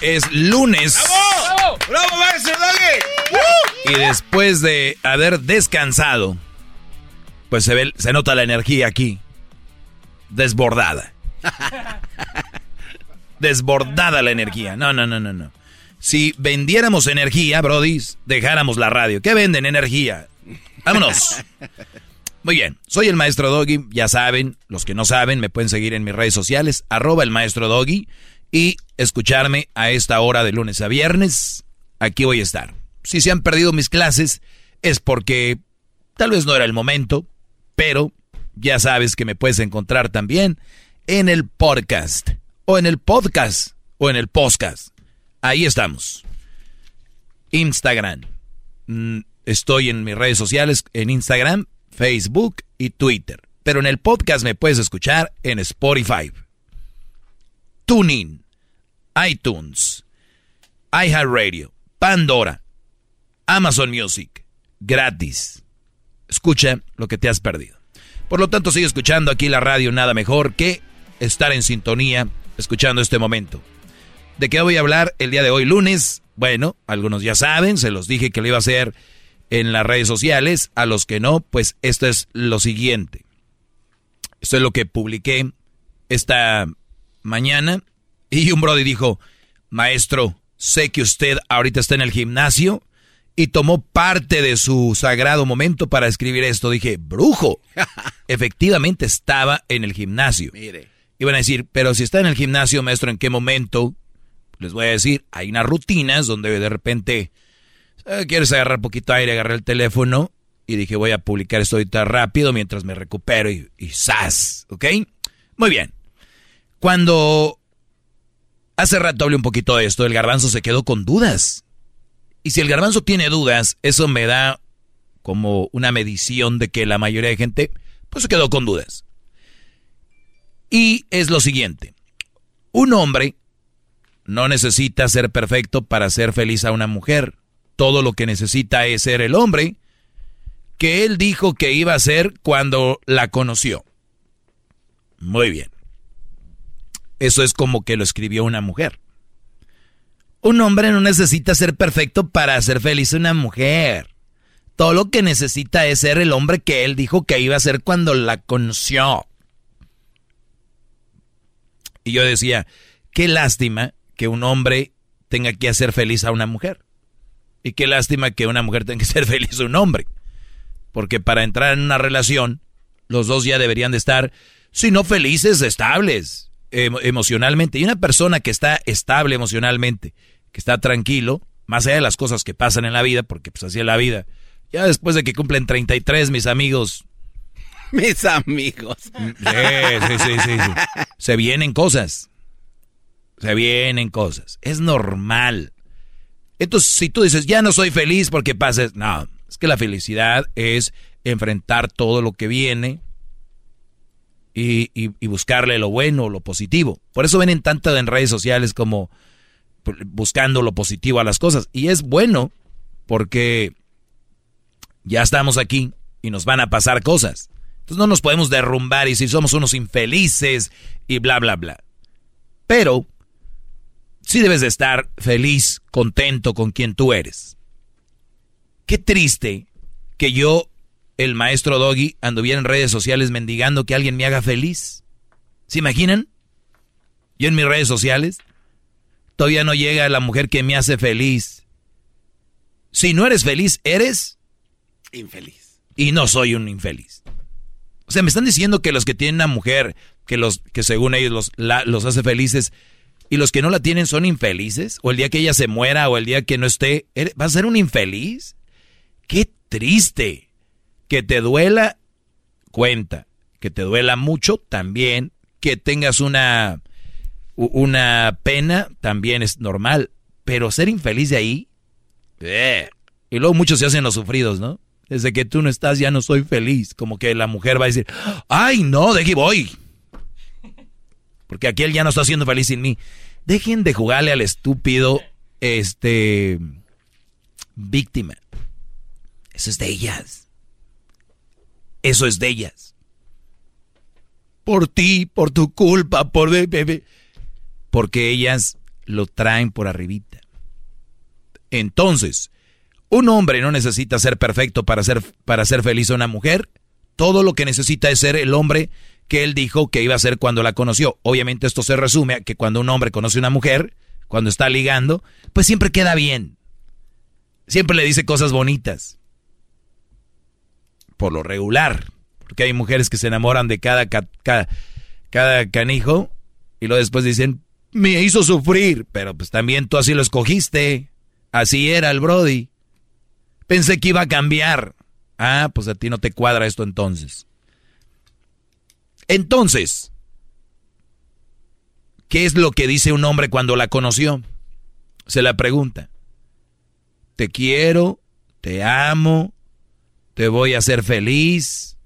Speaker 2: Es lunes.
Speaker 6: ¡Bravo! ¡Bravo, maestro Doggy!
Speaker 2: Y después de haber descansado, pues se ve, se nota la energía aquí. Desbordada. Desbordada la energía. No, no, no, no, no. Si vendiéramos energía, Brody, dejáramos la radio. ¿Qué venden? Energía. Vámonos. Muy bien, soy el maestro Doggy, ya saben, los que no saben me pueden seguir en mis redes sociales, arroba el maestro Doggy, y escucharme a esta hora de lunes a viernes, aquí voy a estar. Si se han perdido mis clases es porque tal vez no era el momento, pero ya sabes que me puedes encontrar también en el podcast, o en el podcast, o en el podcast. Ahí estamos. Instagram. Mm, Estoy en mis redes sociales, en Instagram, Facebook y Twitter. Pero en el podcast me puedes escuchar en Spotify, TuneIn, iTunes, iHeartRadio, Pandora, Amazon Music, gratis. Escucha lo que te has perdido. Por lo tanto, sigue escuchando aquí la radio, nada mejor que estar en sintonía, escuchando este momento. ¿De qué voy a hablar el día de hoy, lunes? Bueno, algunos ya saben, se los dije que lo iba a hacer en las redes sociales. A los que no, pues esto es lo siguiente. Esto es lo que publiqué esta mañana. Y un brody dijo, maestro, sé que usted ahorita está en el gimnasio y tomó parte de su sagrado momento para escribir esto. Dije, brujo. Efectivamente estaba en el gimnasio.
Speaker 6: Mire.
Speaker 2: Iban a decir, pero si está en el gimnasio, maestro, ¿en qué momento? Les voy a decir, hay unas rutinas donde de repente eh, quieres agarrar poquito aire, agarré el teléfono y dije, voy a publicar esto ahorita rápido mientras me recupero y, y ¡zas! ¿Ok? Muy bien. Cuando hace rato hablé un poquito de esto, el garbanzo se quedó con dudas. Y si el garbanzo tiene dudas, eso me da como una medición de que la mayoría de gente, pues se quedó con dudas. Y es lo siguiente. Un hombre no necesita ser perfecto para ser feliz a una mujer. Todo lo que necesita es ser el hombre que él dijo que iba a ser cuando la conoció. Muy bien. Eso es como que lo escribió una mujer. Un hombre no necesita ser perfecto para ser feliz una mujer. Todo lo que necesita es ser el hombre que él dijo que iba a ser cuando la conoció. Y yo decía, qué lástima que un hombre tenga que hacer feliz a una mujer. Y qué lástima que una mujer tenga que ser feliz a un hombre. Porque para entrar en una relación, los dos ya deberían de estar, si no felices, estables emocionalmente. Y una persona que está estable emocionalmente, que está tranquilo, más allá de las cosas que pasan en la vida, porque pues así es la vida. Ya después de que cumplen 33, mis amigos.
Speaker 6: Mis amigos.
Speaker 2: Sí, sí, sí. Se vienen cosas. Se vienen cosas. Es normal. Entonces, si tú dices, ya no soy feliz porque pases, no, es que la felicidad es enfrentar todo lo que viene y, buscarle lo bueno, lo positivo. Por eso ven en tanto en redes sociales como buscando lo positivo a las cosas. Y es bueno porque ya estamos aquí y nos van a pasar cosas. Entonces no nos podemos derrumbar y si somos unos infelices y bla, bla, bla. Pero sí debes de estar feliz, contento con quien tú eres. Qué triste que yo, el maestro Doggy, anduviera en redes sociales mendigando que alguien me haga feliz. ¿Se imaginan? Yo en mis redes sociales todavía no llega la mujer que me hace feliz. Si no eres feliz, eres
Speaker 6: infeliz.
Speaker 2: Y no soy un infeliz. O sea, me están diciendo que los que tienen una mujer que los que según ellos los, la, los hace felices y los que no la tienen son infelices o el día que ella se muera o el día que no esté, ¿vas a ser un infeliz? Qué triste. Que te duela cuenta, que te duela mucho también, que tengas una una pena también es normal, pero ser infeliz de ahí eh. y luego muchos se hacen los sufridos, ¿no? Desde que tú no estás ya no soy feliz. Como que la mujer va a decir, ay, no, de aquí voy. Porque aquel ya no está siendo feliz sin mí. Dejen de jugarle al estúpido, este, víctima. Eso es de ellas. Eso es de ellas. Por ti, por tu culpa, por bebé. Porque ellas lo traen por arribita. Entonces, un hombre no necesita ser perfecto para ser, para ser feliz a una mujer. Todo lo que necesita es ser el hombre que él dijo que iba a ser cuando la conoció. Obviamente esto se resume a que cuando un hombre conoce a una mujer, cuando está ligando, pues siempre queda bien. Siempre le dice cosas bonitas. Por lo regular. Porque hay mujeres que se enamoran de cada, cada, cada canijo y luego después dicen, me hizo sufrir. Pero pues también tú así lo escogiste. Así era el Brody. Pensé que iba a cambiar. Ah, pues a ti no te cuadra esto entonces. Entonces, ¿qué es lo que dice un hombre cuando la conoció? se la pregunta. Te quiero, te amo, te voy a hacer feliz.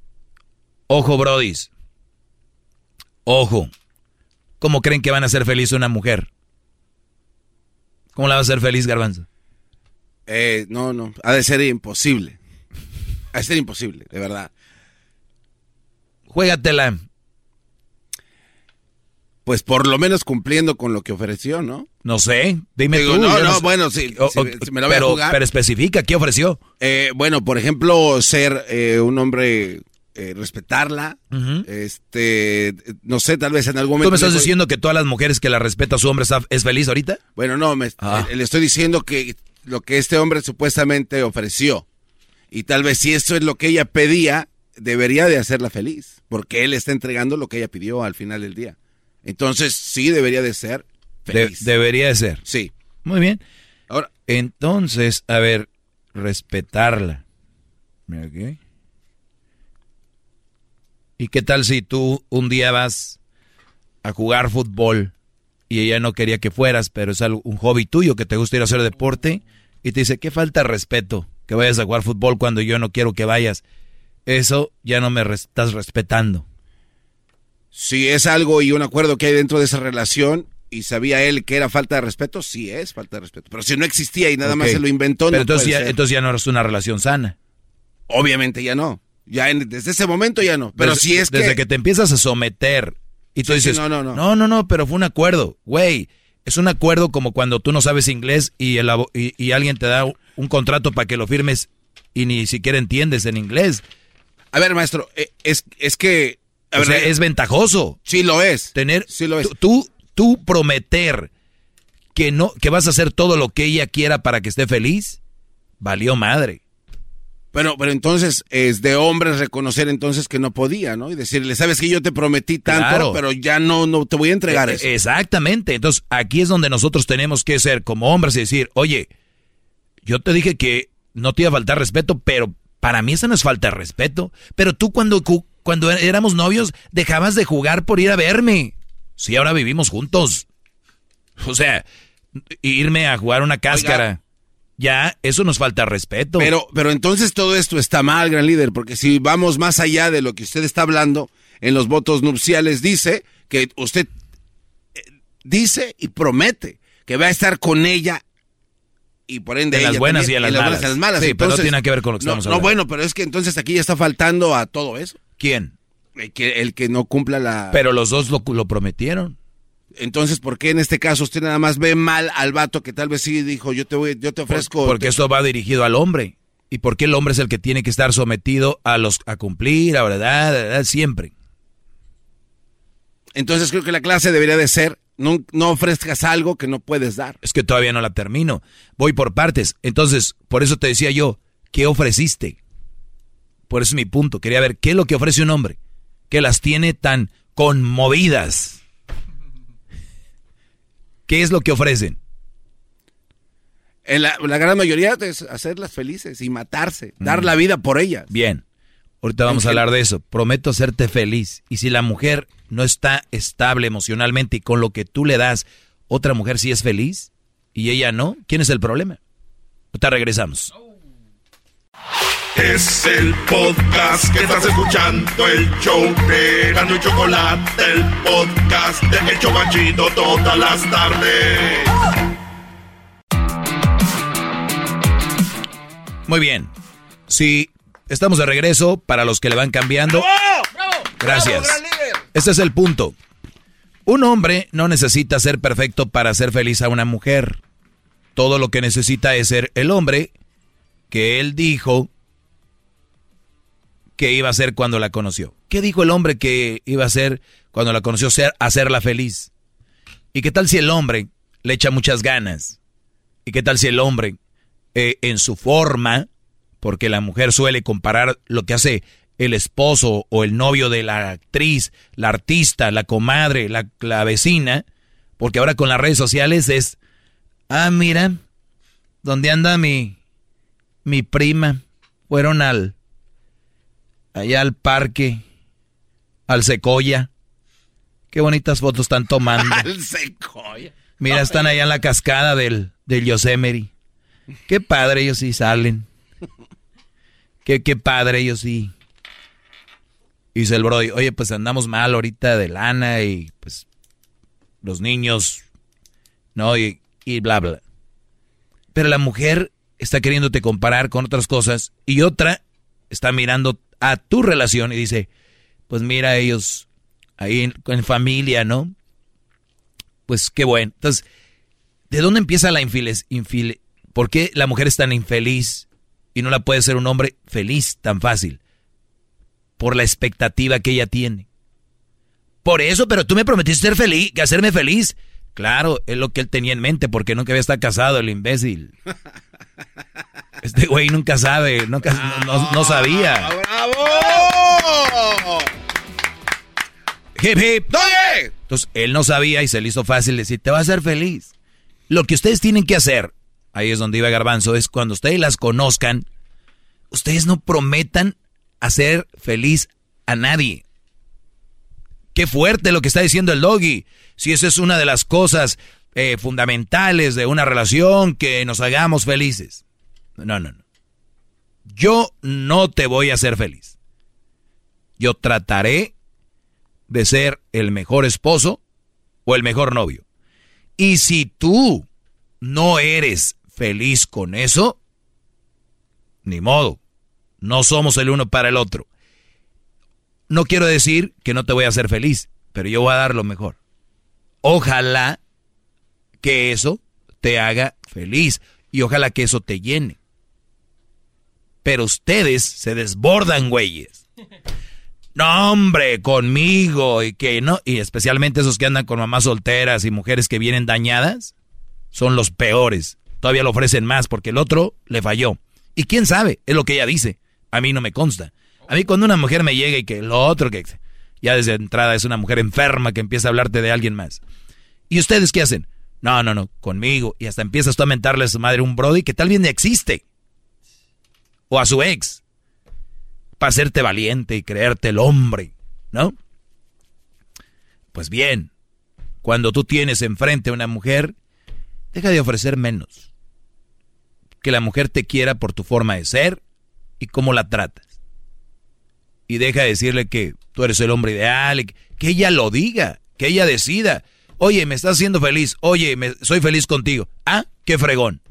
Speaker 2: Ojo, brodis. Ojo. ¿Cómo creen que van a ser feliz una mujer? ¿Cómo la va a hacer feliz, Garbanzo?
Speaker 6: Eh, no, no, ha de ser imposible. Ha de ser imposible, de verdad.
Speaker 2: Juégatela.
Speaker 6: Pues por lo menos cumpliendo con lo que ofreció, ¿no?
Speaker 2: No sé, dime
Speaker 6: Digo,
Speaker 2: tú.
Speaker 6: no, no,
Speaker 2: sé.
Speaker 6: bueno, sí,
Speaker 2: O- o-
Speaker 6: me la voy a
Speaker 2: pero,
Speaker 6: jugar.
Speaker 2: pero especifica, ¿qué ofreció?
Speaker 6: Eh, bueno, por ejemplo, ser eh, un hombre, eh, respetarla, este, no sé, tal vez en algún momento...
Speaker 2: ¿Tú me estás diciendo que todas las mujeres que la respeta a su hombre está- es feliz ahorita?
Speaker 6: Bueno, no, me,
Speaker 2: Ah.
Speaker 6: eh, le estoy diciendo que lo que este hombre supuestamente ofreció, y tal vez si eso es lo que ella pedía, debería de hacerla feliz, porque él está entregando lo que ella pidió al final del día. Entonces, sí debería de ser
Speaker 2: De-
Speaker 6: feliz.
Speaker 2: debería de ser.
Speaker 6: Sí.
Speaker 2: Muy bien.
Speaker 6: Ahora,
Speaker 2: Entonces, a ver, respetarla. ¿Y qué tal si tú un día vas a jugar fútbol y ella no quería que fueras, pero es algo, un hobby tuyo que te gusta ir a hacer deporte y te dice, qué falta de respeto que vayas a jugar fútbol cuando yo no quiero que vayas? Eso ya no me estás respetando.
Speaker 6: Si es algo y un acuerdo que hay dentro de esa relación, y sabía él que era falta de respeto, sí es falta de respeto. Pero si no existía y nada más se lo inventó,
Speaker 2: Pero
Speaker 6: no
Speaker 2: entonces, ya,
Speaker 6: ser.
Speaker 2: entonces ya no es una relación sana.
Speaker 6: Obviamente ya no. Ya en- desde ese momento ya no. Pero
Speaker 2: Desde-
Speaker 6: si es que...
Speaker 2: Desde que te empiezas a someter y tú
Speaker 6: Sí, sí,
Speaker 2: dices,
Speaker 6: no, no, no.
Speaker 2: no, no, no, pero fue un acuerdo. Güey, es un acuerdo como cuando tú no sabes inglés y, el y alguien te da un contrato para que lo firmes y ni siquiera entiendes en inglés.
Speaker 6: A ver, maestro, eh, es, es que...
Speaker 2: O sea,
Speaker 6: eh,
Speaker 2: es ventajoso.
Speaker 6: Sí lo es.
Speaker 2: Tener,
Speaker 6: Sí lo es.
Speaker 2: Tú, tú, prometer que no, que vas a hacer todo lo que ella quiera para que esté feliz, valió madre.
Speaker 6: Pero, pero entonces es de hombres reconocer entonces que no podía, ¿no? Y decirle, sabes que yo te prometí tanto,
Speaker 2: Claro.
Speaker 6: pero ya no, no te voy a entregar
Speaker 2: Eh,
Speaker 6: eso.
Speaker 2: Exactamente. Entonces, aquí es donde nosotros tenemos que ser como hombres y decir, oye, yo te dije que no te iba a faltar respeto, pero para mí esa no es falta de respeto. Pero tú cuando, cu- cuando éramos novios dejabas de jugar por ir a verme. Sí, ahora vivimos juntos. O sea, irme a jugar una cáscara. Ya, eso nos falta respeto.
Speaker 6: Pero, pero entonces todo esto está mal, gran líder, porque si vamos más allá de lo que usted está hablando, en los votos nupciales dice que usted eh, dice y promete que va a estar con ella y por ende
Speaker 2: En las buenas
Speaker 6: también,
Speaker 2: y en las malas.
Speaker 6: y en las malas.
Speaker 2: Sí, pero no tiene que ver con lo que
Speaker 6: no,
Speaker 2: estamos
Speaker 6: No,
Speaker 2: hablando.
Speaker 6: bueno, pero es que entonces aquí ya está faltando a todo eso.
Speaker 2: ¿Quién?
Speaker 6: El que, el que no cumpla la...
Speaker 2: Pero los dos lo, lo prometieron.
Speaker 6: Entonces, ¿por qué en este caso usted nada más ve mal al vato que tal vez sí dijo, yo te voy, yo te ofrezco...
Speaker 2: Porque esto va dirigido al hombre. ¿Y por qué el hombre es el que tiene que estar sometido a los a cumplir, a verdad, a verdad, siempre?
Speaker 6: Entonces creo que la clase debería de ser, no, no ofrezcas algo que no puedes dar.
Speaker 2: Es que todavía no la termino. Voy por partes. Entonces, por eso te decía yo, ¿qué ofreciste? Por eso es mi punto. Quería ver qué es lo que ofrece un hombre que las tiene tan conmovidas. ¿Qué es lo que ofrecen?
Speaker 6: En la, la gran mayoría es hacerlas felices y matarse, dar
Speaker 2: Mm.
Speaker 6: la vida por ellas.
Speaker 2: Bien. Ahorita vamos a hablar de eso. Prometo hacerte feliz. Y si la mujer no está estable emocionalmente y con lo que tú le das, otra mujer sí es feliz y ella no, ¿quién es el problema? Ahorita regresamos.
Speaker 3: Es el podcast que estás escuchando, el show de Gano y Chocolate, el podcast de Hecho Machito todas las tardes.
Speaker 2: Muy bien. Sí, estamos de regreso para los que le van cambiando. Gracias. Este es el punto. Un hombre no necesita ser perfecto para ser feliz a una mujer. Todo lo que necesita es ser el hombre que él dijo que iba a ser cuando la conoció. ¿Qué dijo el hombre que iba a ser cuando la conoció? Ser, hacerla feliz. ¿Y qué tal si el hombre le echa muchas ganas? ¿Y qué tal si el hombre, eh, en su forma, porque la mujer suele comparar lo que hace el esposo o el novio de la actriz, la artista, la comadre, la, la vecina, porque ahora con las redes sociales es, ah, mira, ¿dónde anda mi, mi prima? Fueron al, allá al parque, al Secoya. Qué bonitas fotos están tomando.
Speaker 6: Al secoya.
Speaker 2: Mira, están allá en la cascada del, del Yosemite. Qué padre, ellos sí salen. Qué, qué padre, ellos sí. Y dice el Brody, oye, pues andamos mal ahorita de lana y pues los niños, ¿no? Y, y bla, bla. Pero la mujer está queriéndote comparar con otras cosas y otra está mirando a tu relación y dice, pues mira ellos ahí en, familia, ¿no? Pues qué bueno. Entonces, ¿de dónde empieza la infeliz? Infil ¿Por qué la mujer es tan infeliz y no la puede ser un hombre feliz tan fácil? Por la expectativa que ella tiene. Por eso, pero tú me prometiste ser feliz, hacerme feliz. Claro, es lo que él tenía en mente, porque nunca había estado casado, el imbécil. Este güey nunca sabe, nunca, no, sabía.
Speaker 6: ¡Bravo!
Speaker 2: Hip hip. Entonces, él no sabía y se le hizo fácil decir, te va a hacer feliz. Lo que ustedes tienen que hacer, ahí es donde iba Garbanzo, es cuando ustedes las conozcan, ustedes no prometan hacer feliz a nadie. Qué fuerte lo que está diciendo el doggy. Si esa es una de las cosas eh, fundamentales de una relación, que nos hagamos felices. No, no, no. Yo no te voy a hacer feliz. Yo trataré de ser el mejor esposo o el mejor novio. Y si tú no eres feliz con eso, ni modo. No somos el uno para el otro. No quiero decir que no te voy a hacer feliz, pero yo voy a dar lo mejor. Ojalá que eso te haga feliz y ojalá que eso te llene. Pero ustedes se desbordan, güeyes. No, hombre, conmigo y que no, y especialmente esos que andan con mamás solteras y mujeres que vienen dañadas, son los peores. Todavía lo ofrecen más porque el otro le falló. Y quién sabe, es lo que ella dice. A mí no me consta. A mí cuando una mujer me llega y que lo otro que ya desde entrada es una mujer enferma que empieza a hablarte de alguien más. ¿Y ustedes qué hacen? No, no, no, conmigo. Y hasta empiezas tú a mentarle a su madre un brody que tal bien existe. O a su ex. Para hacerte valiente y creerte el hombre, ¿no? Pues bien, cuando tú tienes enfrente a una mujer, deja de ofrecer menos. Que la mujer te quiera por tu forma de ser y cómo la tratas. Y deja de decirle que tú eres el hombre ideal, que ella lo diga, que ella decida. Oye, me estás haciendo feliz. Oye, me, soy feliz contigo. Ah, qué fregón.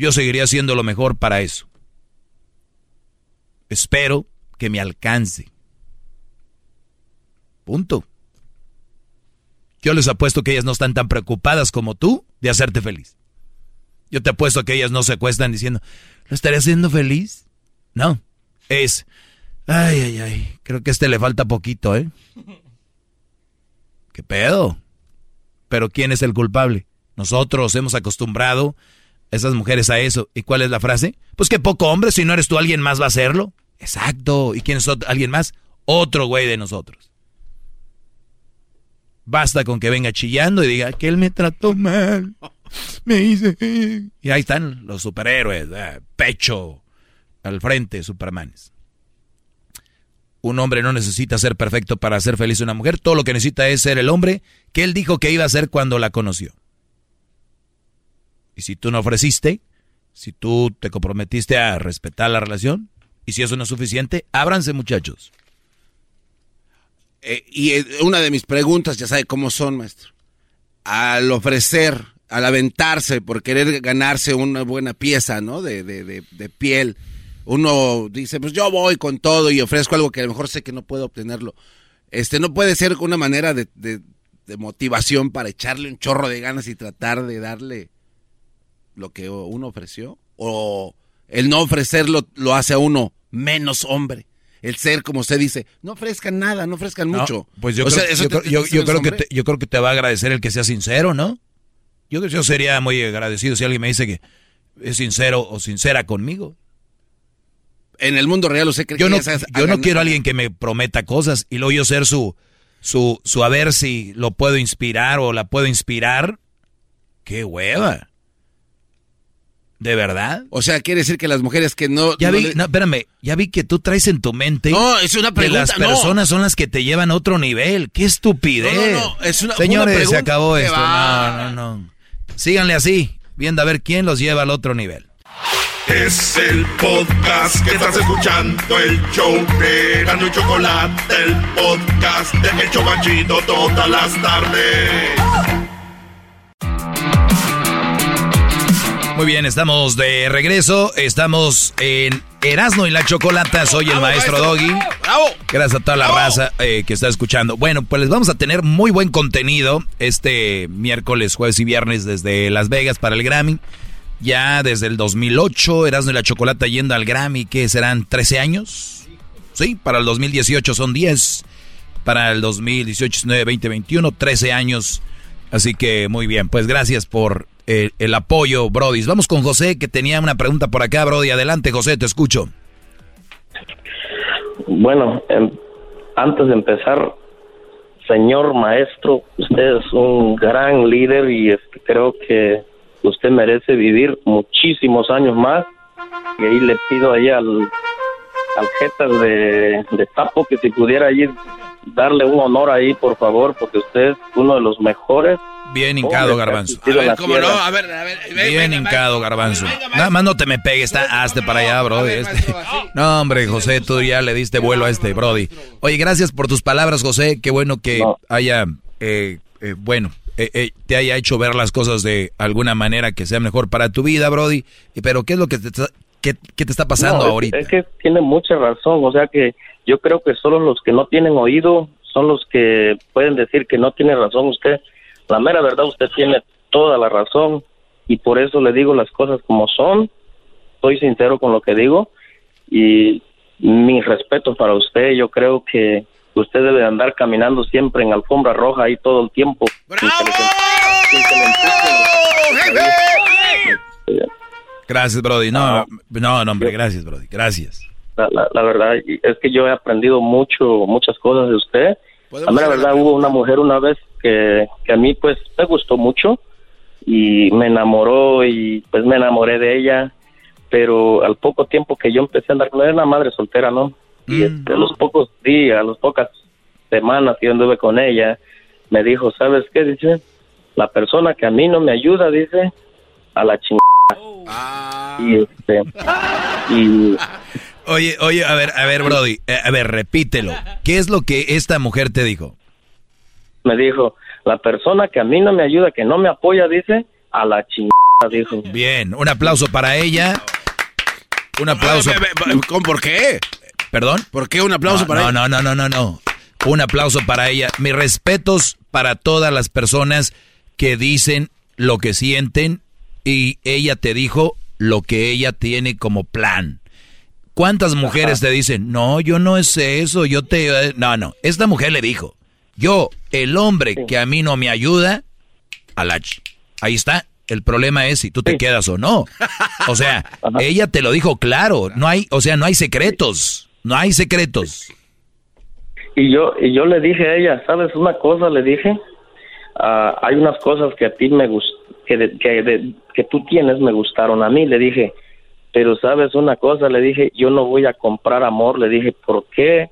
Speaker 2: Yo seguiría haciendo lo mejor para eso. Espero que me alcance. Punto. Yo les apuesto que ellas no están tan preocupadas como tú de hacerte feliz. Yo te apuesto que ellas no se acuestan diciendo, ¿lo estaré haciendo feliz? No, es, ay, ay, ay, creo que a este le falta poquito, ¿eh? ¿Qué pedo? Pero ¿quién es el culpable? Nosotros hemos acostumbrado esas mujeres a eso. ¿Y cuál es la frase? Pues que poco hombre, si no eres tú, alguien más va a hacerlo. Exacto. ¿Y quién es alguien más? Otro güey de nosotros. Basta con que venga chillando y diga que él me trató mal. Me hice. Y ahí están los superhéroes, pecho al frente, supermanes. Un hombre no necesita ser perfecto para ser feliz a una mujer. Todo lo que necesita es ser el hombre que él dijo que iba a ser cuando la conoció. Si tú no ofreciste, si tú te comprometiste a respetar la relación, y si eso no es suficiente, ábranse muchachos.
Speaker 6: Eh, y eh, una de mis preguntas, ya sabe cómo son, maestro. Al ofrecer, al aventarse por querer ganarse una buena pieza, ¿no? De, de, de, de piel uno dice, pues yo voy con todo y ofrezco algo que a lo mejor sé que no puedo obtenerlo. Este no puede ser una manera de, motivación para echarle un chorro de ganas y tratar de darle lo que uno ofreció. O el no ofrecerlo lo hace a uno menos hombre. El ser, como usted dice, no ofrezcan nada, no ofrezcan mucho.
Speaker 2: Pues yo, creo, que te, yo creo que te va a agradecer el que sea sincero, ¿no? Yo, yo sería muy agradecido si alguien me dice que es sincero o sincera conmigo
Speaker 6: en el mundo real usted cree
Speaker 2: yo
Speaker 6: que
Speaker 2: no, yo no quiero a alguien que me prometa cosas y luego yo ser su, su, su a ver si lo puedo inspirar o la puedo inspirar. ¡Qué hueva! ¿De verdad?
Speaker 6: O sea, quiere decir que las mujeres que no...
Speaker 2: Ya
Speaker 6: no
Speaker 2: vi,
Speaker 6: le-
Speaker 2: no, espérame, ya vi que tú traes en tu mente
Speaker 6: No, es una
Speaker 2: que las
Speaker 6: pregunta, no.
Speaker 2: personas son las que te llevan a otro nivel. ¡Qué estupidez!
Speaker 6: No, no, no, es una-
Speaker 2: Señores,
Speaker 6: una
Speaker 2: se
Speaker 6: pregunta.
Speaker 2: acabó
Speaker 6: ¿Qué
Speaker 2: esto.
Speaker 6: va?
Speaker 2: No, no, no. Síganle así, viendo a ver quién los lleva al otro nivel.
Speaker 3: Es el podcast que estás escuchando, el show de Gano y Chocolate, el podcast de El Chobachito todas las tardes.
Speaker 2: Muy bien, estamos de regreso. Estamos en Erasmo y la Chocolata. Soy el maestro Doggy. Gracias a toda la raza eh, que está escuchando. Bueno, pues les vamos a tener muy buen contenido este miércoles, jueves y viernes desde Las Vegas para el Grammy. Ya desde el 2008, Erasmo y la Chocolata yendo al Grammy, ¿qué serán? ¿13 años? Sí, para el 2018 son 10. Para el 2018, 19, 20, 21, 13 años. Así que muy bien, pues gracias por el, apoyo, Brody. Vamos con José, que tenía una pregunta por acá, Brody. Adelante, José, te escucho.
Speaker 32: Bueno, antes de empezar, señor maestro, usted es un gran líder y este, creo que usted merece vivir muchísimos años más. Y ahí le pido ahí al, al jetas de, de Tapo que si pudiera allí darle un honor ahí, por favor, porque usted es uno de los mejores.
Speaker 2: Bien hincado, Garbanzo.
Speaker 32: en la
Speaker 6: ¿Cómo no? A ver, a ver.
Speaker 2: Bien hincado, Garbanzo. Nada más no te me pegues, está, hazte para allá, Brody. este. No, hombre, José, tú ya le diste vuelo a este, Brody. Oye, gracias por tus palabras, José. Qué bueno que haya, eh, eh, bueno, eh, eh, te haya hecho ver las cosas de alguna manera que sea mejor para tu vida, Brody. Pero, ¿qué es lo que te está, qué, qué te está pasando
Speaker 32: No, es-
Speaker 2: ahorita?
Speaker 32: Es que tiene mucha razón, o sea que yo creo que solo los que no tienen oído son los que pueden decir que no tiene razón usted. La mera verdad, usted tiene toda la razón y por eso le digo las cosas como son. Soy sincero con lo que digo y mi respeto para usted. Yo creo que usted debe andar caminando siempre en alfombra roja ahí todo el tiempo. empujen.
Speaker 2: Gracias, Brody. No, no, no, hombre, gracias, Brody. Gracias.
Speaker 32: La, la, la verdad es que yo he aprendido mucho, muchas cosas de usted. A mí la verdad hubo una mujer una vez que, que a mí pues me gustó mucho y me enamoró y pues me enamoré de ella, pero al poco tiempo que yo empecé a andar con ella, era una madre soltera, ¿no? Y este, a los pocos días, a las pocas semanas que yo anduve con ella, me dijo, ¿sabes qué? Dice, la persona que a mí no me ayuda, dice, a la chingada. Y este, y
Speaker 2: Oye, oye, a ver, a ver, Brody, eh, a ver, repítelo. ¿Qué es lo que esta mujer te dijo?
Speaker 32: me dijo, la persona que a mí no me ayuda, que no me apoya, dice, a la chingada, dijo.
Speaker 2: Bien, un aplauso para ella. Un aplauso.
Speaker 6: ¿Con por qué?
Speaker 2: ¿Perdón?
Speaker 6: ¿Por qué un aplauso
Speaker 2: no,
Speaker 6: para
Speaker 2: no,
Speaker 6: ella?
Speaker 2: No, no, no, no, no. Un aplauso para ella. Mis respetos para todas las personas que dicen lo que sienten y ella te dijo lo que ella tiene como plan. ¿Cuántas mujeres te dicen, no, yo no es eso, yo te... eh"? No, no, esta mujer le dijo, yo, el hombre que a mí no me ayuda, a la... ch- Ahí está, el problema es si tú te quedas o no. O sea, ella te lo dijo claro, no hay, o sea, no hay secretos, no hay secretos.
Speaker 32: Y yo, y yo le dije a ella, ¿sabes una cosa? Le dije, ah, hay unas cosas que a ti me gust que, de- que, de- que tú tienes me gustaron a mí, le dije, pero sabes una cosa, le dije, yo no voy a comprar amor, le dije, ¿por qué?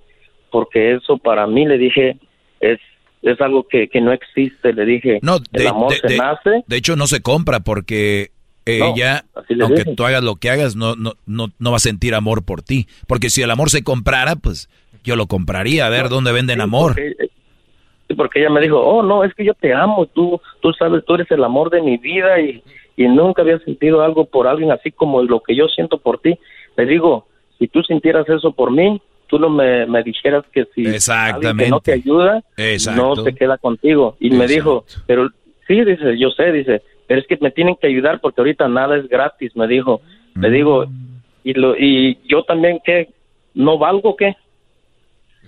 Speaker 32: Porque eso para mí, le dije, es, es algo que, que no existe, le dije,
Speaker 2: No,
Speaker 32: el
Speaker 2: de,
Speaker 32: amor
Speaker 2: de-
Speaker 32: se
Speaker 2: de-
Speaker 32: nace.
Speaker 2: de hecho no se compra porque ella,
Speaker 32: le
Speaker 2: aunque
Speaker 32: dije.
Speaker 2: tú hagas lo que hagas, no, no, no, no va a sentir amor por ti. Porque si el amor se comprara, pues yo lo compraría, a ver dónde venden amor.
Speaker 32: Porque, sí, porque ella me dijo, oh, no, es que yo te amo, tú, tú sabes, tú eres el amor de mi vida y, y nunca había sentido algo por alguien así como lo que yo siento por ti. Le digo, si tú sintieras eso por mí, tú no me, me dijeras que si alguien que no te ayuda,
Speaker 2: Exacto.
Speaker 32: no se queda contigo. Y me dijo, pero sí, dice, yo sé, dice, pero es que me tienen que ayudar porque ahorita nada es gratis, me dijo. Le digo, y, lo, y yo también, ¿qué? ¿No valgo qué?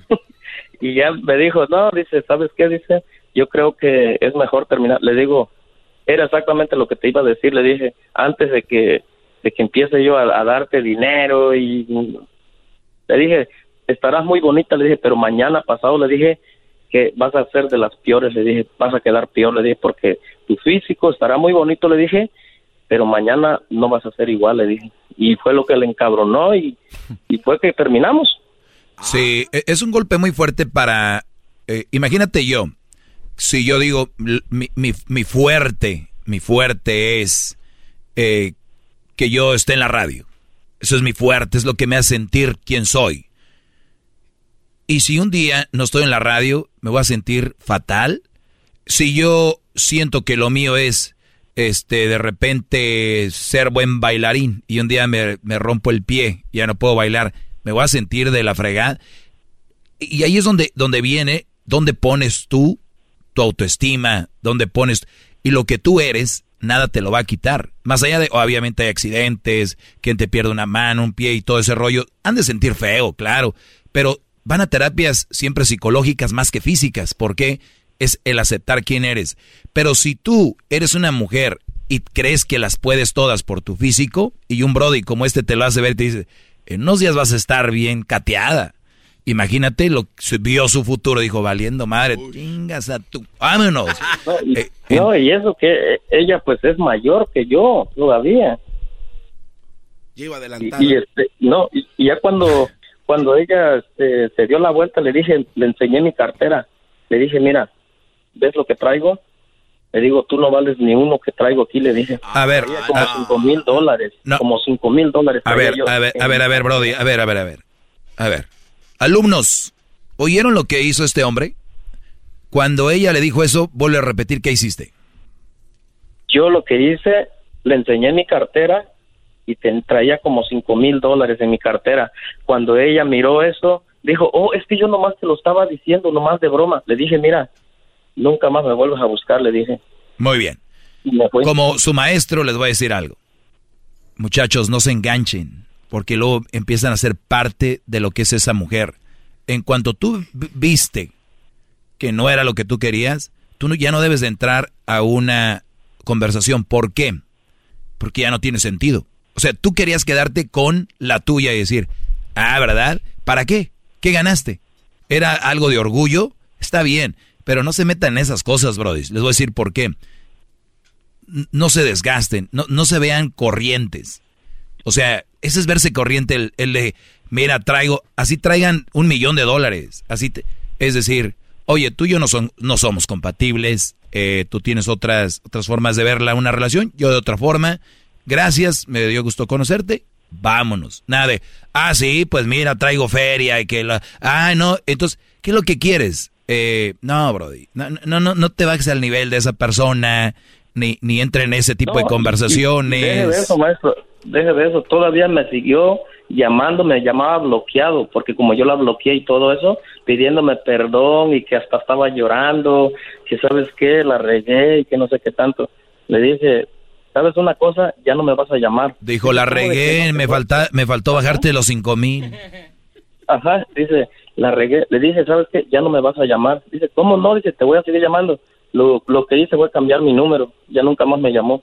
Speaker 32: y ya me dijo, no, dice, ¿sabes qué? Dice, yo creo que es mejor terminar. Le digo, era exactamente lo que te iba a decir, le dije, antes de que, de que empiece yo a, darte dinero y le dije, estarás muy bonita, le dije, pero mañana pasado le dije que vas a ser de las peores, le dije, vas a quedar peor, le dije, porque tu físico estará muy bonito, le dije, pero mañana no vas a ser igual, le dije. Y fue lo que le encabronó y, y fue que terminamos.
Speaker 2: Sí, e- es un golpe muy fuerte para... eh, imagínate yo, si yo digo, mi, mi- mi fuerte, mi fuerte es eh, que yo esté en la radio. Eso es mi fuerte, es lo que me hace sentir quién soy. Y si un día no estoy en la radio, me voy a sentir fatal. Si yo siento que lo mío es, este, de repente ser buen bailarín y un día me, me rompo el pie, ya no puedo bailar, me voy a sentir de la fregada. Y ahí es donde, donde viene, donde pones tú tu autoestima, donde pones, y lo que tú eres, nada te lo va a quitar. Más allá de, obviamente hay accidentes, quien te pierde una mano, un pie y todo ese rollo, han de sentir feo, claro, pero van a terapias siempre psicológicas más que físicas, porque es el aceptar quién eres. Pero si tú eres una mujer y crees que las puedes todas por tu físico, y un brody como este te lo hace ver te dice, en unos días vas a estar bien cateada. Imagínate lo que vio su futuro, dijo, valiendo madre, chingas a tu, vámonos. Eh,
Speaker 32: No, y eso que eh, ella pues es mayor que yo todavía.
Speaker 6: Lleva
Speaker 32: Y, y, este, no, y, y ya cuando, cuando ella este, se dio la vuelta, le dije, le enseñé mi cartera. Le dije, mira, ¿ves lo que traigo? Le digo, tú no vales ni uno que traigo aquí, le dije.
Speaker 2: A ver,
Speaker 32: como cinco mil dólares. Como cinco mil dólares.
Speaker 2: A ver,
Speaker 32: yo
Speaker 2: a ver, a ver, a ver, Brody, a ver, a ver, a ver. A ver. Alumnos, ¿oyeron lo que hizo este hombre? Cuando ella le dijo eso, vuelve a repetir qué hiciste.
Speaker 32: Yo lo que hice, le enseñé mi cartera y te- traía como cinco mil dólares en mi cartera. Cuando ella miró eso, dijo, oh, es que yo nomás te lo estaba diciendo, nomás de broma. Le dije, mira, nunca más me vuelvas a buscar, le dije.
Speaker 2: Muy bien. Como su maestro les voy a decir algo. Muchachos, no se enganchen, porque luego empiezan a ser parte de lo que es esa mujer. En cuanto tú viste que no era lo que tú querías, tú ya no debes de entrar a una conversación. ¿Por qué? Porque ya no tiene sentido. O sea, tú querías quedarte con la tuya y decir, ah, ¿verdad? ¿Para qué? ¿Qué ganaste? ¿Era algo de orgullo? Está bien, pero no se metan en esas cosas, Brody. Les voy a decir por qué no se desgasten, no, no se vean corrientes. O sea, ese es verse corriente, el, el de, mira, traigo, así traigan un millón de dólares. Así te- es decir, oye, tú y yo no, son, no somos compatibles, eh, tú tienes otras, otras formas de verla una relación, yo de otra forma. Gracias, me dio gusto conocerte, vámonos. Nada de, ah, sí, pues mira, traigo feria y que la, ah, no, entonces, ¿qué es lo que quieres? Eh, no, Brody, no, no, no, no te bajes al nivel de esa persona, ni, ni entre en ese tipo
Speaker 32: No,
Speaker 2: de conversaciones.
Speaker 32: y- y Deje de eso, maestro. Deje de eso. Todavía me siguió llamando, me llamaba bloqueado, porque como yo la bloqueé y todo eso, pidiéndome perdón y que hasta estaba llorando, que sabes qué, la regué y que no sé qué tanto. Le dije, ¿sabes una cosa? Ya no me vas a llamar.
Speaker 2: Dijo, la
Speaker 32: ¿Cómo de que
Speaker 2: regué,
Speaker 32: no
Speaker 2: me, falta, me faltó bajarte los cinco mil.
Speaker 32: Ajá, dice, la regué. Le dije, ¿sabes qué? Ya no me vas a llamar. Dice, ¿cómo no? Dice, te voy a seguir llamando. Lo, lo que hice fue cambiar mi número. Ya nunca más me llamó.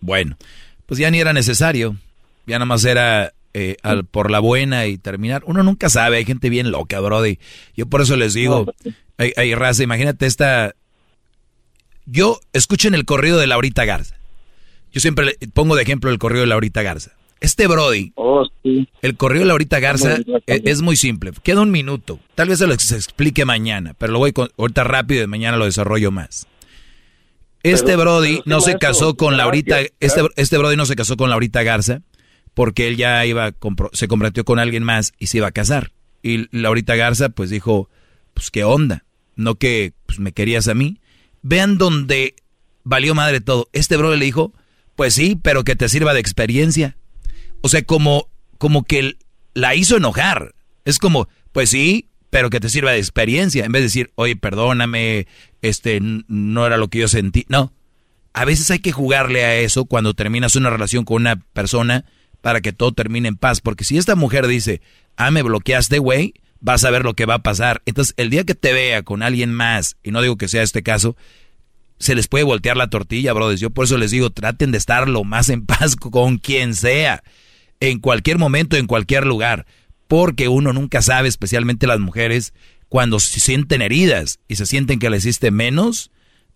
Speaker 2: Bueno, pues ya ni era necesario. Ya nada más era eh, al- por la buena y terminar. Uno nunca sabe, hay gente bien loca, Brody. Yo por eso les digo, hay, hay raza, imagínate esta... Yo, escuchen el corrido de Laurita Garza. Yo siempre le pongo de ejemplo el corrido de Laurita Garza. Este Brody, el corrido de Laurita Garza es, es muy simple. Queda un minuto. Tal vez se lo ex- explique mañana, pero lo voy con, ahorita rápido y mañana lo desarrollo más. Este
Speaker 33: Pero-
Speaker 2: Brody
Speaker 33: pero
Speaker 2: no se casó con Laurita, este, este Brody no se casó con Laurita Garza porque él ya iba, compro- se comprometió con alguien más y se iba a casar. Y Laurita Garza pues dijo, pues qué onda, no que pues, me querías a mí. Vean donde valió madre todo. Este Brody le dijo, pues sí, pero que te sirva de experiencia. O sea, como, como que la hizo enojar. Es como, pues sí, pero que te sirva de experiencia. En vez de decir, oye, perdóname, este, no era lo que yo sentí. No. A veces hay que jugarle a eso cuando terminas una relación con una persona para que todo termine en paz. Porque si esta mujer dice, ah, me bloqueaste, güey, vas a ver lo que va a pasar. Entonces, el día que te vea con alguien más, y no digo que sea este caso, se les puede voltear la tortilla, brothers. Yo por eso les digo, traten de estar lo más en paz con quien sea, en cualquier momento, en cualquier lugar, porque uno nunca sabe, especialmente las mujeres, cuando se sienten heridas y se sienten que le hiciste menos,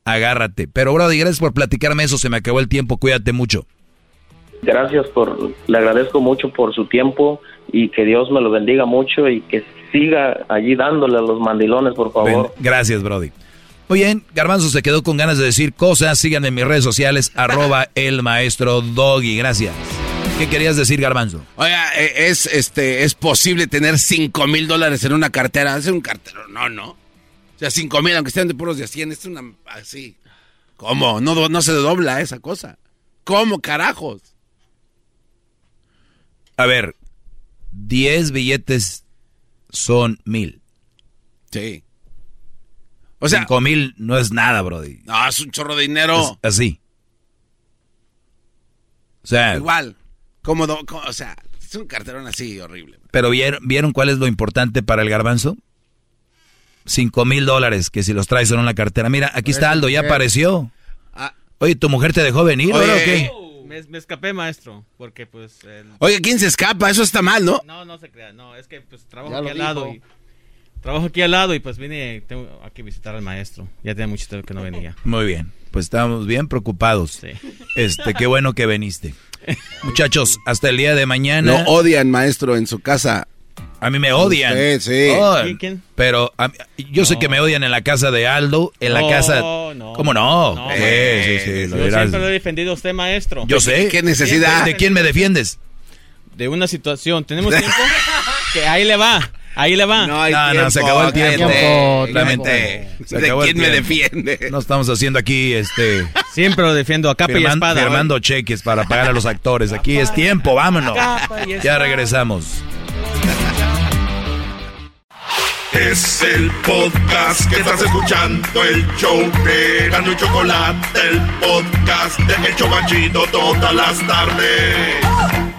Speaker 2: agárrate. Pero, Brody, gracias por platicarme eso. Se me acabó el tiempo. Cuídate mucho.
Speaker 32: Gracias por, le agradezco mucho por su tiempo y que Dios me lo bendiga mucho y que siga allí dándole a los mandilones, por favor.
Speaker 2: gracias, Brody. Muy bien, Garbanzo se quedó con ganas de decir cosas. Síganme en mis redes sociales, arroba el maestro Doggy. Gracias. ¿Qué querías decir, Garbanzo?
Speaker 6: Oiga, e, es, este, es posible tener 5 mil dólares en una cartera. Es un cartero, no, no. O sea, 5 mil, aunque sean de puros de 100, es una así. ¿Cómo? No, no se dobla esa cosa. ¿Cómo, carajos?
Speaker 2: A ver, 10 billetes son mil.
Speaker 6: Sí.
Speaker 2: O sea, 5 mil no es nada, Brody.
Speaker 6: No, es un chorro de dinero.
Speaker 2: así. O sea.
Speaker 6: Igual. Cómodo, o sea, es un carterón así horrible.
Speaker 2: Pero ¿vieron, ¿vieron cuál es lo importante para el garbanzo? 5 mil dólares, que si los traes en una cartera. Mira, aquí está Aldo, ya apareció. Ah. Oye, ¿tu mujer te dejó venir, Oye, o qué?
Speaker 33: Me, escapé, maestro, porque pues...
Speaker 6: Oye, ¿quién se escapa? Eso está mal, ¿no?
Speaker 33: No, no se crea, no, es que pues trabajo aquí al lado y... Trabajo aquí al lado y pues vine tengo aquí visitar al maestro. Ya tenía mucho tiempo que no venía.
Speaker 2: Muy bien, pues estábamos bien preocupados. Sí. Este, qué bueno que viniste. Muchachos, hasta el día de mañana...
Speaker 6: No odian, maestro, en su casa.
Speaker 2: A mí me odian.
Speaker 6: Sí, sí.
Speaker 2: Oh, ¿Quién? Pero yo sé que me odian en la casa de Aldo, en la casa. No. ¿Cómo no?
Speaker 33: no sí, sí, sí. Yo siempre lo he defendido a usted, maestro.
Speaker 2: Yo sé.
Speaker 6: ¿Qué necesidad?
Speaker 2: ¿De quién me defiendes?
Speaker 33: De una situación. ¿Tenemos tiempo? que ahí le va. Ahí le va.
Speaker 2: No, no, no, se acabó el tiempo.
Speaker 6: Lamente. ¿De quién me defiende?
Speaker 2: No estamos haciendo aquí este.
Speaker 33: Siempre lo defiendo a capa y espada.
Speaker 2: Firmando cheques para pagar a los actores. Aquí es tiempo, vámonos. Ya regresamos.
Speaker 3: Es el podcast que estás escuchando, el show de Gano y Chocolate, el podcast de El Chocachito todas las tardes.